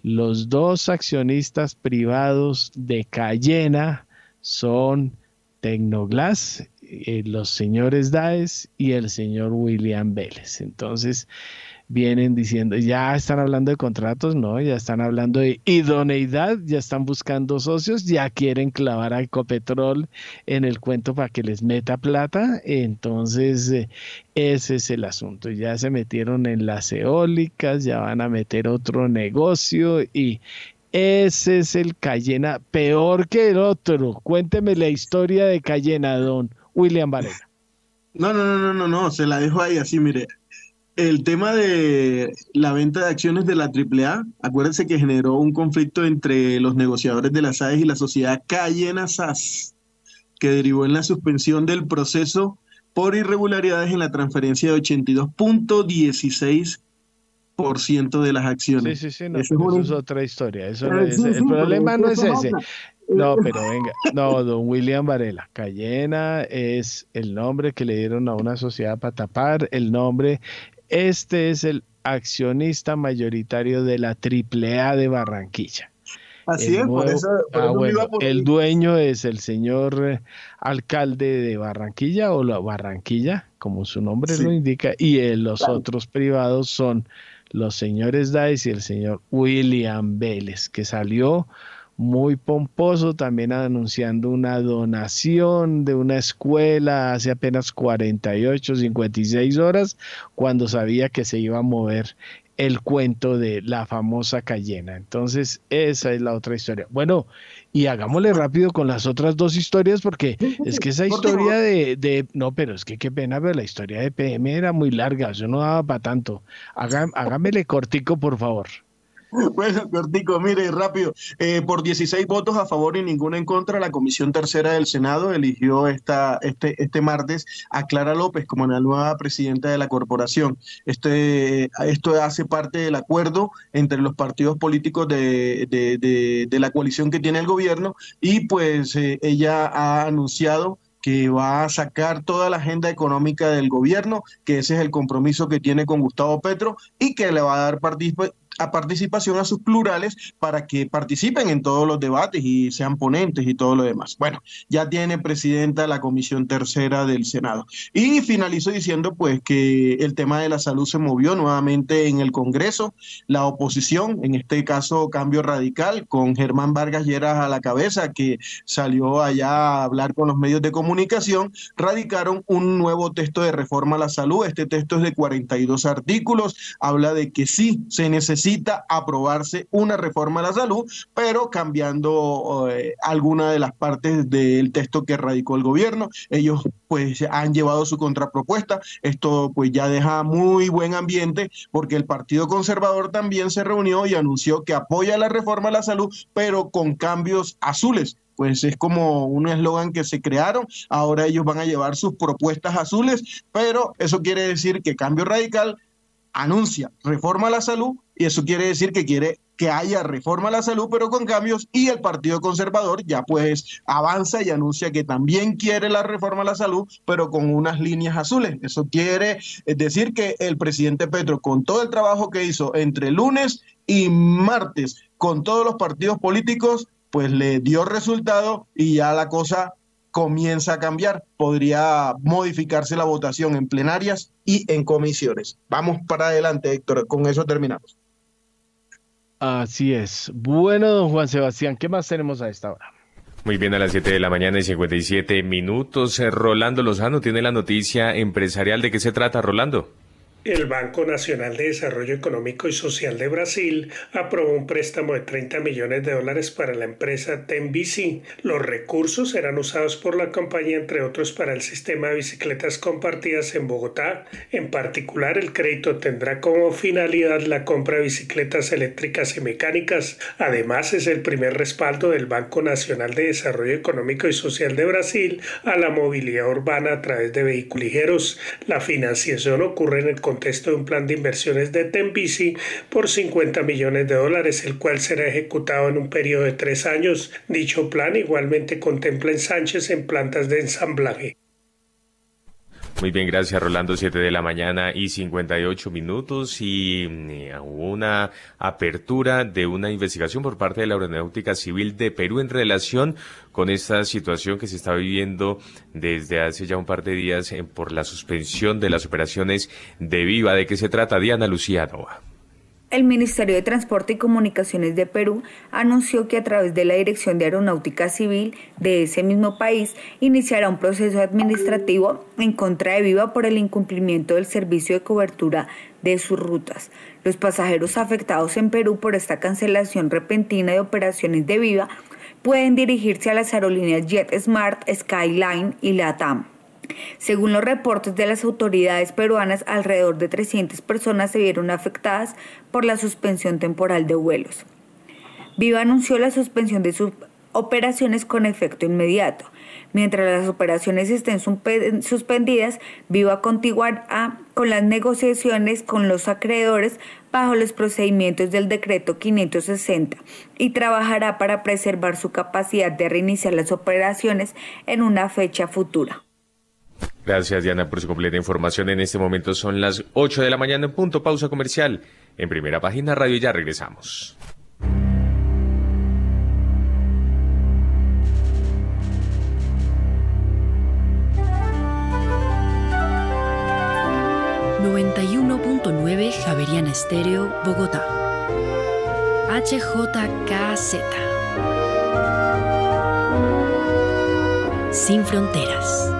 Los dos accionistas privados de Cayena son Tecnoglass, eh, los señores Daes y el señor William Vélez. Entonces, vienen diciendo, ya están hablando de contratos, no, ya están hablando de idoneidad, ya están buscando socios, ya quieren clavar a Ecopetrol en el cuento para que les meta plata, entonces eh, ese es el asunto, ya se metieron en las eólicas, ya van a meter otro negocio y ese es el Cayena, peor que el otro. Cuénteme la historia de Cayena, don William Varela. No, no, no, no, no, no, se la dejo ahí así, mire el tema de la venta de acciones de la AAA, acuérdense que generó un conflicto entre los negociadores de las AES y la sociedad Cayena SAS, que derivó en la suspensión del proceso por irregularidades en la transferencia de 82.16% de las acciones. Sí, sí, sí, eso, es otra historia. Eso el problema no es ese. No, pero venga, no, don William Varela, Cayena es el nombre que le dieron a una sociedad para tapar el nombre este es el accionista mayoritario de la AAA de Barranquilla. Así es, por eso, ah, el dueño es el señor eh, alcalde de Barranquilla o la Barranquilla, como su nombre lo indica, y los otros privados son los señores Dice y el señor William Vélez, que salió muy pomposo, también anunciando una donación de una escuela hace apenas 48, 56 horas, cuando sabía que se iba a mover el cuento de la famosa Cayena. Entonces, esa es la otra historia. Bueno, y hagámosle rápido con las otras dos historias, porque es que esa <laughs> historia de, de no, pero es que qué pena, pero la historia de PM era muy larga, yo no daba para tanto. hágamele cortico, por favor. <laughs> Bueno, cortico, mire, rápido. Eh, por 16 votos a favor y ninguno en contra, la Comisión Tercera del Senado eligió esta, este, este martes a Clara López como la nueva presidenta de la corporación. Este, esto hace parte del acuerdo entre los partidos políticos de, de, de, la coalición que tiene el gobierno y pues eh, ella ha anunciado que va a sacar toda la agenda económica del gobierno, que ese es el compromiso que tiene con Gustavo Petro y que le va a dar a participación a sus plurales para que participen en todos los debates y sean ponentes y todo lo demás. Bueno, ya tiene presidenta la Comisión Tercera del Senado. Y finalizo diciendo pues que el tema de la salud se movió nuevamente en el Congreso. La oposición, en este caso Cambio Radical, con Germán Vargas Lleras a la cabeza, que salió allá a hablar con los medios de comunicación, radicaron un nuevo texto de reforma a la salud. Este texto es de 42 artículos, habla de que sí se necesita necesita aprobarse una reforma a la salud, pero cambiando eh, alguna de las partes del texto que radicó el gobierno. Ellos pues han llevado su contrapropuesta. Esto pues ya deja muy buen ambiente porque el Partido Conservador también se reunió y anunció que apoya la reforma a la salud, pero con cambios azules pues es como un eslogan que se crearon, ahora ellos van a llevar sus propuestas azules, pero eso quiere decir que Cambio Radical anuncia reforma a la salud y eso quiere decir que quiere que haya reforma a la salud, pero con cambios, y el Partido Conservador ya pues avanza y anuncia que también quiere la reforma a la salud, pero con unas líneas azules. Eso quiere decir que el presidente Petro, con todo el trabajo que hizo entre lunes y martes, con todos los partidos políticos, pues le dio resultado y ya la cosa comienza a cambiar. Podría modificarse la votación en plenarias y en comisiones. Vamos para adelante, Héctor. Con eso terminamos. Así es. Bueno, don Juan Sebastián, ¿qué más tenemos a esta hora? Muy bien, a las 7 de la mañana y 57 minutos. Eh, Rolando Lozano tiene la noticia empresarial. ¿De qué se trata, Rolando? El Banco Nacional de Desarrollo Económico y Social de Brasil aprobó un préstamo de 30 millones de dólares para la empresa TEMBC. Los recursos serán usados por la compañía, entre otros, para el sistema de bicicletas compartidas en Bogotá. En particular, el crédito tendrá como finalidad la compra de bicicletas eléctricas y mecánicas. Además, es el primer respaldo del Banco Nacional de Desarrollo Económico y Social de Brasil a la movilidad urbana a través de vehículos ligeros. La financiación ocurre en el contexto de un plan de inversiones de Tembici por 50 millones de dólares, el cual será ejecutado en un periodo de tres años. Dicho plan igualmente contempla ensanches en plantas de ensamblaje. Muy bien, gracias Rolando, 7 de la mañana y 58 minutos y eh, una apertura de una investigación por parte de la Aeronáutica Civil de Perú en relación con esta situación que se está viviendo desde hace ya un par de días eh, por la suspensión de las operaciones de Viva. ¿De qué se trata, Diana Lucía Nova? El Ministerio de Transporte y Comunicaciones de Perú anunció que a través de la Dirección de Aeronáutica Civil de ese mismo país iniciará un proceso administrativo en contra de Viva por el incumplimiento del servicio de cobertura de sus rutas. Los pasajeros afectados en Perú por esta cancelación repentina de operaciones de Viva pueden dirigirse a las aerolíneas JetSmart, Skyline y LATAM. Según los reportes de las autoridades peruanas, alrededor de 300 personas se vieron afectadas por la suspensión temporal de vuelos. Viva anunció la suspensión de sus operaciones con efecto inmediato. Mientras las operaciones estén suspendidas, Viva continuará con las negociaciones con los acreedores bajo los procedimientos del decreto 560 y trabajará para preservar su capacidad de reiniciar las operaciones en una fecha futura. Gracias, Diana, por su completa información. En este momento son las 8 de la mañana en punto. Pausa comercial. En primera página radio ya regresamos. ...91.9 Javeriana Estéreo, Bogotá. HJKZ. Sin fronteras.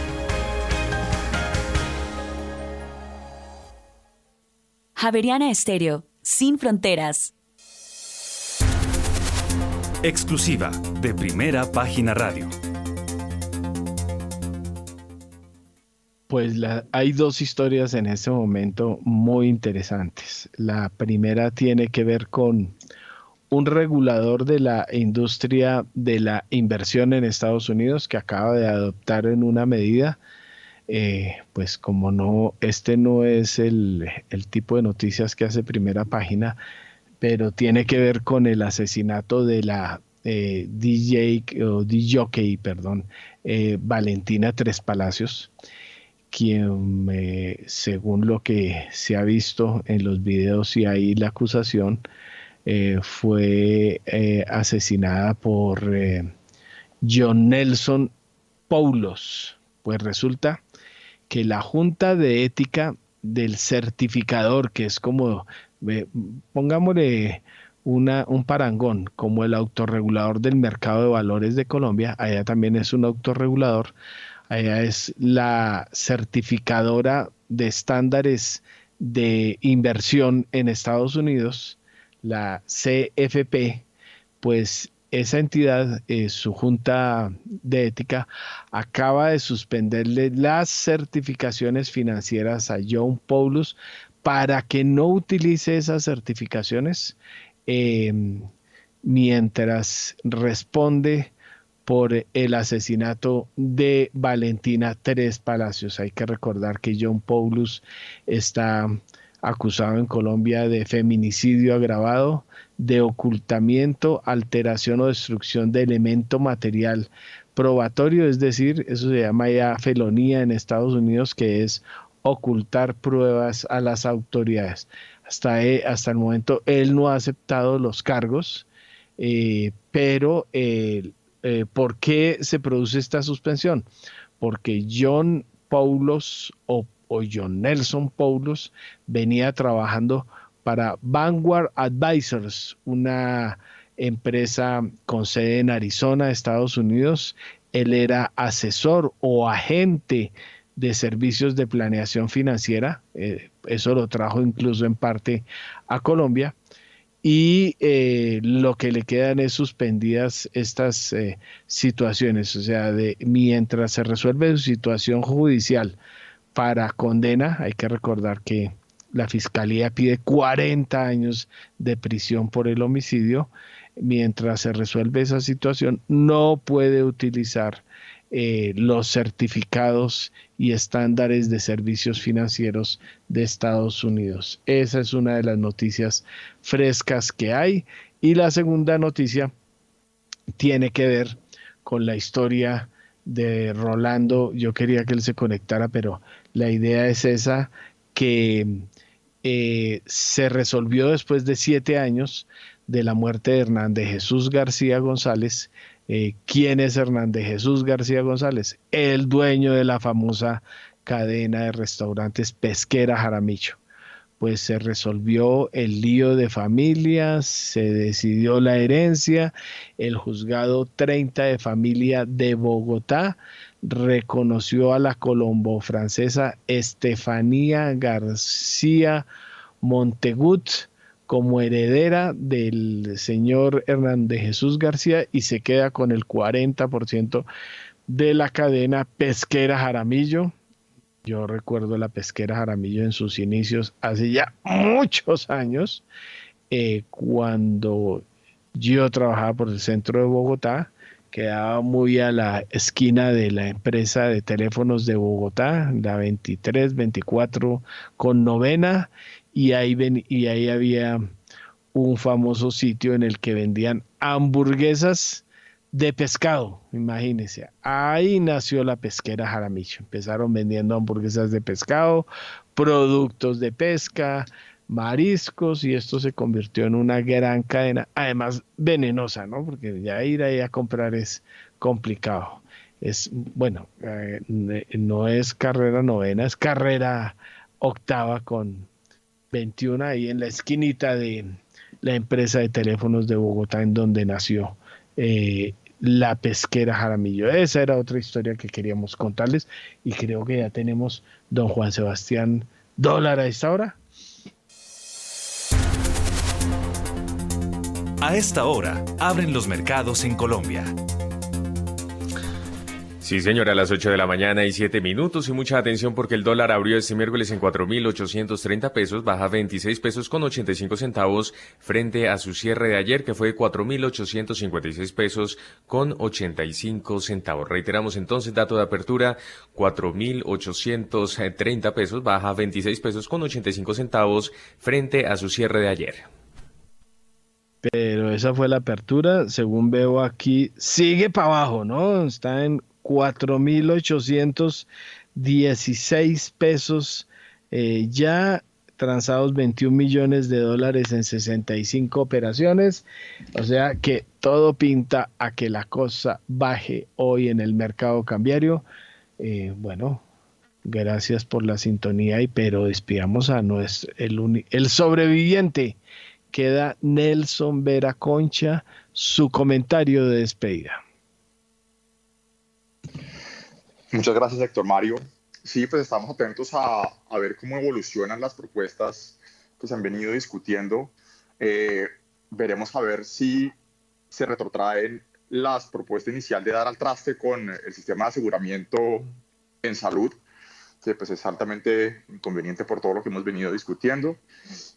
Javeriana Estéreo, sin fronteras. Exclusiva de Primera Página Radio. Pues hay dos historias en este momento muy interesantes. La primera tiene que ver con un regulador de la industria de la inversión en Estados Unidos que acaba de adoptar en una medida eh, pues como no, este no es el, tipo de noticias que hace primera página, pero tiene que ver con el asesinato de la eh, DJ o DJ, perdón, eh, Valentina Tres Palacios, quien según lo que se ha visto en los videos y ahí la acusación, fue asesinada por John Nelson Paulos. Pues resulta que la Junta de Ética del certificador, que es como, pongámosle un parangón, como el autorregulador del mercado de valores de Colombia, allá también es un autorregulador, allá es la certificadora de estándares de inversión en Estados Unidos, la CFP, pues esa entidad, eh, su junta de ética, acaba de suspenderle las certificaciones financieras a John Paulus para que no utilice esas certificaciones em, mientras responde por el asesinato de Valentina Tres Palacios. Hay que recordar que John Paulus está acusado en Colombia de feminicidio agravado, de ocultamiento, alteración o destrucción de elemento material probatorio, es decir, eso se llama ya felonía en Estados Unidos, que es ocultar pruebas a las autoridades. Hasta, hasta el momento él no ha aceptado los cargos, eh, pero eh, ¿por qué se produce esta suspensión? Porque John Paulos o John Nelson Paulos venía trabajando para Vanguard Advisors, una empresa con sede en Arizona, Estados Unidos. Él era asesor o agente de servicios de planeación financiera. Eh, eso lo trajo incluso en parte a Colombia. Y eh, lo que le quedan es suspendidas estas eh, situaciones, o sea, de mientras se resuelve su situación judicial para condena. Hay que recordar que la fiscalía pide 40 años de prisión por el homicidio. Mientras se resuelve esa situación, no puede utilizar eh, los certificados y estándares de servicios financieros de Estados Unidos. Esa es una de las noticias frescas que hay. Y la segunda noticia tiene que ver con la historia de Rolando. Yo quería que él se conectara, pero la idea es esa que eh, se resolvió después de siete años de la muerte de Hernández Jesús García González. Eh, ¿Quién es Hernández Jesús García González? El dueño de la famosa cadena de restaurantes Pesquera Jaramillo. pues se resolvió el lío de familias, se decidió la herencia, el juzgado 30 de familia de Bogotá reconoció a la colombo francesa Estefanía García Montegut como heredera del señor Hernández Jesús García y se queda con el 40% de la cadena pesquera Jaramillo. Yo recuerdo la pesquera Jaramillo en sus inicios hace ya muchos años, eh, cuando yo trabajaba por el centro de Bogotá, quedaba muy a la esquina de la empresa de teléfonos de Bogotá, la 23, 24 con novena, y ahí, ven, y ahí había un famoso sitio en el que vendían hamburguesas de pescado, imagínense. Ahí nació la pesquera Jaramillo. Empezaron vendiendo hamburguesas de pescado, productos de pesca, mariscos y esto se convirtió en una gran cadena, además venenosa, ¿no? Porque ya ir ahí a comprar es complicado. Es, bueno, eh, no es carrera novena, es carrera octava con 21 ahí en la esquinita de la empresa de teléfonos de Bogotá en donde nació eh, la pesquera Jaramillo. Esa era otra historia que queríamos contarles y creo que ya tenemos don Juan Sebastián Dólar a esta hora. A esta hora, abren los mercados en Colombia. Sí, señora, a las 8 de la mañana y 7 minutos y mucha atención porque el dólar abrió este miércoles en 4.830 pesos, baja 26 pesos con 85 centavos frente a su cierre de ayer que fue 4.856 pesos con 85 centavos. Reiteramos entonces, dato de apertura, 4.830 pesos, baja 26 pesos con 85 centavos frente a su cierre de ayer. Pero esa fue la apertura, según veo aquí, sigue para abajo, ¿no? Está en 4.816 pesos eh, ya transados 21 millones de dólares en 65 operaciones. O sea que todo pinta a que la cosa baje hoy en el mercado cambiario. Eh, bueno, gracias por la sintonía y pero despidamos a nuestro el, el sobreviviente. Queda Nelson Vera Concha, su comentario de despedida. Muchas gracias, Héctor Mario. Sí, pues estamos atentos a, ver cómo evolucionan las propuestas que se han venido discutiendo. Eh, veremos a ver si se retrotraen las propuestas inicial de dar al traste con el sistema de aseguramiento en salud, que pues es altamente inconveniente por todo lo que hemos venido discutiendo.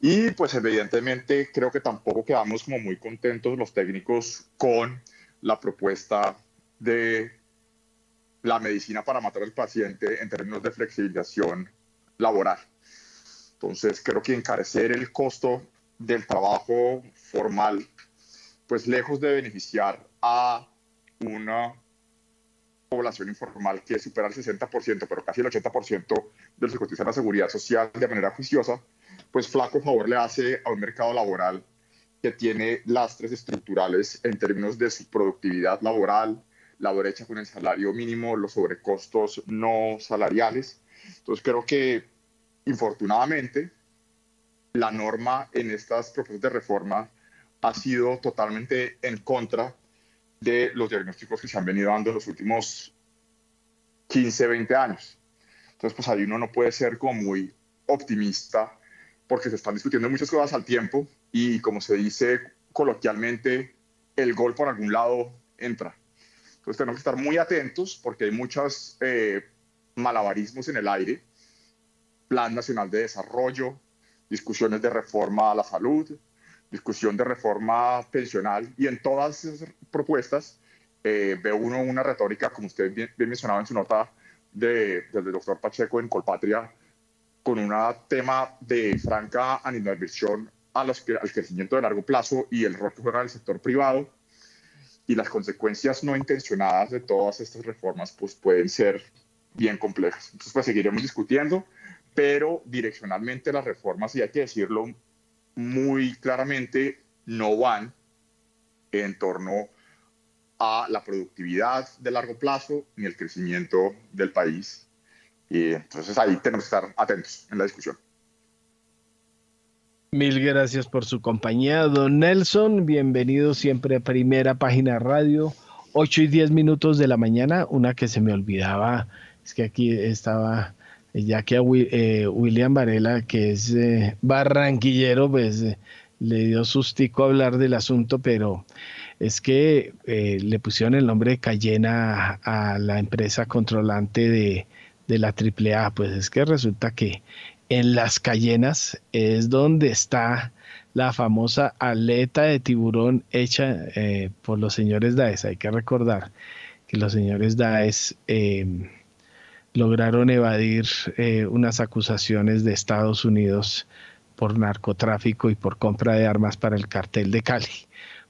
Y pues evidentemente creo que tampoco quedamos como muy contentos los técnicos con la propuesta de la medicina para matar al paciente en términos de flexibilización laboral. Entonces, creo que encarecer el costo del trabajo formal, pues lejos de beneficiar a una población informal que supera el 60%, pero casi el 80% de los que cotizan la seguridad social de manera juiciosa, pues flaco favor le hace a un mercado laboral que tiene lastres estructurales en términos de su productividad laboral, la brecha con el salario mínimo, los sobrecostos no salariales. Entonces creo que, infortunadamente, la norma en estas propuestas de reforma ha sido totalmente en contra de los diagnósticos que se han venido dando en los últimos 15, 20 años. Entonces, pues ahí uno no puede ser como muy optimista porque se están discutiendo muchas cosas al tiempo y como se dice coloquialmente, el gol por algún lado entra. Entonces tenemos que estar muy atentos porque hay muchos eh, malabarismos en el aire. Plan Nacional de Desarrollo, discusiones de reforma a la salud, discusión de reforma pensional y en todas esas propuestas eh, ve uno una retórica, como usted bien, mencionaba en su nota de, del doctor Pacheco en Colpatria, con un tema de franca animadversión al crecimiento de largo plazo y el rol que juega el sector privado y las consecuencias no intencionadas de todas estas reformas pues pueden ser bien complejas. Entonces pues seguiremos discutiendo, pero direccionalmente las reformas, y hay que decirlo muy claramente, no van en torno a la productividad de largo plazo ni el crecimiento del país. Y entonces ahí tenemos que estar atentos en la discusión. Mil gracias por su compañía, don Nelson. Bienvenido siempre a Primera Página Radio. 8 y 10 minutos de la mañana, una que se me olvidaba, es que aquí estaba, ya que a eh, William Varela, que es eh, barranquillero, pues eh, le dio sustico hablar del asunto, pero es que le pusieron el nombre de Cayena a, la empresa controlante de, de la AAA, pues es que resulta que en las Cayenas es donde está la famosa aleta de tiburón hecha por los señores Daes. Hay que recordar que los señores Daes lograron evadir eh, unas acusaciones de Estados Unidos por narcotráfico y por compra de armas para el cartel de Cali.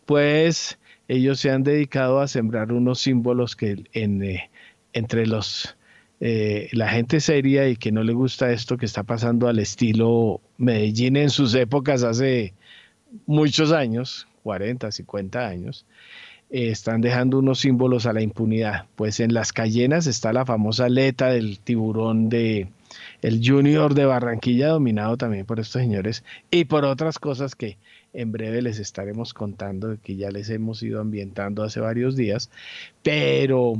Pues ellos se han dedicado a sembrar unos símbolos que eh, entre los eh, la gente seria y que no le gusta esto que está pasando al estilo Medellín en sus épocas hace muchos años, 40, 50 años, eh, están dejando unos símbolos a la impunidad. Pues en las Cayenas está la famosa aleta del tiburón de el Junior de Barranquilla, dominado también por estos señores y por otras cosas que en breve les estaremos contando, que ya les hemos ido ambientando hace varios días, pero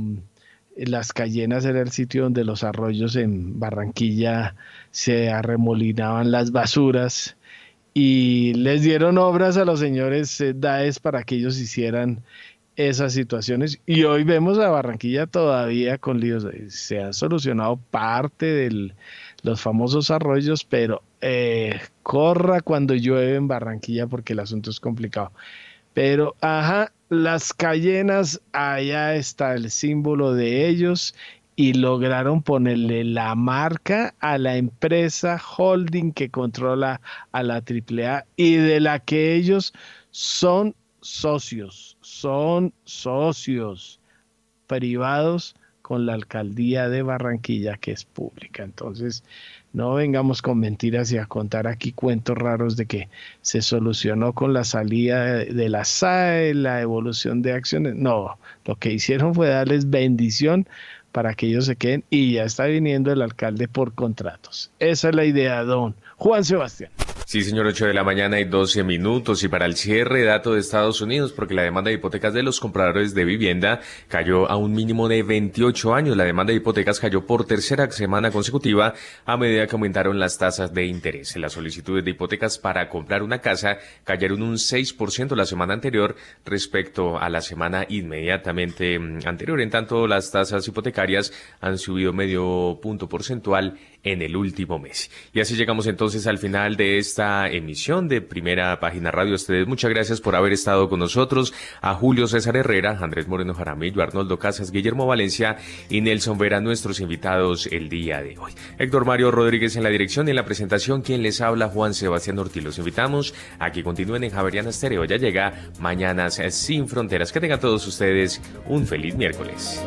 las Cayenas era el sitio donde los arroyos en Barranquilla se arremolinaban las basuras y les dieron obras a los señores eh, Daes para que ellos hicieran esas situaciones y hoy vemos a Barranquilla todavía con líos. Se han solucionado parte de los famosos arroyos, pero eh, corra cuando llueve en Barranquilla porque el asunto es complicado. Pero, ajá, las Cayenas, allá está el símbolo de ellos y lograron ponerle la marca a la empresa holding que controla a la AAA y de la que ellos son socios, son socios privados con la alcaldía de Barranquilla que es pública. Entonces, no vengamos con mentiras y a contar aquí cuentos raros de que se solucionó con la salida de la SAE, la evolución de acciones. No, lo que hicieron fue darles bendición para que ellos se queden y ya está viniendo el alcalde por contratos. Esa es la idea, don Juan Sebastián. Sí, señor, 8 de la mañana y 12 minutos. Y para el cierre, dato de Estados Unidos, porque la demanda de hipotecas de los compradores de vivienda cayó a un mínimo de 28 años. La demanda de hipotecas cayó por tercera semana consecutiva a medida que aumentaron las tasas de interés. Las solicitudes de hipotecas para comprar una casa cayeron un 6% la semana anterior respecto a la semana inmediatamente mm, anterior. En tanto, las tasas hipotecarias han subido medio punto porcentual en el último mes. Y así llegamos entonces al final de esta emisión de Primera Página Radio. ustedes muchas gracias por haber estado con nosotros. A Julio César Herrera, Andrés Moreno Jaramillo, Arnoldo Casas, Guillermo Valencia y Nelson Vera, nuestros invitados el día de hoy. Héctor Mario Rodríguez en la dirección y en la presentación, quien les habla, Juan Sebastián Ortiz. Los invitamos a que continúen en Javeriana Estéreo. Ya llega Mañanas Sin Fronteras. Que tengan todos ustedes un feliz miércoles.